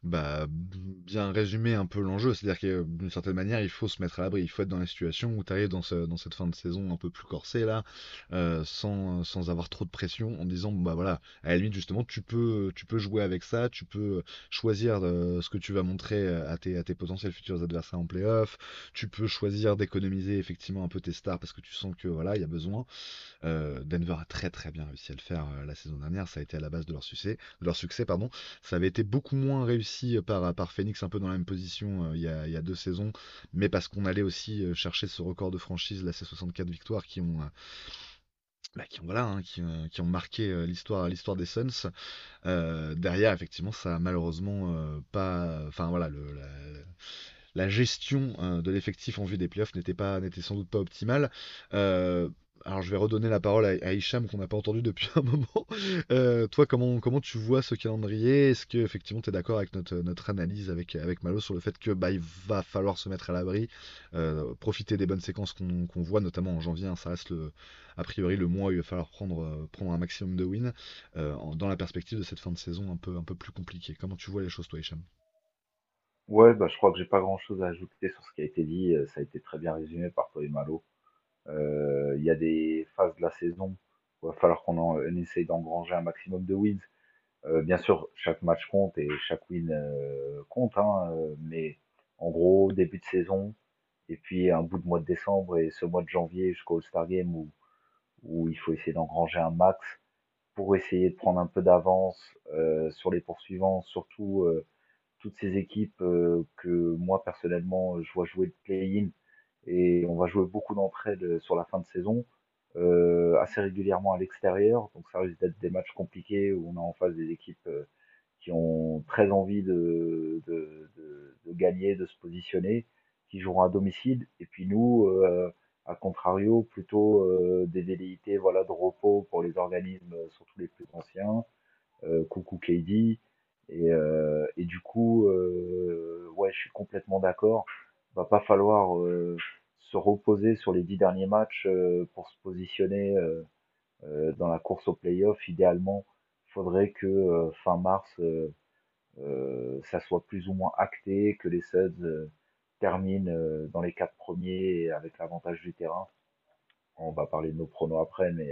bah, bien résumé un peu l'enjeu. C'est-à-dire que d'une certaine manière, il faut se mettre à l'abri. Il faut être dans les situations où tu arrives dans cette fin de saison un peu plus corsée, là, euh, sans, sans avoir trop de pression, en disant, bah voilà, à la limite, justement, tu peux, tu peux jouer avec ça, tu peux choisir euh, ce que tu vas montrer à tes, à tes potentiels futurs adversaires en playoff, tu peux choisir d'économiser effectivement un peu tes stars parce que tu sens que voilà, il y a besoin. Euh, Denver a très très bien réussi à le faire la saison dernière, ça a été à la base de leur succès, de leur succès pardon. Ça avait été beaucoup moins réussi par, par Phoenix, un peu dans la même position euh, il, y a, deux saisons, mais parce qu'on allait aussi euh, chercher ce record de franchise, là, ces 64 victoires qui ont. Euh, marqué l'histoire l'histoire des Suns derrière effectivement ça a malheureusement pas enfin voilà la gestion de l'effectif en vue des playoffs n'était pas n'était sans doute pas optimale alors je vais redonner la parole à, Hicham qu'on n'a pas entendu depuis un moment. Euh, toi, comment, comment tu vois ce calendrier? Est-ce que effectivement tu es d'accord avec notre, notre analyse avec, avec Malo sur le fait que bah, il va falloir se mettre à l'abri, euh, profiter des bonnes séquences qu'on voit, notamment en janvier, hein, ça reste a priori le mois où il va falloir prendre, euh, prendre un maximum de wins dans la perspective de cette fin de saison un peu, un peu plus compliquée. Comment tu vois les choses toi Hicham? Ouais, bah, je crois que j'ai pas grand chose à ajouter sur ce qui a été dit, ça a été très bien résumé par toi et Malo. Euh, il y a des phases de la saison où il va falloir qu'on essaye d'engranger un maximum de wins. Euh, bien sûr, chaque match compte et chaque win euh, compte, hein, mais en gros, début de saison, et puis un bout de mois de décembre et ce mois de janvier jusqu'au All-Star Game où, où il faut essayer d'engranger un max pour essayer de prendre un peu d'avance sur les poursuivants, surtout toutes ces équipes que moi personnellement je vois jouer le play-in et on va jouer beaucoup d'entre elles euh, sur la fin de saison, euh, assez régulièrement à l'extérieur. Donc ça risque d'être des matchs compliqués où on a en face des équipes euh, qui ont très envie de, de, de, gagner, de se positionner, qui joueront à domicile. Et puis nous, euh, à contrario, plutôt euh, des velléités voilà, de repos pour les organismes, surtout les plus anciens. Euh, coucou KD. Et, et du coup, ouais, je suis complètement d'accord. Va pas falloir se reposer sur les dix derniers matchs pour se positionner dans la course au playoff. Idéalement, il faudrait que fin mars, ça soit plus ou moins acté, que les Suds terminent dans les quatre premiers avec l'avantage du terrain. On va parler de nos pronos après, mais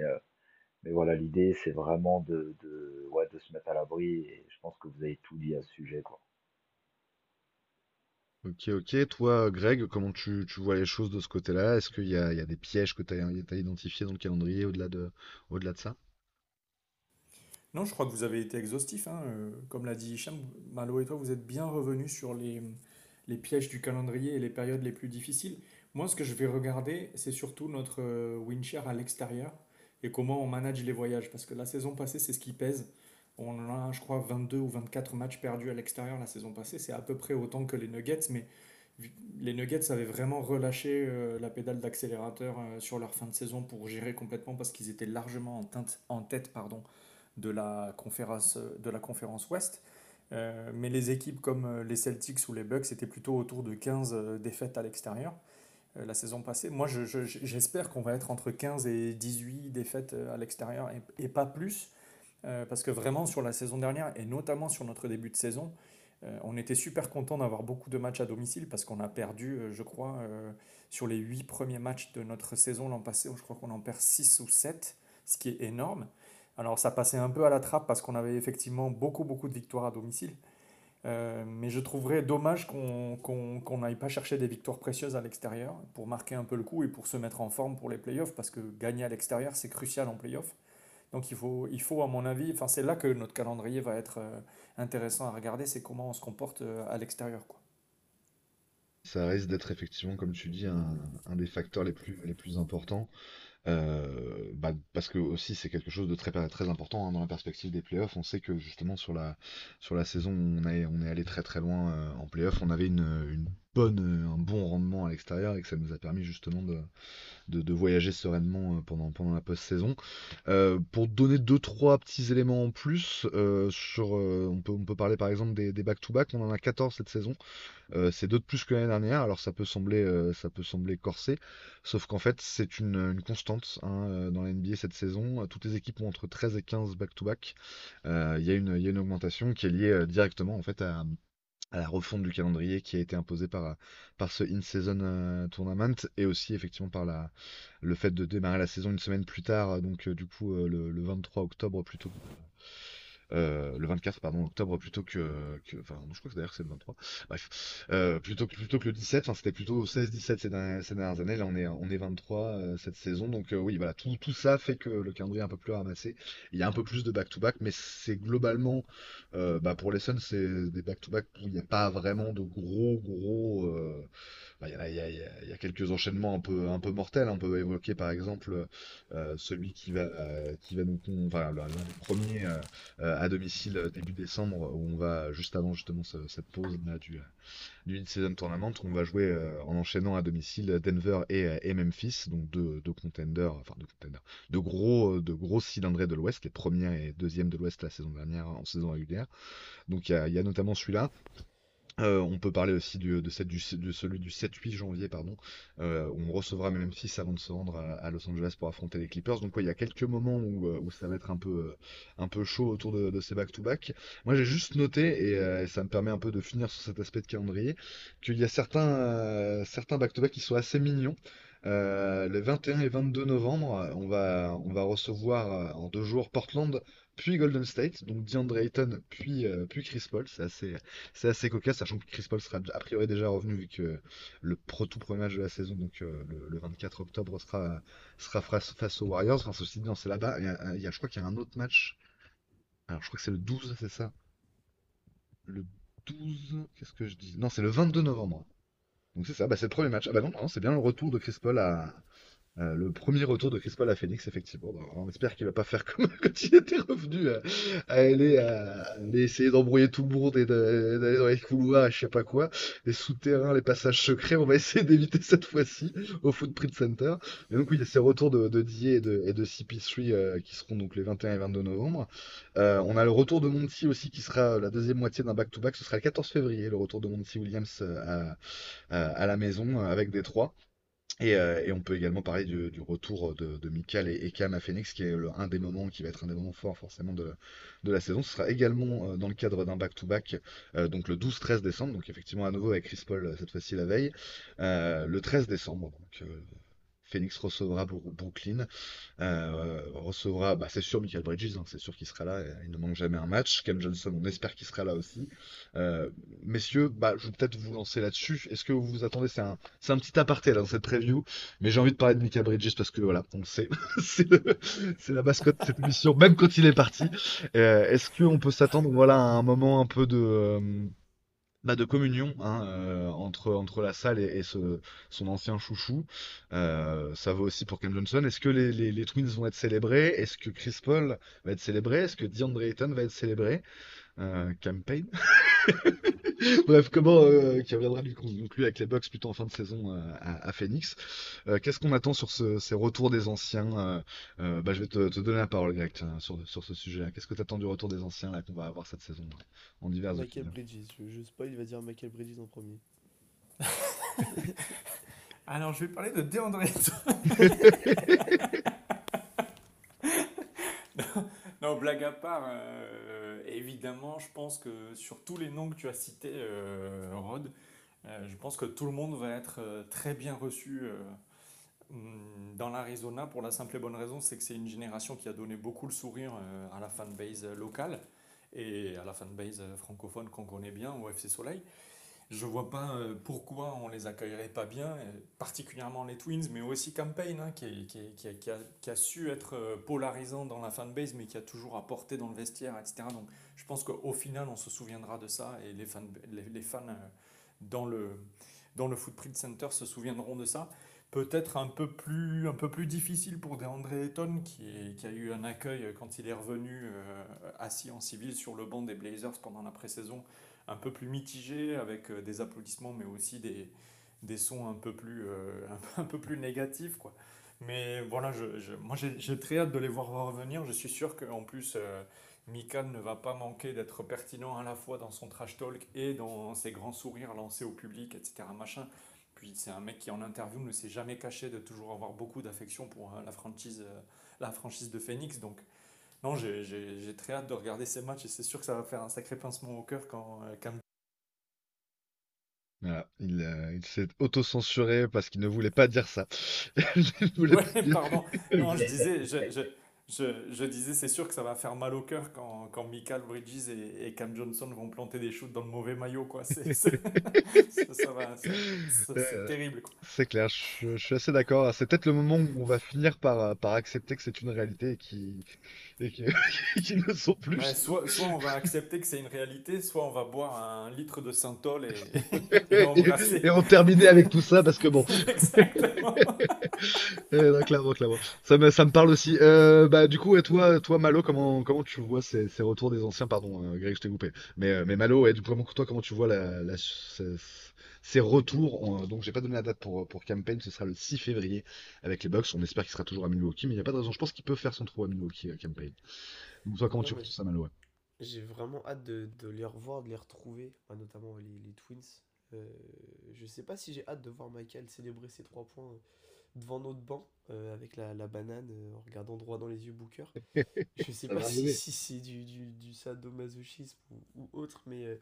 voilà, l'idée, c'est vraiment de, de se mettre à l'abri et je pense que vous avez tout dit à ce sujet, quoi. Ok, ok. Toi, Greg, comment tu, tu vois les choses de ce côté-là? Est-ce qu'il y a, il y a des pièges que tu as, identifiés dans le calendrier au-delà de, au-delà de ça? Non, je crois que vous avez été exhaustif, hein, euh, comme l'a dit Hicham. Malo et toi, vous êtes bien revenus sur les, les pièges du calendrier et les périodes les plus difficiles. Moi, ce que je vais regarder, c'est surtout notre euh, win share à l'extérieur et comment on manage les voyages. Parce que la saison passée, c'est ce qui pèse. On a, je crois, 22 ou 24 matchs perdus à l'extérieur la saison passée. C'est à peu près autant que les Nuggets, mais les Nuggets avaient vraiment relâché euh, la pédale d'accélérateur euh, sur leur fin de saison pour gérer complètement parce qu'ils étaient largement en, teinte, en tête pardon, de, la conférence, de la conférence Ouest. Euh, mais les équipes comme les Celtics ou les Bucks étaient plutôt autour de 15 défaites à l'extérieur. Euh, la saison passée. Moi, j'espère qu'on va être entre 15 et 18 défaites euh, à l'extérieur et, pas plus. Euh, parce que vraiment, sur la saison dernière, et notamment sur notre début de saison, on était super content d'avoir beaucoup de matchs à domicile parce qu'on a perdu, je crois, sur les 8 premiers matchs de notre saison l'an passé, je crois qu'on en perd 6 ou 7, ce qui est énorme. Alors ça passait un peu à la trappe parce qu'on avait effectivement beaucoup, beaucoup de victoires à domicile. Euh, mais je trouverais dommage qu'on n'aille pas chercher des victoires précieuses à l'extérieur pour marquer un peu le coup et pour se mettre en forme pour les playoffs, parce que gagner à l'extérieur, c'est crucial en playoffs. Donc il faut, il faut à mon avis, enfin c'est là que notre calendrier va être euh, intéressant à regarder, c'est comment on se comporte euh, à l'extérieur. Ça risque d'être effectivement, comme tu dis, un, des facteurs les plus, les plus importants. Euh, bah, parce que aussi c'est quelque chose de très très important hein, dans la perspective des playoffs. On sait que justement sur la sur la saison on est on est allé très très loin en playoffs. On avait une bonne un bon rendement à l'extérieur et que ça nous a permis justement de de, voyager sereinement euh, pendant, pendant la post-saison. Euh, pour donner deux trois petits éléments en plus, euh, sur, on, peut, on peut parler par exemple des back-to-back, on en a 14 cette saison. c'est deux de plus que l'année dernière, alors ça peut sembler, ça peut sembler corsé, sauf qu'en fait c'est une, une constante hein, dans la NBA cette saison. Toutes les équipes ont entre 13 et 15 back-to-back. Il y, y a une augmentation qui est liée directement en fait à, à la refonte du calendrier qui a été imposé par, par ce in-season euh, tournament et aussi effectivement par la, le fait de démarrer la saison une semaine plus tard, donc euh, du coup euh, le, le, 23 octobre plutôt euh, le 24 pardon octobre plutôt que, enfin je crois que d'ailleurs c'est le 23 bref. Euh, plutôt que plutôt que le 17 enfin c'était plutôt 16 17 ces dernières, années. Là on est on est 23 euh, cette saison. Donc oui voilà tout, tout ça fait que le calendrier est un peu plus ramassé. Il y a un peu plus de back to back mais c'est globalement bah, pour les Suns c'est des back to back où il n'y a pas vraiment de gros gros il y, a, quelques enchaînements un peu, un peu mortels. On peut évoquer par exemple euh, celui qui va, euh, qui va nous, enfin, l'un euh, à domicile début décembre, où on va juste avant justement cette pause du, du in-season tournament, on va jouer en enchaînant à domicile Denver et, Memphis, donc deux, deux contenders, enfin deux contenders, de gros, de gros cylindrés de l'Ouest, les premiers et deuxièmes de l'Ouest la saison dernière en saison régulière. Donc il y a notamment celui-là. Euh, on peut parler aussi de, celui du 7-8 janvier, pardon, euh, où on recevra Memphis avant de se rendre à, Los Angeles pour affronter les Clippers. Donc il y a quelques moments où, euh, ça va être un peu, chaud autour de, ces back-to-back. Moi j'ai juste noté, et, ça me permet un peu de finir sur cet aspect de calendrier, qu'il y a certains, back-to-back qui sont assez mignons. le 21 et 22 novembre, on va recevoir en deux jours Portland, puis Golden State, donc DeAndre Ayton, puis, euh, puis Chris Paul. C'est assez, c'est assez cocasse, sachant que Chris Paul sera a priori déjà revenu vu que le pro, tout premier match de la saison, donc euh, le, 24 octobre, sera, sera face, aux Warriors. Enfin, ceci dit, c'est là-bas. Il y a, je crois qu'il y a un autre match. Alors, je crois que c'est le 12, c'est ça? Le 12, qu'est-ce que je dis? Non, c'est le 22 novembre. Donc c'est ça, bah, c'est le premier match. Ah bah non, non c'est bien le retour de Chris Paul à, euh, le premier retour de Chris Paul à Phoenix, effectivement. on espère qu'il va pas faire comme quand il était revenu euh, à, aller, à, essayer d'embrouiller tout le monde et d'aller dans les couloirs et je sais pas quoi, les souterrains, les passages secrets. On va essayer d'éviter cette fois-ci au Footprint Center. Et donc oui, il y a ces retours de, de et de, et de CP3 euh, qui seront donc les 21 et 22 novembre. on a le retour de Monty aussi qui sera la deuxième moitié d'un back-to-back. Ce sera le 14 février, le retour de Monty Williams à, à, la maison avec des trois. Et, euh, et on peut également parler du, du retour de, de et, et Cam à Phoenix, qui est le- un des moments qui va être un des moments forts forcément de, de la saison. Ce sera également euh, dans le cadre d'un back-to-back, euh, donc le 12-13 décembre, donc effectivement à nouveau avec Chris Paul euh, cette fois-ci la veille, Euh, le 13 décembre. Donc, euh, Phoenix recevra Brooklyn, euh, recevra, bah, c'est sûr, Michael Bridges, c'est sûr qu'il sera là, il ne manque jamais un match. Cam Johnson, on espère qu'il sera là aussi. Euh, messieurs, bah, je vais peut-être vous lancer là-dessus. Est-ce que vous vous attendez, c'est un, un petit aparté là dans cette preview, mais j'ai envie de parler de Michael Bridges parce que voilà, on le sait, c'est la mascotte de cette émission, même quand il est parti. Euh, est-ce qu'on peut s'attendre, voilà, à un moment un peu de, bah, de communion hein, euh, entre, entre la salle et, son ancien chouchou. Euh, ça vaut aussi pour Cam Johnson. Est-ce que les, les, les Twins vont être célébrés? Est-ce que Chris Paul va être célébré? Est-ce que DeAndre Ayton va être célébré? Euh, campaign. Bref, comment euh, qui reviendra du conclu avec les Bucks plutôt en fin de saison euh, à, à Phoenix. Euh, qu'est-ce qu'on attend sur ce- ces retours des anciens? Euh, euh, bah, je vais te, te donner la parole, Greg, tiens, sur, sur ce sujet-là. Qu'est-ce que tu attends du retour des anciens là qu'on va avoir cette saison en divers Michael opinions? Bridges, je, je spoil, il va dire Michael Bridges en premier. Alors, je vais parler de DeAndre. Non, non, blague à part, euh, évidemment, je pense que sur tous les noms que tu as cités, euh, Rod, euh, je pense que tout le monde va être euh, très bien reçu hum, dans l'Arizona pour la simple et bonne raison, c'est que c'est une génération qui a donné beaucoup le sourire à la fanbase locale et à la fanbase francophone qu'on connaît bien au FC Soleil. Je vois pas euh, pourquoi on les accueillerait pas bien, euh, particulièrement les Twins, mais aussi Campaign, hein, qui, a, su être euh, polarisant dans la fanbase, mais qui a toujours apporté dans le vestiaire, etc. Donc je pense qu'au final, on se souviendra de ça, et les fans, dans le, Footprint Center se souviendront de ça. Peut-être un peu plus, difficile pour DeAndre Ayton, qui, a eu un accueil quand il est revenu assis en civil sur le banc des Blazers pendant la pré-saison un peu plus mitigé, avec euh, des applaudissements, mais aussi des, des sons un peu plus, euh, un, peu- plus négatifs, quoi. Mais voilà, je, moi j'ai très hâte de les voir revenir. Je suis sûr qu'en plus, euh, Mikan ne va pas manquer d'être pertinent à la fois dans son trash talk et dans ses grands sourires lancés au public, etc. Machin. Puis c'est un mec qui en interview ne s'est jamais caché de toujours avoir beaucoup d'affection pour euh, la franchise, la franchise de Phoenix. Donc non, j'ai très hâte de regarder ces matchs et c'est sûr que ça va faire un sacré pincement au cœur quand euh, Cam Voilà, il, euh, il s'est auto-censuré parce qu'il ne voulait pas dire ça. Ouais, pardon. Non, je disais, je, je, je, je disais, c'est sûr que ça va faire mal au cœur quand, quand Michael Bridges et, et Cam Johnson vont planter des shoots dans le mauvais maillot, quoi. C'est, terrible, quoi. C'est clair, je, je suis assez d'accord. C'est peut-être le moment où on va finir par, euh, par accepter que c'est une réalité et qui et qui, qui ne sont plus. Ouais, soit, soit on va accepter que c'est une réalité, soit on va boire un litre de Saint-Ol et, et Et, et on terminait avec tout ça parce que bon, Exactement. euh, non, clairement, clairement. Ça me, ça me parle aussi. Euh, bah, du coup, et toi, toi, Malo, comment, comment tu vois ces, ces retours des anciens? Pardon, euh, Greg, je t'ai coupé. Mais, euh, mais Malo, ouais, du coup, comment, toi, comment tu vois la, la, ces, ces retours? En- donc, j'ai pas donné la date pour, pour Campaign, ce sera le 6 février avec les Bucks. On espère qu'il sera toujours à Milwaukee, mais il n'y a pas de raison. Je pense qu'il peut faire son trou à Milwaukee, euh, Campaign. Donc, toi, comment Non, tu vois ça, Malo? ouais? j'ai vraiment hâte de, de les revoir, de les retrouver, notamment les, les Twins. Euh, je sais pas si j'ai hâte de voir Michael célébrer ses trois points devant notre banc euh, avec la, la banane euh, en regardant droit dans les yeux Booker. Je sais pas si, c'est du, du, du sadomasochisme ou, ou autre, mais euh,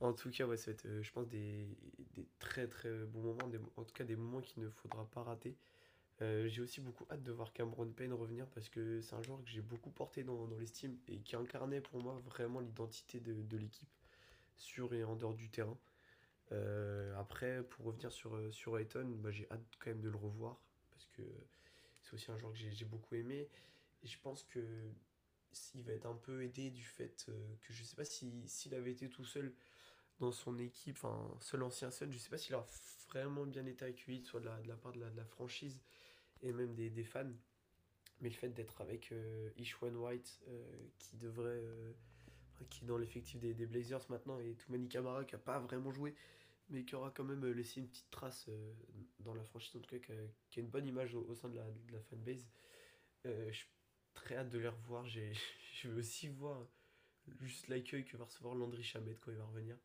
en tout cas, ouais, ça va être, je pense, des, des très très bons moments, des- en tout cas des moments qu'il ne faudra pas rater. J'ai aussi beaucoup hâte de voir Cameron Payne revenir parce que c'est un joueur que j'ai beaucoup porté dans, dans l'estime et qui incarnait pour moi vraiment l'identité de, de l'équipe sur et en dehors du terrain. Euh, après, pour revenir sur, euh, sur Ayton, bah, j'ai hâte quand même de le revoir parce que c'est aussi un joueur que j'ai beaucoup aimé. Et je pense que s'il va être un peu aidé du fait euh, que je sais pas si s'il avait été tout seul dans son équipe, enfin seul ancien seul, je sais pas s'il a vraiment bien été accueilli, soit de la, de la part de la, franchise et même des, des fans. Mais le fait d'être avec Ishwan White, qui devrait, qui est dans l'effectif des, des Blazers maintenant, et Toumani Camara, qui a pas vraiment joué, mais qui aura quand même euh, laissé une petite trace euh, dans la franchise, en tout cas, qui a, qui a une bonne image au, au sein de la, de la fanbase. Euh, je suis très hâte de les revoir. J'ai, je veux aussi voir juste l'accueil que va recevoir Landry Chamet quand il va revenir.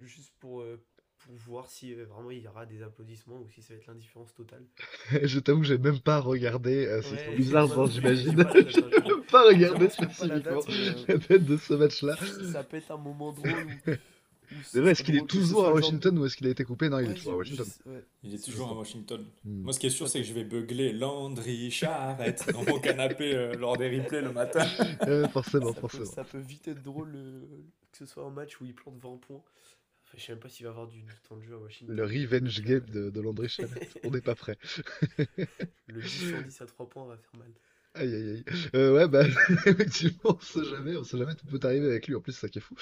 Juste pour, euh, pour voir si euh, vraiment il y aura des applaudissements ou si ça va être l'indifférence totale. Je t'avoue que j'ai même pas regardé, euh, c'est Ouais, bizarre, genre, plus, j'imagine. j'ai hein. même pas regardé la spécifiquement date, mais, la date de ce match-là. ça peut être un moment drôle où, est-ce qu'il est toujours à Washington ou est-ce qu'il a été coupé? Non, il est toujours à Washington. Il est toujours à Washington. Moi, ce qui est sûr, c'est que je vais beugler Landry Charrette dans mon canapé euh, lors des replays le matin. Euh, forcément, Ça peut, forcément. ça peut vite être drôle euh, que ce soit un match où il plante 20 points. Enfin, je sais même pas s'il va y avoir du, du temps de jeu à Washington. Le revenge game de, de Landry Shamet. On n'est pas prêt. Le 10 sur 10 à 3 points va faire mal. Aïe aïe aïe. Euh, ouais, bah, effectivement, on sait jamais, on sait jamais, tout peut arriver avec lui, en plus, c'est ça qui est fou.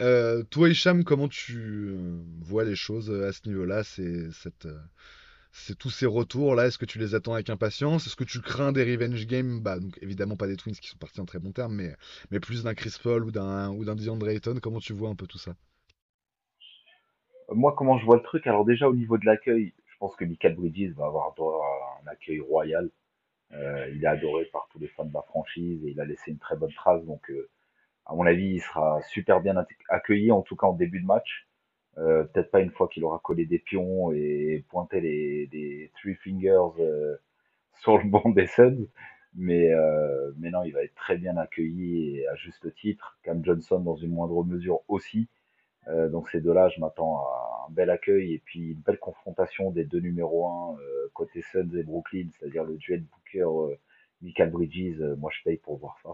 Euh, toi, Hicham, comment tu euh, vois les choses à ce niveau-là? C'est tous ces retours-là, est-ce que tu les attends avec impatience? Est-ce que tu crains des revenge games? Bah, donc, évidemment, pas des Twins qui sont partis en très bon terme, mais, mais plus d'un Chris Paul ou d'un, ou d'un comment tu vois un peu tout ça? Moi, comment je vois le truc? Alors déjà, au niveau de l'accueil, je pense que Michael Bridges va avoir droit à un accueil royal. Euh, il est adoré par tous les fans de la franchise et il a laissé une très bonne trace. Donc, euh, à mon avis, il sera super bien ac- accueilli, en tout cas en début de match. Euh, peut-être pas une fois qu'il aura collé des pions et pointé les, three fingers sur le banc des Suns. Mais, euh, mais non, il va être très bien accueilli et à juste titre. Cam Johnson dans une moindre mesure aussi. Euh, donc ces deux-là, je m'attends à un bel accueil et puis une belle confrontation des deux numéros 1 euh, côté Suns et Brooklyn, c'est-à-dire le duel Booker, euh, Michael Bridges. Moi, je paye pour voir ça.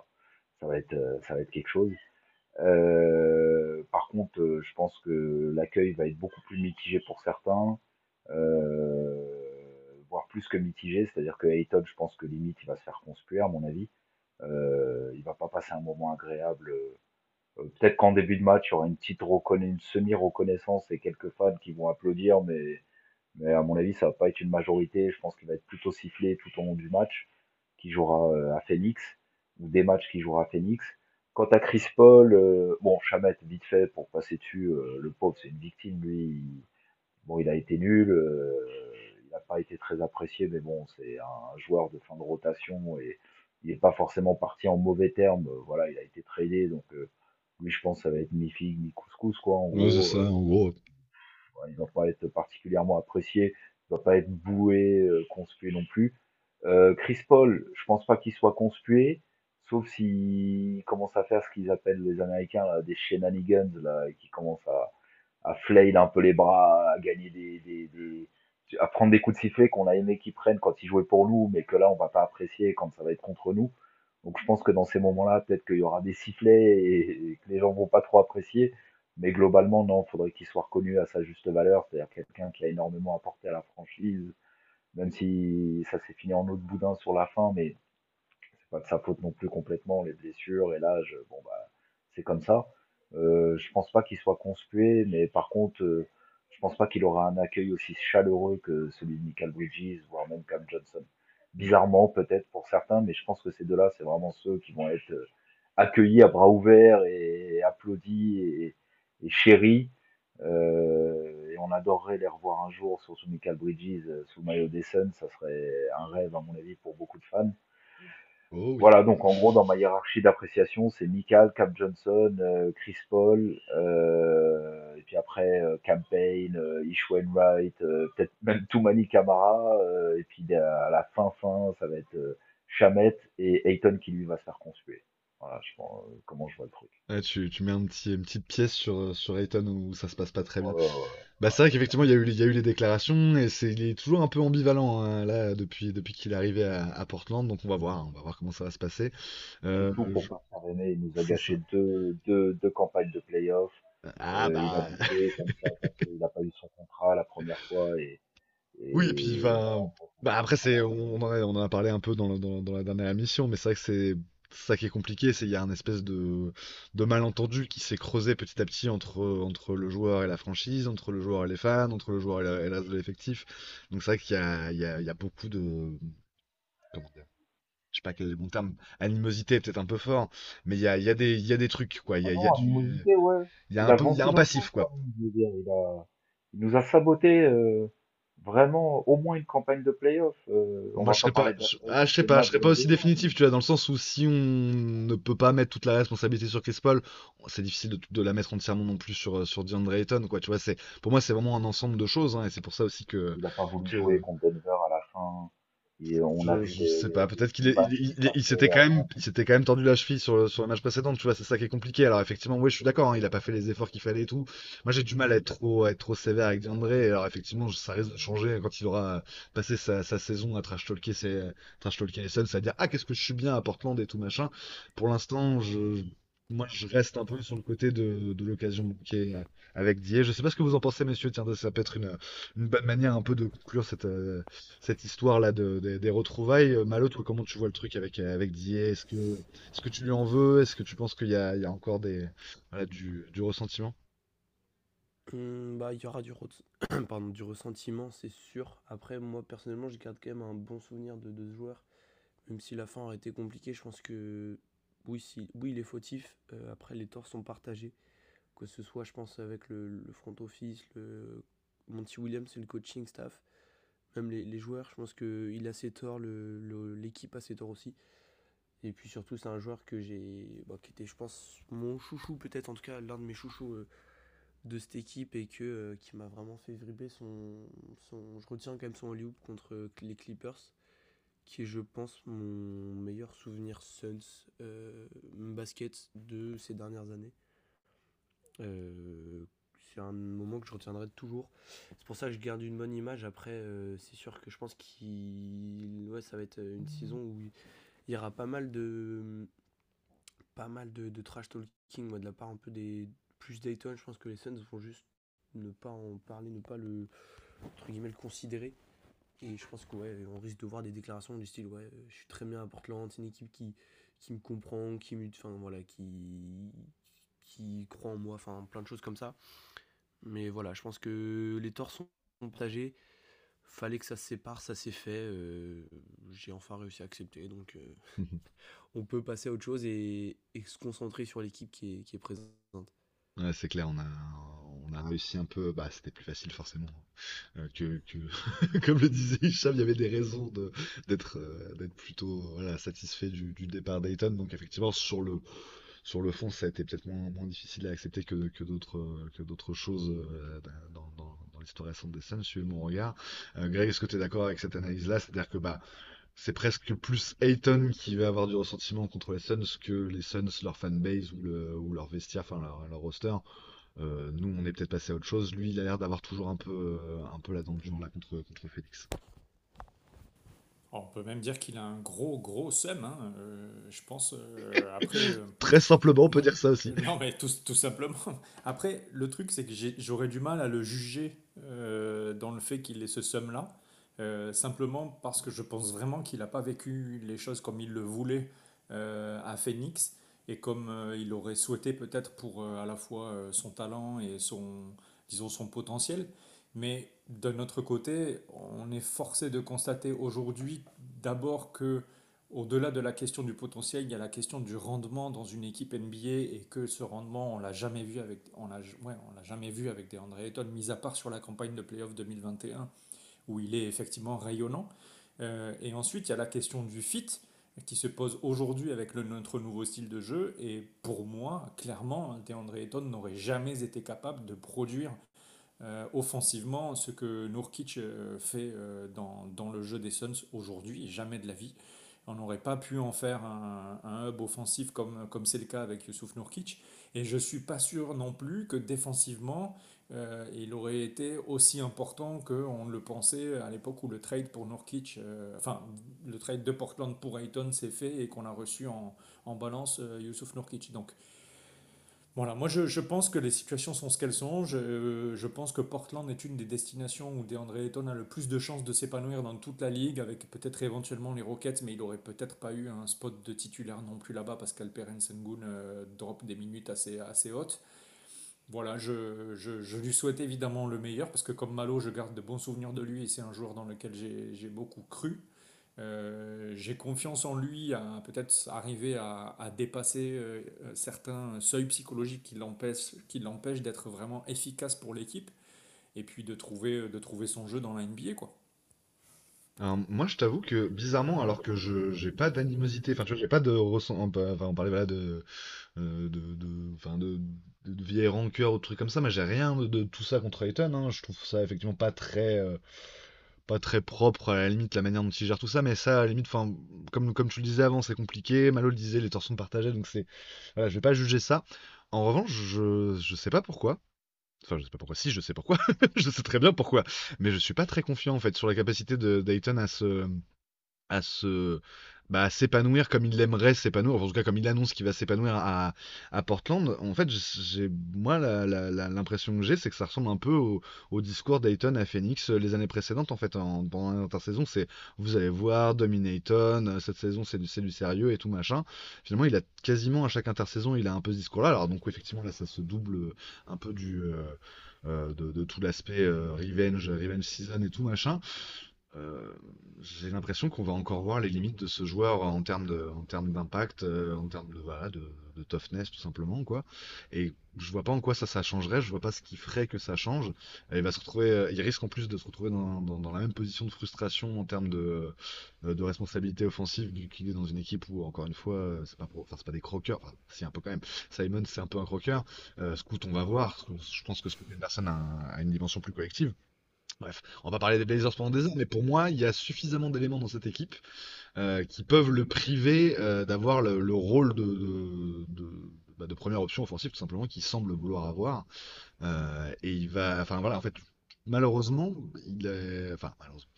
Ça va être, ça va être quelque chose. Par contre, je pense que l'accueil va être beaucoup plus mitigé pour certains, voire plus que mitigé. C'est-à-dire que Ayton, je pense que limite, il va se faire conspuer, à mon avis. Il va pas passer un moment agréable. Peut-être qu'en début de match, il y aura une petite une semi-reconnaissance et quelques fans qui vont applaudir, mais, mais à mon avis, ça va pas être une majorité. Je pense qu'il va être plutôt sifflé tout au long du match, qui jouera euh, à Phoenix, ou des matchs qui jouera à Phoenix. Quant à Chris Paul, euh, bon, Chamet, vite fait, pour passer dessus, euh, le pauvre, c'est une victime, lui. il- bon, il a été nul, euh, il n'a pas été très apprécié, mais bon, c'est un joueur de fin de rotation et il n'est pas forcément parti en mauvais termes. Voilà, il a été tradé, donc lui, je pense que ça va être mi-figue, mi-couscous, quoi. En Ouais, c'est ça, euh, en gros. Ouais, il va pas être particulièrement apprécié, il va pas être boué, euh, conspué non plus. Euh, Chris Paul, je pense pas qu'il soit conspué, sauf s'il commence à faire ce qu'ils appellent les Américains là, des shenanigans là, et qui commence à, à flail un peu les bras, à gagner des, des, des à prendre des coups de sifflet qu'on a aimé qu'ils prennent quand ils jouaient pour nous, mais que là on va pas apprécier quand ça va être contre nous. Donc je pense que dans ces moments-là, peut-être qu'il y aura des sifflets et, que les gens vont pas trop apprécier. Mais globalement, non, il faudrait qu'il soit reconnu à sa juste valeur, c'est-à-dire quelqu'un qui a énormément apporté à la franchise, même si ça s'est fini en de boudin sur la fin, mais c'est pas de sa faute non plus complètement, les blessures et l'âge, bon bah c'est comme ça. Euh, je pense pas qu'il soit conspué, mais par contre, euh, je pense pas qu'il aura un accueil aussi chaleureux que celui de Michael Bridges, voire même Cam Johnson. Bizarrement peut-être pour certains, mais je pense que ces deux-là, c'est vraiment ceux qui vont être euh, accueillis à bras ouverts et applaudis et, et chéris. Euh, et on adorerait les revoir un jour, surtout Michael Bridges euh, sous maillot des Suns, ça serait un rêve à mon avis pour beaucoup de fans. Oh oui. Voilà, donc en gros dans ma hiérarchie d'appréciation, c'est Michael, Cap Johnson, Chris Paul, euh, puis après euh, Campaign, euh, Ish Wainwright, euh, peut-être même Toumani Kamara, euh, et puis à la fin fin, ça va être euh, Shamet et Ayton qui lui va se faire conspuer. Voilà, je pense euh, comment je vois le truc. Ouais, tu, tu mets un petit, une petite pièce sur, sur Ayton où ça se passe pas très bien. Ouais, ouais, ouais. Bah, c'est vrai qu'effectivement, il y a eu, il y a eu les déclarations et c'est, il est toujours un peu ambivalent hein, là depuis, depuis qu'il est arrivé à, à Portland. Donc on va voir, on va voir comment ça va se passer. Euh, Tout pour je- pas faire aimer, il nous a gâché deux, deux, deux campagnes de playoffs. Ah Euh, il a bah comme ça qu'il n'a pas eu son contrat la première fois et, oui, et puis et enfin, bah après c'est, on en a, on en a parlé un peu dans, le- dans, dans la dernière émission, mais c'est vrai que c'est ça qui est compliqué, c'est il y a un espèce de, de malentendu qui s'est creusé petit à petit entre, entre le joueur et la franchise, entre le joueur et les fans, entre le joueur et, la- et le reste de l'effectif. Donc c'est vrai qu'il y a, il y a, il y a beaucoup de, comment dire, sais pas quel est le bon terme, animosité peut-être un peu fort, mais il y a, y a y a des trucs quoi, il y a, y a Non, du, ouais. il y a un peu, y a un passif quoi. dire, il a, il nous a saboté euh, vraiment au moins une campagne de playoff. Euh, on va je serais pas, de, je, ah, je sais pas, je serais pas aussi définitif, tu vois, dans le sens où si on ne peut pas mettre toute la responsabilité sur Chris Paul, c'est difficile de, de la mettre entièrement non plus sur, euh, sur DeAndre Ayton, quoi, tu vois, c'est, pour moi, c'est vraiment un ensemble de choses, hein, et c'est pour ça aussi que, Il a pas voulu jouer contre Denver à la fin. Et on a Je, je sais pas, peut-être qu'il matchs il, il- il s'était quand même, à... il s'était quand même tordu la cheville sur le, sur le match précédent, tu vois, c'est ça qui est compliqué. Alors effectivement, oui, je suis d'accord, hein, il a pas fait les efforts qu'il fallait et tout. Moi, j'ai du mal à être trop, à être trop sévère avec DeAndre. Alors effectivement, ça risque de changer quand il aura passé sa, sa saison à trash talker ses, trash talker les Suns, c'est-à-dire ah qu'est-ce que je suis bien à Portland et tout machin. Pour l'instant, je, moi, je reste un peu sur le côté de, l'occasion manquée euh, avec Die. Je sais pas ce que vous en pensez, messieurs. Tiens, ça peut être une, bonne manière un peu de conclure cette, euh, histoire-là de, des retrouvailles. Euh, Malo, toi, comment tu vois le truc avec, avec Die? Est-ce que, tu lui en veux? Est-ce que tu penses qu'il y a, encore du, ressentiment? Hum, bah, il y aura du, pardon, du ressentiment, c'est sûr. Après, moi, personnellement, je garde quand même un bon souvenir de, de ce joueur. Même si la fin aurait été compliquée, je pense que oui, si, oui il est fautif. Euh, après, les torts sont partagés. Que ce soit, je pense, avec le, front office, le Monty Williams et le coaching staff. Même les, joueurs, je pense qu'il a ses torts, l'équipe a ses torts aussi. Et puis surtout, c'est un joueur que j'ai, qui était, je pense, mon chouchou, peut-être en tout cas l'un de mes chouchous euh, de cette équipe et que, euh, qui m'a vraiment fait vibrer son, son. Je retiens quand même son alley contre les Clippers, qui est, je pense, mon meilleur souvenir Suns euh, basket de ces dernières années. Euh, c'est un moment que je retiendrai toujours. C'est pour ça que je garde une bonne image. Après, euh, c'est sûr que je pense qu'il, ouais, ça va être une saison où il y aura pas mal de, pas mal de, de trash talking, moi, de la part un peu des plus Dayton. Je pense que les Suns vont juste ne pas en parler, ne pas le, entre guillemets, le considérer. Et je pense qu'on ouais, on risque de voir des déclarations du style ouais, je suis très bien à Portland, c'est une équipe qui, qui me comprend, qui me, enfin voilà, qui, qui croit en moi, enfin plein de choses comme ça. Mais voilà, je pense que les torts sont partagés. Fallait que ça se sépare, ça s'est fait. euh, J'ai enfin réussi à accepter, donc euh, on peut passer à autre chose et, et se concentrer sur l'équipe qui est, qui est présente. Ouais, c'est clair, on a, on a réussi un peu. Bah, c'était plus facile forcément euh, comme le disait Hicham, il y avait des raisons euh, d'être plutôt satisfait du, départ d'Ayton. Donc effectivement sur le fond, ça a été peut-être moins, difficile à accepter que, d'autres choses euh, dans, dans, dans l'histoire récente des Suns, suivez mon regard. Greg, est-ce que tu es d'accord avec cette analyse-là? C'est-à-dire que bah c'est presque plus Ayton qui va avoir du ressentiment contre les Suns que les Suns, leur fanbase ou, le, ou leur vestiaire, enfin leur roster. Euh, nous, on est peut-être passé à autre chose. Lui, il a l'air d'avoir toujours un peu, euh, un peu la dent dure là contre, contre Félix. On peut même dire qu'il a un gros, gros seum, hein, euh, je pense. euh, après, euh, Très simplement, on peut dire ça aussi. non, mais tout, tout simplement. Après, le truc, c'est que j'aurais du mal à le juger dans le fait qu'il ait ce seum-là. simplement parce que je pense vraiment qu'il n'a pas vécu les choses comme il le voulait à Phoenix et comme euh, il aurait souhaité peut-être pour euh, à la fois euh, son talent et son, disons, son potentiel. Mais d'un autre côté, on est forcé de constater aujourd'hui d'abord que au-delà de la question du potentiel, il y a la question du rendement dans une équipe NBA et que ce rendement, on l'a jamais vu avec, on l'a, ouais, on l'a jamais vu avec DeAndre Ayton, mis à part sur la campagne de playoff 2021 où il est effectivement rayonnant. Et ensuite, il y a la question du fit qui se pose aujourd'hui avec notre nouveau style de jeu. Et pour moi, clairement, DeAndre Ayton n'aurait jamais été capable de produire euh, offensivement ce que Nurkic euh, fait euh, dans, dans le jeu des Suns aujourd'hui, jamais de la vie. On n'aurait pas pu en faire un, hub offensif comme comme c'est le cas avec Youssouf Nurkic. Et je suis pas sûr non plus que défensivement, euh, il aurait été aussi important qu'on le pensait à l'époque où le trade pour Nurkic, euh, enfin le trade de Portland pour Ayton s'est fait et qu'on a reçu en, en balance euh, Youssouf Nurkic. Donc voilà, moi je, je pense que les situations sont ce qu'elles sont. Je, je pense que Portland est une des destinations où DeAndre Ayton a le plus de chances de s'épanouir dans toute la ligue, avec peut-être éventuellement les Rockets, mais il aurait peut-être pas eu un spot de titulaire non plus là-bas parce qu'Alperen Sengun euh, drop des minutes assez, assez hautes. Voilà, je, je, lui souhaite évidemment le meilleur parce que comme Malo, je garde de bons souvenirs de lui et c'est un joueur dans lequel j'ai beaucoup cru. Euh, j'ai confiance en lui à peut-être arriver à, à dépasser euh, certains seuils psychologiques qui l'empêchent d'être vraiment efficace pour l'équipe. et puis de trouver, de trouver son jeu dans la NBA, quoi. moi, je t'avoue que bizarrement, alors que je j'ai pas d'animosité, enfin tu vois, j'ai pas de ressent, enfin on parlait voilà de euh, de de, de, vieille rancœur ou trucs comme ça, mais j'ai rien de, tout ça contre Ayton. Hein. Je trouve ça effectivement pas très euh, pas très propre à la limite la manière dont il gère tout ça, mais ça à la limite, comme comme tu le disais avant, c'est compliqué. Malo le disait, les torsions partagées, donc c'est voilà, je vais pas juger ça. En revanche, je je sais pas pourquoi. Enfin, je sais pas pourquoi. Si, je sais pourquoi. je sais très bien pourquoi. Mais je suis pas très confiant en fait sur la capacité de Dayton à se à se bah, s'épanouir comme il l'aimerait s'épanouir, en tout cas comme il annonce qu'il va s'épanouir à, à Portland. En fait, j'ai moi l'impression que j'ai, c'est que ça ressemble un peu au, discours d'Ayton à Phoenix euh, les années précédentes. En fait, en, pendant l'intersaison, c'est vous allez voir Dominayton, euh, cette saison c'est du, du sérieux et tout machin. Finalement, il a quasiment à chaque intersaison, il a un peu ce discours-là. Alors donc effectivement là, ça se double un peu du euh, de, tout l'aspect revenge, revenge season et tout machin. Euh, j'ai l'impression qu'on va encore voir les limites de ce joueur en termes en termes d'impact, euh, en termes de, voilà, de, toughness tout simplement quoi. Et je vois pas en quoi ça, changerait. Je vois pas ce qui ferait que ça change. il va se retrouver, euh, il risque en plus de se retrouver dans, dans, la même position de frustration en termes de, de responsabilité offensive qu'il est dans une équipe où encore une fois c'est pas, c'est pas des croqueurs. Si un peu quand même. Simon c'est un peu un croqueur. Scoot on va voir. Je pense que Scoot personne a, a une dimension plus collective. Bref, on va parler des Blazers pendant des heures, mais pour moi, il y a suffisamment d'éléments dans cette équipe euh, qui peuvent le priver euh, d'avoir le, rôle de, bah, de, première option offensive, tout simplement, qu'il semble vouloir avoir. Euh, et il va, enfin voilà, en fait, malheureusement, il est, enfin malheureusement.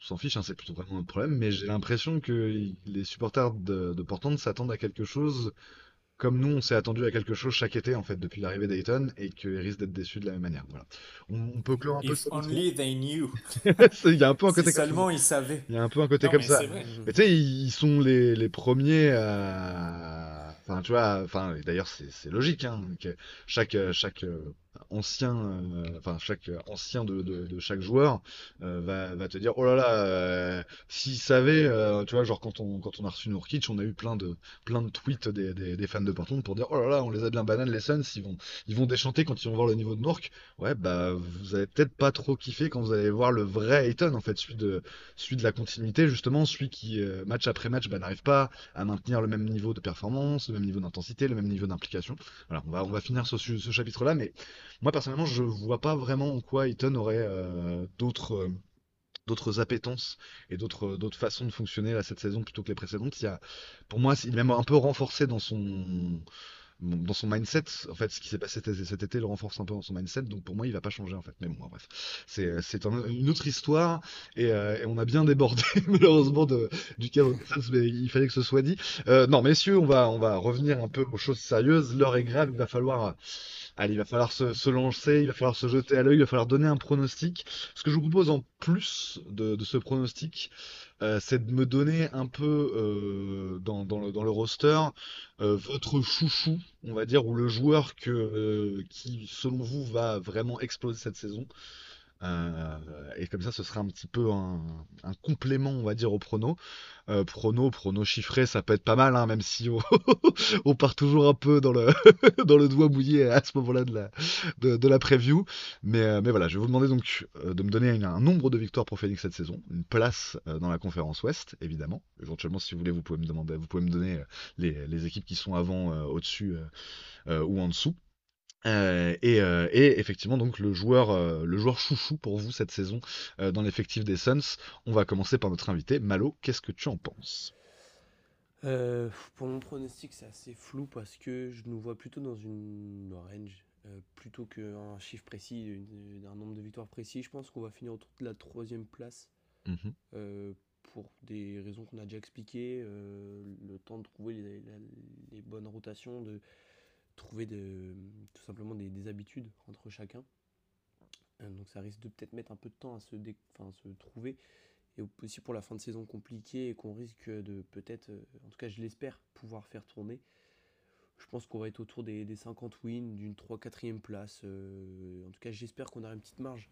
S'en fiche, hein, c'est plutôt vraiment un problème, mais j'ai l'impression que les supporters de, de Portland s'attendent à quelque chose comme nous, on s'est attendu à quelque chose chaque été, en fait, depuis l'arrivée d'Ayton, et qu'ils risquent d'être déçus de la même manière. Voilà. On, peut clore un peu. If only they knew. Il y a un peu un côté si seulement ils savaient. Il y a un peu un côté comme ça. Mais tu sais, ils sont les, les premiers à. Enfin, tu vois, enfin, d'ailleurs, c'est logique, hein, que chaque, chaque ancien, euh, enfin chaque ancien de, de, chaque joueur euh, va, va, te dire oh là là, euh, s'ils savaient, tu vois, genre quand on quand on a reçu Nourkic, on a eu plein de plein de tweets des, des, fans de Portland pour dire oh là là, on les a bien banane les Suns, ils vont ils vont déchanter quand ils vont voir le niveau de Nourk. Ouais, bah vous avez peut-être pas trop kiffé quand vous allez voir le vrai Ayton en fait, celui de celui de la continuité justement, celui qui match après match bah, n'arrive pas à maintenir le même niveau de performance, le même niveau d'intensité, le même niveau d'implication. Voilà, on va on va finir ce chapitre là, mais moi, personnellement, je vois pas vraiment en quoi Eton aurait euh, d'autres euh, d'autres appétences et d'autres d'autres façons de fonctionner là, cette saison plutôt que les précédentes. Il y a, pour moi, il est même un peu renforcé dans son dans son mindset, en fait, ce qui s'est passé cet été le renforce un peu dans son mindset, donc pour moi, il va pas changer, en fait. Mais bon, bref, c'est, c'est une autre histoire, et, euh, et, on a bien débordé, malheureusement, de, du cadre mais il fallait que ce soit dit. Euh, non, messieurs, on va, on va revenir un peu aux choses sérieuses. L'heure est grave, il va falloir Allez, il va falloir se, lancer, il va falloir se jeter à l'œil, il va falloir donner un pronostic. Ce que je vous propose en plus de, ce pronostic, euh, c'est de me donner un peu euh, dans, le, roster euh, votre chouchou, on va dire, ou le joueur qui, selon vous, va vraiment exploser cette saison. Euh, et comme ça, ce sera un petit peu un, complément, on va dire, au prono. Euh, prono, prono chiffré, ça peut être pas mal, hein, même si on, part toujours un peu dans le, dans le doigt mouillé à ce moment-là de la, de, la preview. Mais, euh, mais voilà, je vais vous demander donc de me donner un, nombre de victoires pour Phoenix cette saison, une place dans la conférence Ouest, évidemment. Éventuellement, si vous voulez, vous pouvez me demander, vous pouvez me donner les équipes qui sont avant, au-dessus ou en dessous. Euh, euh, et, effectivement, donc le joueur, euh, le joueur chouchou pour vous cette saison dans l'effectif des Suns. On va commencer par notre invité. Malo, qu'est-ce que tu en penses? Pour mon pronostic, c'est assez flou parce que je nous vois plutôt dans une range. plutôt qu'un chiffre précis, d'un nombre de victoires précis, je pense qu'on va finir autour de la troisième place. Mmh pour des raisons qu'on a déjà expliquées, le temps de trouver les, les bonnes rotations, de, trouver tout simplement des, habitudes entre chacun. Euh, donc ça risque de peut-être mettre un peu de temps à se, trouver. Et aussi pour la fin de saison compliquée et qu'on risque de peut-être, euh, en tout cas je l'espère, pouvoir faire tourner. Je pense qu'on va être autour des, 50 wins, d'une 3-4e place. Euh, en tout cas j'espère qu'on aura une petite marge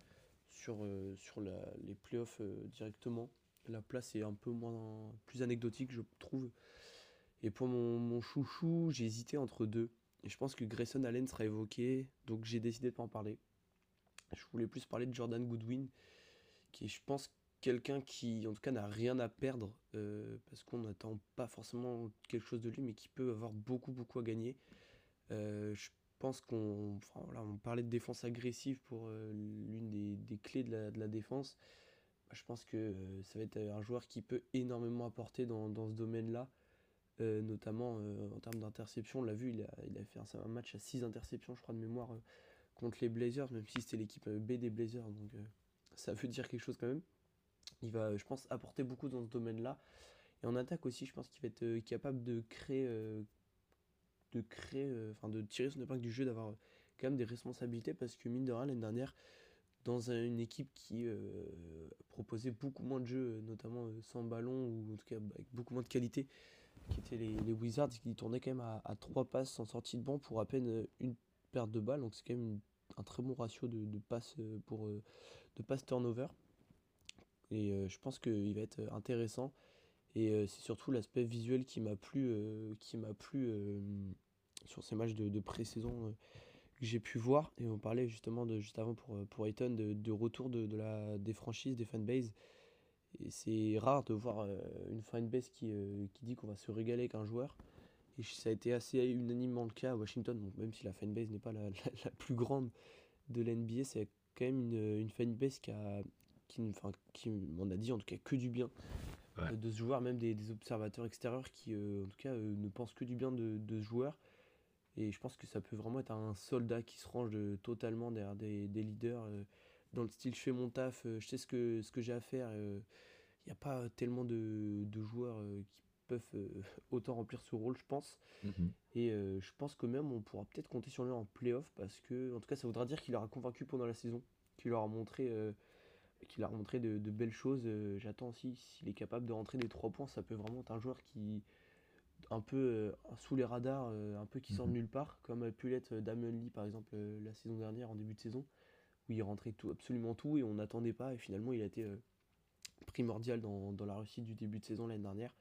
sur, sur les playoffs directement. La place est un peu moins plus anecdotique je trouve. Et pour mon chouchou, j'ai hésité entre deux. Je pense que Grayson Allen sera évoqué, donc j'ai décidé de pas en parler. je voulais plus parler de Jordan Goodwin, qui est, je pense, quelqu'un qui, en tout cas, n'a rien à perdre, euh, parce qu'on n'attend pas forcément quelque chose de lui, mais qui peut avoir beaucoup, beaucoup à gagner. Euh, je pense qu'on parlait de défense agressive pour euh, l'une des, clés de la, défense. Bah, je pense que ça va être un joueur qui peut énormément apporter dans ce domaine-là, euh, notamment euh, en termes d'interception. On l'a vu, il a, fait un, match à 6 interceptions, je crois, de mémoire, euh, contre les Blazers, même si c'était l'équipe B des Blazers, donc ça veut dire quelque chose quand même. Il va, je pense, apporter beaucoup dans ce domaine-là. Et en attaque aussi, je pense qu'il va être capable de créer, de créer, enfin de tirer son épingle du jeu, d'avoir quand même des responsabilités, parce que mine de rien, l'année dernière, dans un- une équipe qui proposait beaucoup moins de jeux, notamment sans ballon, ou en tout cas bah, avec beaucoup moins de qualité, qui étaient les, Wizards, qui tournaient quand même à, à 3 passes en sortie de banc pour à peine euh, une perte de balle, donc c'est quand même un très bon ratio de, de passes euh, pour euh, de passes turnover. Et je pense qu'il va être intéressant. Et c'est surtout l'aspect visuel qui m'a plu, qui m'a plu sur ces matchs de, de pré-saison que j'ai pu voir. Et on parlait justement de, juste avant pour, pour Ayton de, retour de la, des franchises, des fanbases. Et c'est rare de voir euh, une fanbase qui, euh, qui dit qu'on va se régaler avec un joueur. Et ça a été assez unanimement le cas à Washington. Bon, même si la fanbase n'est pas la, la- la plus grande de l'NBA, c'est quand même une, une fanbase qui a, qui, enfin, qui m'en a dit en tout cas que du bien Ouais. euh, de ce joueur, même des, des observateurs extérieurs qui, euh, en tout cas, euh, ne pensent que du bien de, de ce joueur. Et je pense que ça peut vraiment être un soldat qui se range de- totalement derrière des, des leaders, dans le style je fais mon taf, euh, je sais ce que, ce que j'ai à faire. Il n'y a pas tellement de, de joueurs euh, qui peuvent euh, autant remplir ce rôle, je pense. Mhm. Et euh, je pense que même on pourra peut-être compter sur lui en playoff parce que, en tout cas, ça voudra dire qu'il aura convaincu pendant la saison, qu'il aura montré, euh, qu'il a montré de, de belles choses. Euh, J'attends aussi s'il est capable de rentrer des trois points, ça peut vraiment être un joueur qui un peu euh, sous les radars, euh, un peu qui sort de Mhm. nulle part, comme a pu l'être Damien Lee par exemple euh, la saison dernière en début de saison, où il rentrait tout, absolument tout et on n'attendait pas et finalement il a été euh, primordial dans, dans la réussite du début de saison l'année dernière.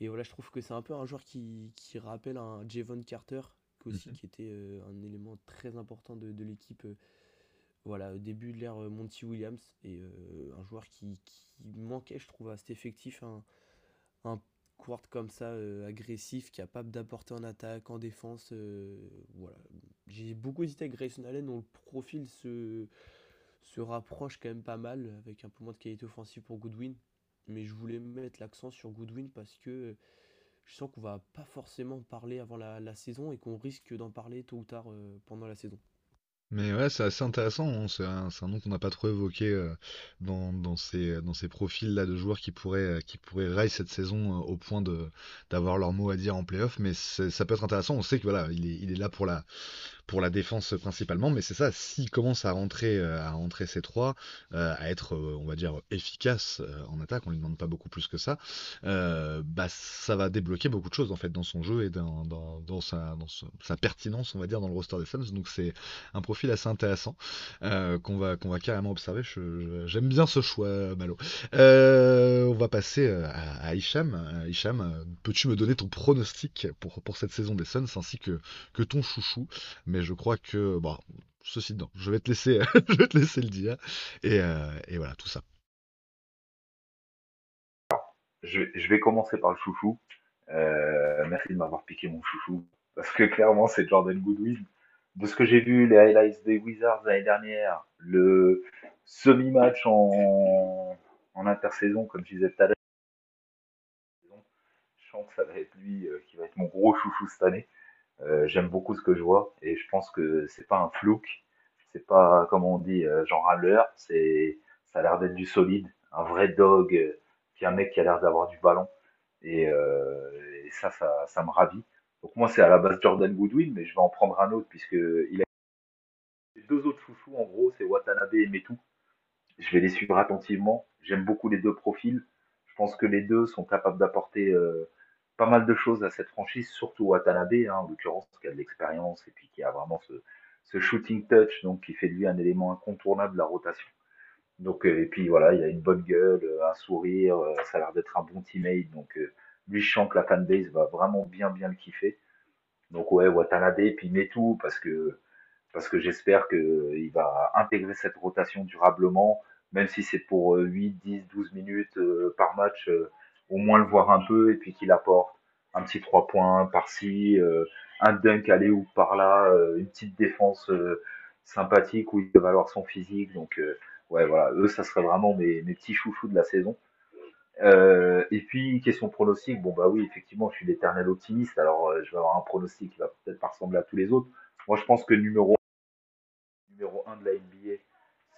Et voilà, je trouve que c'est un peu un joueur qui, qui rappelle un Javon Carter, qui aussi Mhm. qui était euh, un élément très important de, de l'équipe. euh, voilà, au début de l'ère euh, Monty Williams, et un joueur qui, qui manquait, je trouve, à cet effectif, un, un quart comme ça, euh, agressif, capable d'apporter en attaque, en défense. euh, voilà. J'ai beaucoup hésité avec Grayson Allen, dont le profil se, se rapproche quand même pas mal, avec un peu moins de qualité offensive pour Goodwin. Mais je voulais mettre l'accent sur Goodwin parce que euh, je sens qu'on va pas forcément parler avant la, saison et qu'on risque d'en parler tôt ou tard pendant la saison. Mais ouais, c'est assez intéressant. hein. C'est un, nom qu'on n'a pas trop évoqué euh, dans, dans ces, dans ces profils-là de joueurs qui pourraient, euh, qui pourraient rail cette saison euh, au point d'avoir leur mot à dire en playoff. Mais ça peut être intéressant. On sait que voilà, il est là pour la, pour la défense principalement. Mais c'est ça, s'il commence à rentrer, euh, à rentrer ces trois, euh, à être, euh, on va dire, efficace en attaque, on lui demande pas beaucoup plus que ça. bah, ça va débloquer beaucoup de choses en fait dans son jeu et dans, dans, sa, pertinence, on va dire, dans le roster des Suns. Donc c'est un profil assez intéressant qu'on va, qu'on va carrément observer. J'aime bien ce choix, Malo. On va passer à, à Hicham. Peux-tu me donner ton pronostic pour, pour cette saison des Suns ainsi que, que ton chouchou? Mais je crois que, bon, ceci dedans, je vais te laisser, je te laisser le dire. Et, euh, et voilà, tout ça. Je, vais- commencer par le chouchou. Euh, merci de m'avoir piqué mon chouchou. Parce que clairement, c'est Jordan Goodwin. De ce que j'ai vu, les highlights des Wizards l'année dernière, le semi-match en, en intersaison, comme je disais tout à l'heure, je sens que ça va être lui euh, qui va être mon gros chouchou cette année. Euh, J'aime beaucoup ce que je vois et je pense que c'est pas un flouk, c'est pas comme on dit euh, genre un leurre, c'est ça a l'air d'être du solide, un vrai dog, euh, puis un mec qui a l'air d'avoir du ballon et, ça, ça me ravit. Donc moi c'est à la base Jordan Goodwin, mais je vais en prendre un autre puisque il a deux autres chouchous en gros, c'est Watanabe et Metu. Je vais les suivre attentivement. J'aime beaucoup les deux profils. Je pense que les deux sont capables d'apporter pas mal de choses à cette franchise, surtout Watanabe, hein, en l'occurrence, qui a de l'expérience et puis qui a vraiment ce, shooting touch, donc qui fait de lui un élément incontournable de la rotation. Donc euh, et puis voilà, il a une bonne gueule, euh, un sourire, euh, ça a l'air d'être un bon teammate. Donc lui, je sens que la fanbase va vraiment bien bien le kiffer. Donc ouais, Watanabe, puis Metu, parce que parce que j'espère qu'il va intégrer cette rotation durablement, même si c'est pour 8, 10, 12 minutes par match, au moins le voir un peu et puis qu'il apporte un petit 3 points par-ci, un dunk aller ou par là, une petite défense sympathique où il peut valoir son physique. Donc, ouais, voilà, eux, ça serait vraiment mes, mes petits chouchous de la saison. Euh, et puis, question pronostic, bon bah oui, effectivement, je suis l'éternel optimiste, alors euh, je vais avoir un pronostic qui va peut-être pas ressembler à tous les autres. Moi, je pense que numéro, numéro 1 de la NBA,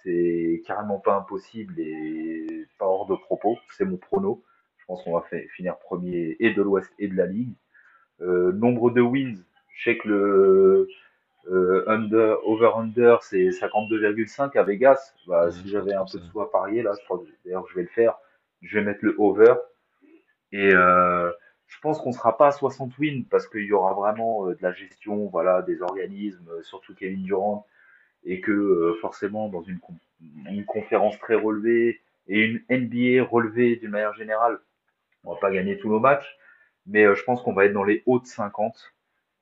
c'est carrément pas impossible et pas hors de propos, c'est mon prono. Je pense qu'on va finir premier et de l'Ouest et de la Ligue. Euh, nombre de wins, je sais que le under, over-under, c'est 52,5 à Vegas. Bah, si j'avais un peu de soi à parier, là, d'ailleurs, je vais le faire je vais mettre le over. Et euh, je pense qu'on sera pas à 60 wins parce qu'il y aura vraiment euh, de la gestion, voilà, des organismes, euh, surtout Kevin Durant, et que forcément dans une, une conférence très relevée et une NBA relevée d'une manière générale, on va pas gagner tous nos matchs, mais je pense qu'on va être dans les hauts de 50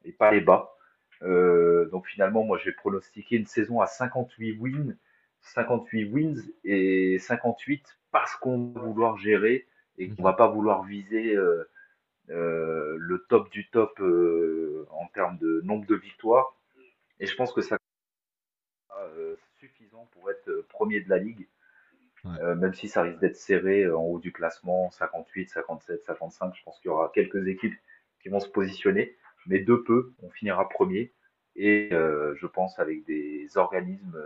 et pas les bas. donc finalement, moi, je vais pronostiquer une saison à 58 wins, 58 wins et 58 parce qu'on va vouloir gérer et qu'on va pas vouloir viser euh, euh, le top du top euh, en termes de nombre de victoires. Et je pense que ça euh, suffisant pour être premier de la ligue, même si ça risque d'être serré en haut du classement, 58, 57, 55. Je pense qu'il y aura quelques équipes qui vont se positionner, mais de peu, on finira premier. Et je pense avec des organismes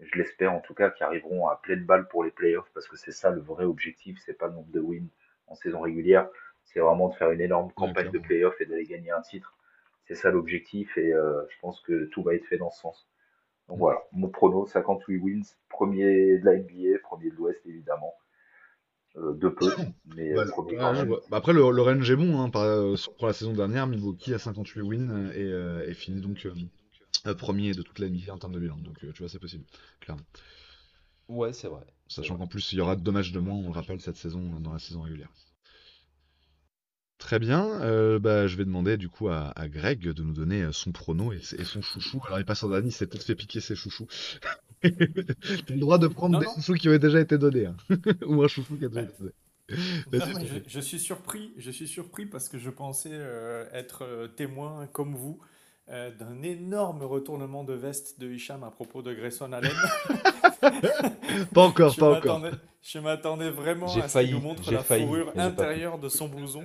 je l'espère en tout cas, qui arriveront à pleine balle pour les playoffs, parce que c'est ça le vrai objectif, c'est pas le nombre de wins en saison régulière, c'est vraiment de faire une énorme campagne de playoffs et d'aller gagner un titre. C'est ça l'objectif, et euh, je pense que tout va être fait dans ce sens. Donc voilà, mon prono, 58 wins, premier de la NBA, premier de l'Ouest évidemment. Euh, de peu, mais bah, premier. Bah, après, le, le, range est bon. Hein, euh, pour la saison dernière, Milwaukee a 58 wins et, et finit donc euh, premier de toute la NBA en termes de bilan. Donc euh, tu vois, c'est possible, clairement. Ouais, c'est vrai. Sachant qu'en plus, il y aura deux matchs de moins, on le rappelle, cette saison, dans la saison régulière. Très bien, euh, bah, je vais demander du coup à, Greg de nous donner son prono et, son chouchou. Alors il passe en dernier, il s'est peut-être fait piquer ses chouchous. T'as le droit de prendre des chouchous qui ont déjà été donnés, hein. ou un chouchou qui a déjà été donné. Je, suis surpris, je suis surpris parce que je pensais être témoin comme vous euh, d'un énorme retournement de veste de Hicham à propos de Grayson Allen. pas encore, pas encore. Je m'attendais vraiment à ce qu'il nous montre la fourrure intérieure de son blouson.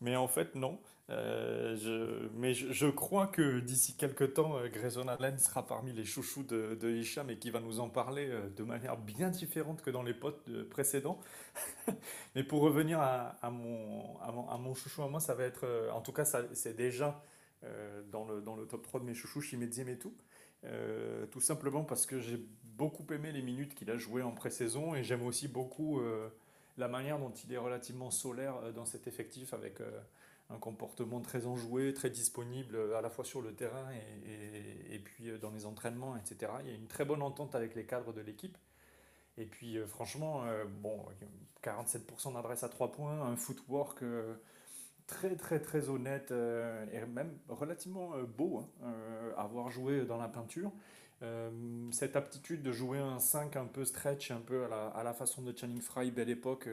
Mais en fait, non. Euh, je, mais je, crois que d'ici quelques temps, euh, Grayson Allen sera parmi les chouchous de, de Hicham et qui va nous en parler de manière bien différente que dans les potes précédents. mais pour revenir à, mon, à, mon, à, mon, chouchou à moi, ça va être, en tout cas, c'est déjà euh, dans, le, dans le top 3 de mes chouchous, Chimedziem et tout. Euh, tout simplement parce que j'ai beaucoup aimé les minutes qu'il a jouées en pré-saison et j'aime aussi beaucoup euh, la manière dont il est relativement solaire dans cet effectif avec un comportement très enjoué, très disponible à la fois sur le terrain et, puis dans les entraînements, etc. Il y a une très bonne entente avec les cadres de l'équipe. Et puis franchement, bon, 47% d'adresse à 3 points, un footwork très très très honnête euh, et même relativement euh, beau hein, euh, avoir joué dans la peinture. Cette aptitude de jouer un 5 un peu stretch, un peu à la, façon de Channing Frye, belle époque,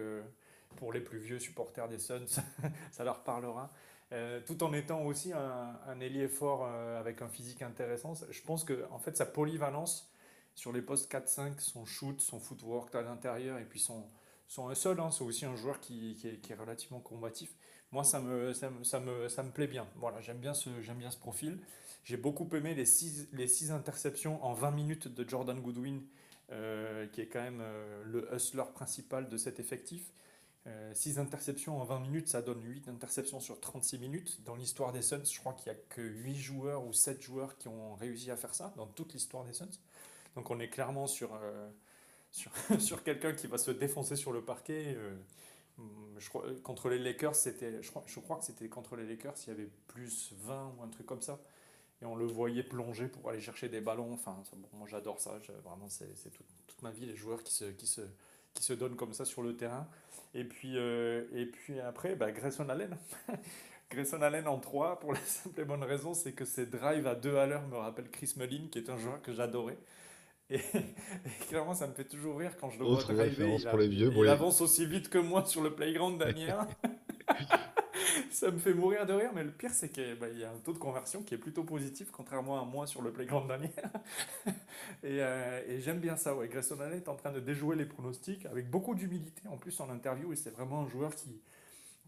pour les plus vieux supporters des Suns, ça leur parlera. tout en étant aussi un, un ailier fort avec un physique intéressant. Je pense que en fait sa polyvalence sur les postes 4-5, son shoot, son footwork à l'intérieur et puis son, son hustle, hein, c'est aussi un joueur qui, est, qui, est, relativement combatif moi, ça me, ça me, ça me, ça me plaît bien. Voilà, j'aime bien j'aime bien ce profil. J'ai beaucoup aimé les 6 les six interceptions en 20 minutes de Jordan Goodwin, euh, qui est quand même euh, le hustler principal de cet effectif. 6 euh, interceptions en 20 minutes, ça donne 8 interceptions sur 36 minutes. Dans l'histoire des Suns, je crois qu'il n'y a que 8 joueurs ou 7 joueurs qui ont réussi à faire ça dans toute l'histoire des Suns. Donc on est clairement sur, sur, sur quelqu'un qui va se défoncer sur le parquet. Hum, je crois, contre les Lakers, c'était, je, crois, je crois que c'était contre les Lakers, il y avait plus 20 ou un truc comme ça. Et on le voyait plonger pour aller chercher des ballons. Enfin, moi j'adore ça. vraiment, c'est, toute ma vie, les joueurs qui se, qui, se, qui se donnent comme ça sur le terrain. Et puis, euh, et puis après, bah, Grayson Allen. Grayson Allen en 3 pour la simple et bonne raison, c'est que ses drives à 2 à l'heure me rappellent Chris Mullin, qui est un joueur que j'adorais. Et, clairement, ça me fait toujours rire quand je le vois driver. Il, pour les vieux, il avance aussi vite que moi sur le playground d'Anières. ça me fait mourir de rire, mais le pire, c'est qu'il bah, y a un taux de conversion qui est plutôt positif, contrairement à moi sur le playground d'Anières. et, euh, et j'aime bien ça. Ouais. Allen est en train de déjouer les pronostics avec beaucoup d'humilité en plus en interview, et c'est vraiment un joueur qui,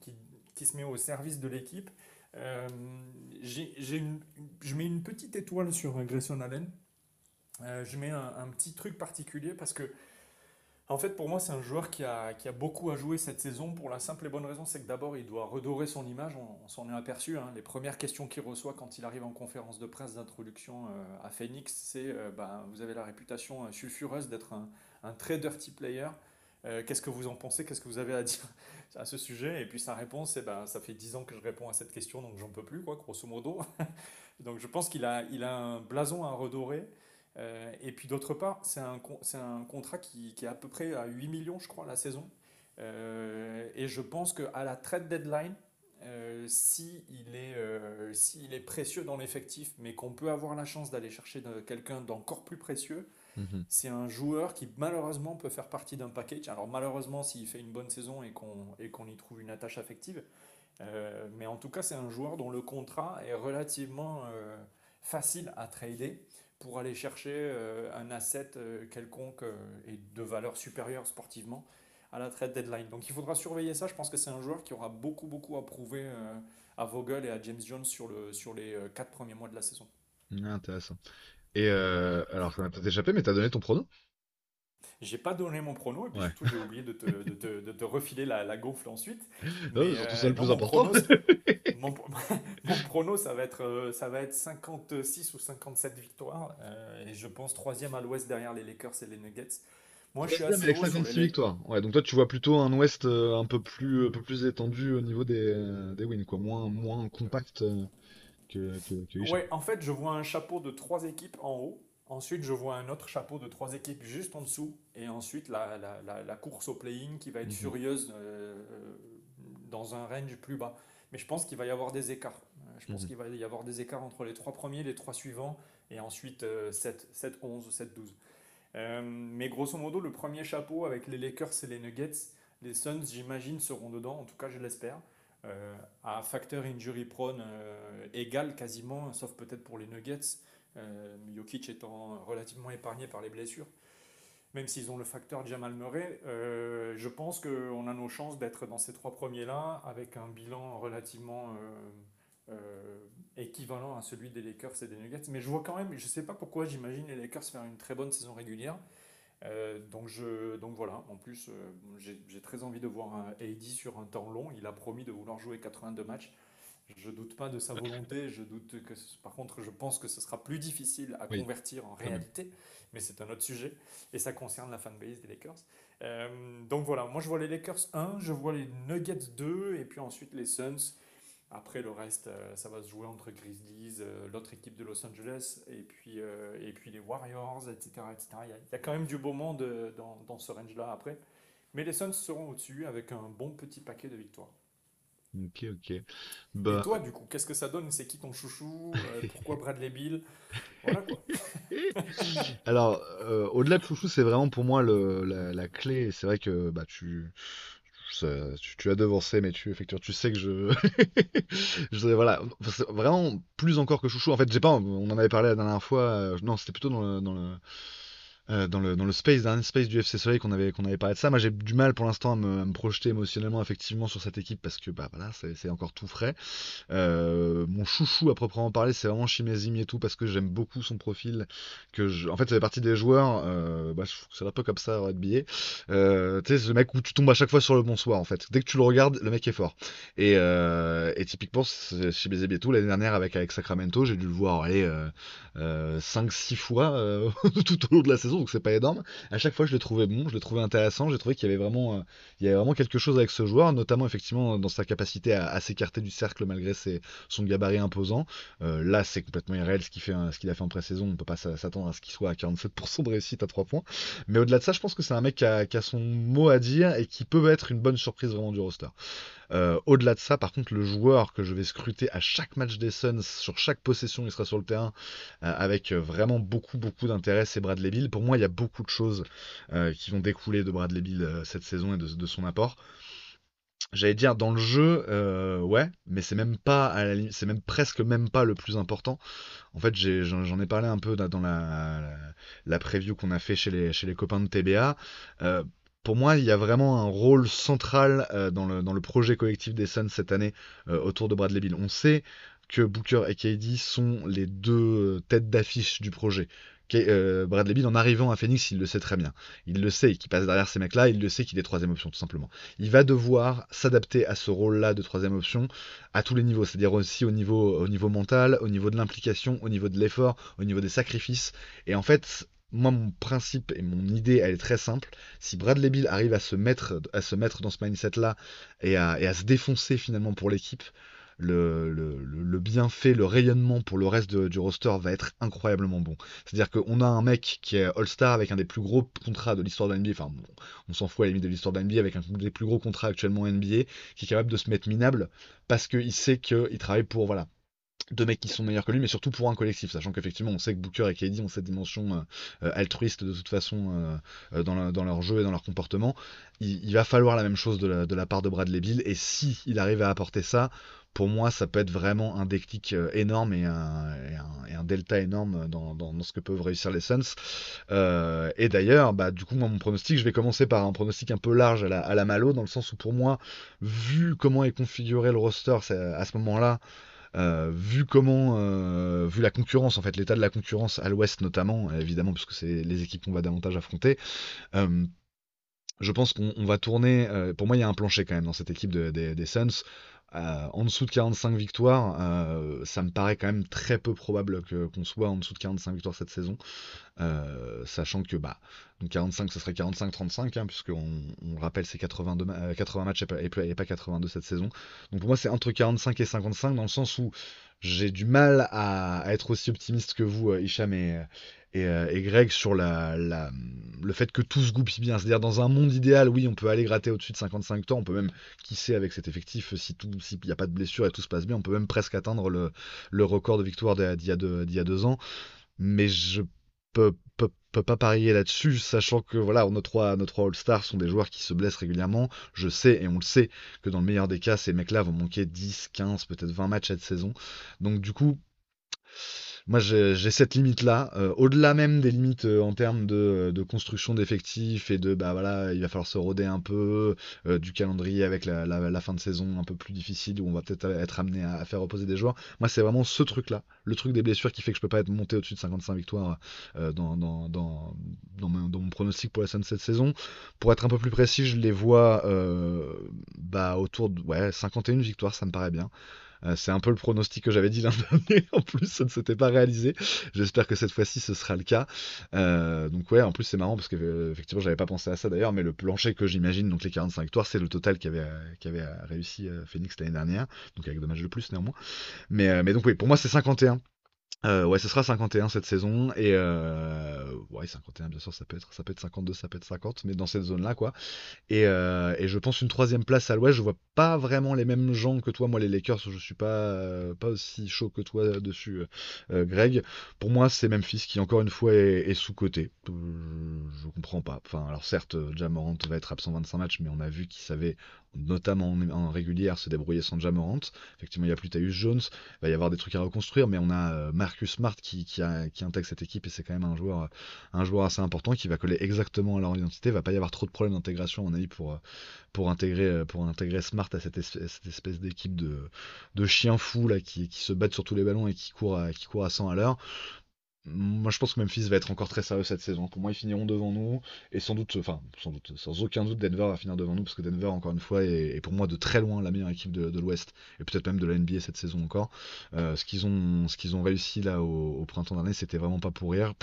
qui, qui se met au service de l'équipe. Euh, je mets une petite étoile sur Grayson Allen. Euh, je mets un, petit truc particulier parce que, en fait, pour moi, c'est un joueur qui a, qui a, beaucoup à jouer cette saison pour la simple et bonne raison, c'est que d'abord, il doit redorer son image. On, s'en est aperçu. Hein. Les premières questions qu'il reçoit quand il arrive en conférence de presse d'introduction euh, à Phoenix, c'est bah, Vous avez la réputation sulfureuse d'être un, un, très dirty player. Qu'est-ce que vous en pensez? Qu'est-ce que vous avez à dire à ce sujet? Et puis sa réponse, c'est ben, ça fait 10 ans que je réponds à cette question, donc j'en peux plus, quoi, grosso modo. donc je pense qu'il a, il a un blason à redorer. Euh, et puis d'autre part, c'est un, c'est un contrat qui, qui, est à peu près à 8 millions, je crois, la saison. Euh, et je pense qu'à la trade deadline, euh, s'il est, euh, est précieux dans l'effectif, mais qu'on peut avoir la chance d'aller chercher quelqu'un d'encore plus précieux, Mhm. C'est un joueur qui malheureusement peut faire partie d'un package. Alors malheureusement s'il fait une bonne saison et qu'on y trouve une attache affective. Euh, mais en tout cas c'est un joueur dont le contrat est relativement facile à trader pour aller chercher euh, un asset quelconque et de valeur supérieure sportivement à la trade deadline. Donc il faudra surveiller ça. Je pense que c'est un joueur qui aura beaucoup beaucoup à prouver à Vogel et à James Jones sur, le, sur les quatre premiers mois de la saison. Intéressant. Et euh, alors, ça m'a peut-être échappé, mais t'as donné ton prono? J'ai pas donné mon prono, et puis surtout, j'ai oublié de te, de, te, de te, refiler la, la gonfle ensuite. Non, mais, surtout ça le plus important. mon, mon, prono, ça va, être, euh, ça va être 56 ou 57 victoires, euh, et je pense troisième à l'ouest derrière les Lakers et les Nuggets. Moi, je suis assez avec 56 victoires. Ouais, donc toi, tu vois plutôt un Ouest euh, un peu plus, un peu plus étendu au niveau des, des wins, quoi, moins, moins compact que, Ouais, en fait, je vois un chapeau de trois équipes en haut. Ensuite, je vois un autre chapeau de trois équipes juste en dessous. Et ensuite, la, la, la, course au play-in qui va être mhm. furieuse euh, dans un range plus bas. Mais je pense qu'il va y avoir des écarts. Euh, je pense mhm. qu'il va y avoir des écarts entre les trois premiers, les trois suivants, et ensuite 7, 7 11, 7, 12. mais grosso modo, le premier chapeau avec les Lakers et les Nuggets, les Suns, j'imagine, seront dedans. En tout cas, je l'espère. Euh, à facteur injury prone euh, égal quasiment, sauf peut-être pour les Nuggets, euh, Jokic étant relativement épargné par les blessures. Même s'ils ont le facteur Jamal Murray, je pense qu'on a nos chances d'être dans ces trois premiers-là avec un bilan relativement équivalent à celui des Lakers et des Nuggets. Mais je vois quand même, je ne sais pas pourquoi j'imagine les Lakers faire une très bonne saison régulière. Euh, donc, je, donc voilà, en plus, euh, j'ai très envie de voir AD sur un temps long. Il a promis de vouloir jouer 82 matchs. Je doute pas de sa volonté. Je doute que, par contre, je pense que ce sera plus difficile à convertir en réalité. Mais c'est un autre sujet. Et ça concerne la fanbase des Lakers. Euh, donc voilà, moi je vois les Lakers 1, je vois les Nuggets 2, et puis ensuite les Suns. Après, le reste, euh, ça va se jouer entre Grizzlies, euh, l'autre équipe de Los Angeles, et puis, euh, et puis les Warriors, etc. etc. Il, y a, quand même du beau monde dans, dans ce range-là après. Mais les Suns seront au-dessus avec un bon petit paquet de victoires. Ok, ok. Bah... Et toi, du coup, qu'est-ce que ça donne? C'est qui ton chouchou? Pourquoi Bradley Bill? Voilà quoi. Alors, au-delà de chouchou, c'est vraiment pour moi le, la, la, clé. C'est vrai que bah, tu, tu, as devancé, mais tu, effectivement, tu sais que je. je voilà, vraiment plus encore que chouchou. En fait, j'ai pas. On en avait parlé la dernière fois. Euh, non, c'était plutôt dans dans le euh, dans, le, dans le space, dernier space du FC Soleil qu'on avait, avait parlé de ça. Moi, j'ai du mal pour l'instant à me, projeter émotionnellement, effectivement, sur cette équipe parce que bah, voilà, c'est encore tout frais. Euh, mon chouchou à proprement parler, c'est vraiment Shimezimi et tout parce que j'aime beaucoup son profil. Que. En fait, ça fait partie des joueurs, euh, bah, c'est un peu comme ça, billet. Euh, tu sais, ce mec où tu tombes à chaque fois sur le bonsoir, en fait. Dès que tu le regardes, le mec est fort. Et, et typiquement, Shimezimi et tout, l'année dernière avec, avec Sacramento, j'ai dû le voir aller 5-6 fois tout au long de la saison donc c'est pas énorme. À chaque fois, je l'ai trouvé bon, je l'ai trouvé intéressant, j'ai trouvé qu'il y avait vraiment, euh, quelque chose avec ce joueur, notamment effectivement dans sa capacité à, s'écarter du cercle malgré son gabarit imposant. Euh, là, c'est complètement irréel ce qu'il fait, ce qu'il a fait en pré-saison. On peut pas s'attendre à ce qu'il soit à 47% de réussite à 3 points. Mais au-delà de ça, je pense que c'est un mec qui a, son mot à dire et qui peut être une bonne surprise vraiment du roster. Euh, au-delà de ça, par contre, le joueur que je vais scruter à chaque match des Suns, sur chaque possession, il sera sur le terrain, euh, avec vraiment beaucoup, beaucoup d'intérêt, c'est Bradley Bill. Pour moi, il y a beaucoup de choses qui vont découler de Bradley Bill cette saison et de, son apport. J'allais dire dans le jeu, ouais, mais c'est même pas c'est même presque même pas le plus important. En fait, j'en ai, parlé un peu dans la, la, preview qu'on a fait chez les, chez les copains de TBA pour moi, il y a vraiment un rôle central euh, dans, le, projet collectif des Suns cette année euh, autour de Bradley Bill. On sait que Booker et KD sont les deux têtes d'affiche du projet. Euh, Bradley Bill, en arrivant à Phoenix, il le sait très bien. Il le sait qu'il passe derrière ces mecs-là, il le sait qu'il est troisième option, tout simplement. Il va devoir s'adapter à ce rôle-là de troisième option à tous les niveaux, c'est-à-dire aussi au niveau mental, au niveau de l'implication, au niveau de l'effort, au niveau des sacrifices. Et en fait, moi, mon principe et mon idée, elle est très simple. Si Bradley Bill arrive à se mettre, dans ce mindset-là et à, se défoncer finalement pour l'équipe, le, bienfait, le rayonnement pour le reste du roster va être incroyablement bon. C'est-à-dire qu'on a un mec qui est All-Star avec un des plus gros contrats de l'histoire de enfin on s'en fout à la limite de l'histoire de avec un des plus gros contrats actuellement NBA, qui est capable de se mettre minable parce qu'il sait qu'il travaille pour voilà deux mecs qui sont meilleurs que lui, mais surtout pour un collectif, sachant qu'effectivement on sait que Booker et KD ont cette dimension euh, altruiste de toute façon euh, dans, leur jeu et dans leur comportement. Il, va falloir la même chose de la, part de Bradley Bill, et si il arrive à apporter ça, pour moi ça peut être vraiment un déclic euh, énorme et un, delta énorme dans, ce que peuvent réussir les Suns. et d'ailleurs, bah, du coup, moi, mon pronostic, je vais commencer par un pronostic un peu large à la, à la Malo, dans le sens où pour moi, vu comment est configuré le roster à ce moment-là, euh, vu comment, euh, vu la concurrence, en fait, l'état de la concurrence à l'ouest notamment, évidemment, puisque c'est les équipes qu'on va davantage affronter, euh, je pense qu'on va tourner. pour moi, il y a un plancher quand même dans cette équipe des Suns. Euh, en dessous de 45 victoires, euh, ça me paraît quand même très peu probable qu'on soit en dessous de 45 victoires cette saison. Euh, sachant que bah, donc 45 ce serait 45-35, hein, puisqu'on on rappelle c'est 80 matchs et pas, 82 cette saison. Donc pour moi c'est entre 45 et 55 dans le sens où j'ai du mal à, être aussi optimiste que vous, Hicham et, euh, et, Greg sur la, le fait que tout se goupille bien. C'est-à-dire dans un monde idéal, oui, on peut aller gratter au-dessus de 55 temps, on peut même, qui sait, avec cet effectif, tout, s'il n'y a pas de blessure et tout se passe bien, on peut même presque atteindre le, record de victoire d'il y, a deux, ans. Mais je peux, peux, pas parier là-dessus, sachant que voilà, nos trois, nos trois All-Stars sont des joueurs qui se blessent régulièrement. Je sais, et on le sait, que dans le meilleur des cas, ces mecs-là vont manquer 10, 15, peut-être 20 matchs cette saison. Donc du coup, moi, j'ai cette limite-là. Euh, au-delà même des limites euh, en termes de, construction d'effectifs et de, bah voilà, il va falloir se roder un peu euh, du calendrier avec la, fin de saison un peu plus difficile où on va peut-être être amené à, faire reposer des joueurs. Moi, c'est vraiment ce truc-là, le truc des blessures qui fait que je peux pas être monté au-dessus de 55 victoires dans, dans, dans, mon, pronostic pour la fin de cette saison. Pour être un peu plus précis, je les vois bah, autour de ouais, 51 victoires, ça me paraît bien. Euh, c'est un peu le pronostic que j'avais dit l'an dernier. en plus, ça ne s'était pas réalisé. J'espère que cette fois-ci, ce sera le cas. Euh, donc ouais, en plus, c'est marrant parce que euh, effectivement, j'avais pas pensé à ça d'ailleurs, mais le plancher que j'imagine, donc les 45 victoires, c'est le total qu'avait avait réussi Phoenix l'année dernière, donc avec matchs de plus néanmoins. Mais, mais donc oui, pour moi, c'est 51. Euh, ouais, ce sera 51 cette saison et euh, ouais 51 bien sûr ça peut être ça peut être 52 ça peut être 50 mais dans cette zone là quoi. Et, euh, et je pense une troisième place à l'ouest je vois pas vraiment les mêmes gens que toi. Moi les Lakers je suis pas pas aussi chaud que toi dessus Greg. Pour moi c'est Memphis qui encore une fois est, sous coté je comprends pas. Enfin alors certes Jamorant va être absent 25 matchs mais on a vu qu'il savait notamment en, régulière, se débrouiller sans Jamorant. Effectivement, il n'y a plus Tyus Jones, il va y avoir des trucs à reconstruire, mais on a euh, Marcus Smart qui, intègre cette équipe et c'est quand même un joueur, un assez important qui va coller exactement à leur identité. Il va pas y avoir trop de problèmes d'intégration, à mon avis, pour, intégrer, Smart à cette espèce, d'équipe de, chiens fous qui, se battent sur tous les ballons et qui à, qui courent à 100 à l'heure. Moi, je pense que Memphis va être encore très sérieux cette saison. Pour moi, ils finiront devant nous. Et sans doute, enfin, sans doute, sans aucun doute, Denver va finir devant nous. Parce que Denver, encore une fois, est, pour moi de très loin la meilleure équipe de, l'Ouest. Et peut-être même de la NBA cette saison encore. Euh, ce qu'ils ont, ce qu'ils ont réussi là au, printemps dernier, c'était vraiment pas pour rire.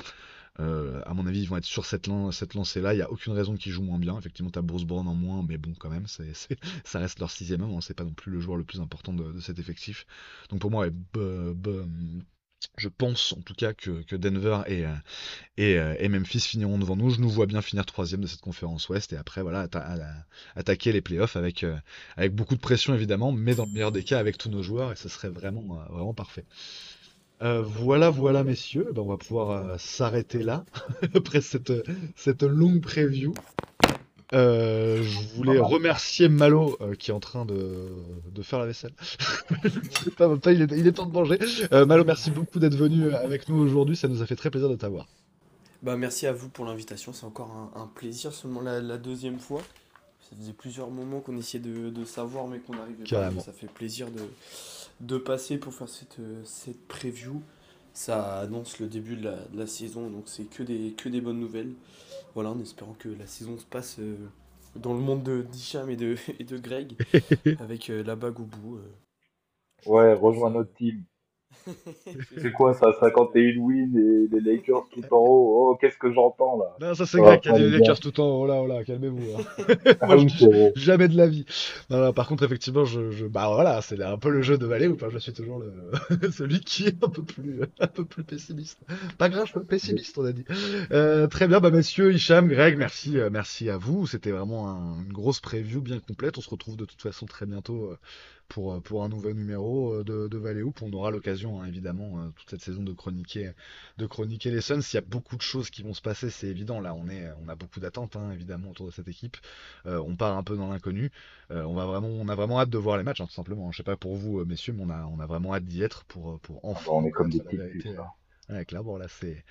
Euh, à mon avis, ils vont être sur cette, cette lancée-là. Il n'y a aucune raison qu'ils jouent moins bien. Effectivement, tu as Bruce Brown en moins, mais bon, quand même, ça reste leur sixième homme. C'est pas non plus le joueur le plus important de, cet effectif. Donc pour moi, je pense en tout cas que, Denver et, euh, euh, et, Memphis finiront devant nous. Je nous vois bien finir troisième de cette conférence Ouest et après voilà attaquer les playoffs avec, euh, avec beaucoup de pression évidemment, mais dans le meilleur des cas avec tous nos joueurs et ce serait vraiment, vraiment parfait. voilà, voilà messieurs, ben, on va pouvoir s'arrêter là après cette, cette longue preview. Euh, je voulais remercier Malo euh, qui est en train de, de faire la vaisselle. il, est, il, est, temps de manger. Euh, Malo, merci beaucoup d'être venu avec nous aujourd'hui. Ça nous a fait très plaisir de t'avoir. Bah, merci à vous pour l'invitation. C'est encore un, plaisir, seulement la, la, deuxième fois. Ça faisait plusieurs moments qu'on essayait de, de, savoir, mais qu'on n'arrivait pas. Ça fait plaisir de, de passer pour faire cette, cette preview. Ça annonce le début de la, de la saison, donc c'est que des, que des bonnes nouvelles. Voilà, en espérant que la saison se passe euh, dans le monde de et de, et de Greg, avec euh, la bague au bout. Euh. Ouais, rejoins notre team. c'est quoi ça 51 wins et les Lakers tout en haut? Oh, qu'est-ce que j'entends là? Non, ça c'est Greg qui a dit les Lakers tout en haut. Oh là, oh là, calmez-vous. Hein. Moi, je jamais de la vie. Non, par contre, effectivement, je, je... bah voilà, c'est un peu le jeu de Valé ou pas Je suis toujours le... celui qui est un peu plus, un peu plus pessimiste. Pas grave, je suis pessimiste, on a dit. Euh, très bien, bah messieurs, Hicham, Greg, merci, euh, merci à vous. C'était vraiment une grosse preview bien complète. On se retrouve de toute façon très bientôt. Euh, pour, pour un nouvel numéro euh, de, de Valley On aura l'occasion, hein, évidemment, euh, toute cette saison de chroniquer, de chroniquer les Suns. Il y a beaucoup de choses qui vont se passer, c'est évident. Là, on, est, on a beaucoup d'attentes, hein, évidemment, autour de cette équipe. on part un peu dans l'inconnu. on, va vraiment, on a vraiment hâte de voir les matchs, hein, tout simplement. Je sais pas pour vous, messieurs, mais on a, on a vraiment hâte d'y être pour, pour ah enfin. on est comme des petits Ouais, clairement, là, c'est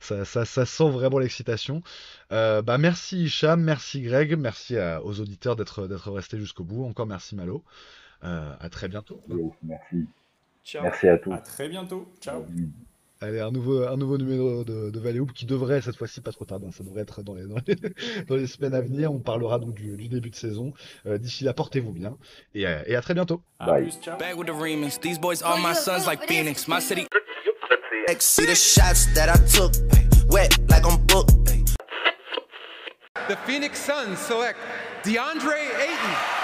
ça, ça, ça, sent vraiment l'excitation. bah, merci Hicham, merci Greg, merci aux auditeurs d'être d'être restés jusqu'au bout. Encore merci Malo. Euh, à très bientôt. merci. Merci à tous. À très bientôt. Ciao. Allez, un nouveau, un nouveau numéro de, de qui devrait cette fois-ci pas trop tarder. Hein. Ça devrait être dans les, dans les, semaines à venir. On parlera donc du, du début de saison. Euh, D'ici là, portez-vous bien et, euh, et, à très bientôt. Bye. Ciao. Back with the remix. These boys are my sons like Phoenix. My city. See the shots that I took. Wet like I'm booked. The Phoenix Suns select DeAndre Ayton.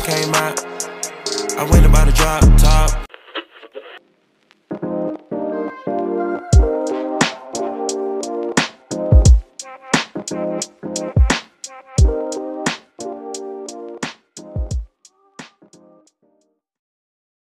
Came out, I went about to drop top.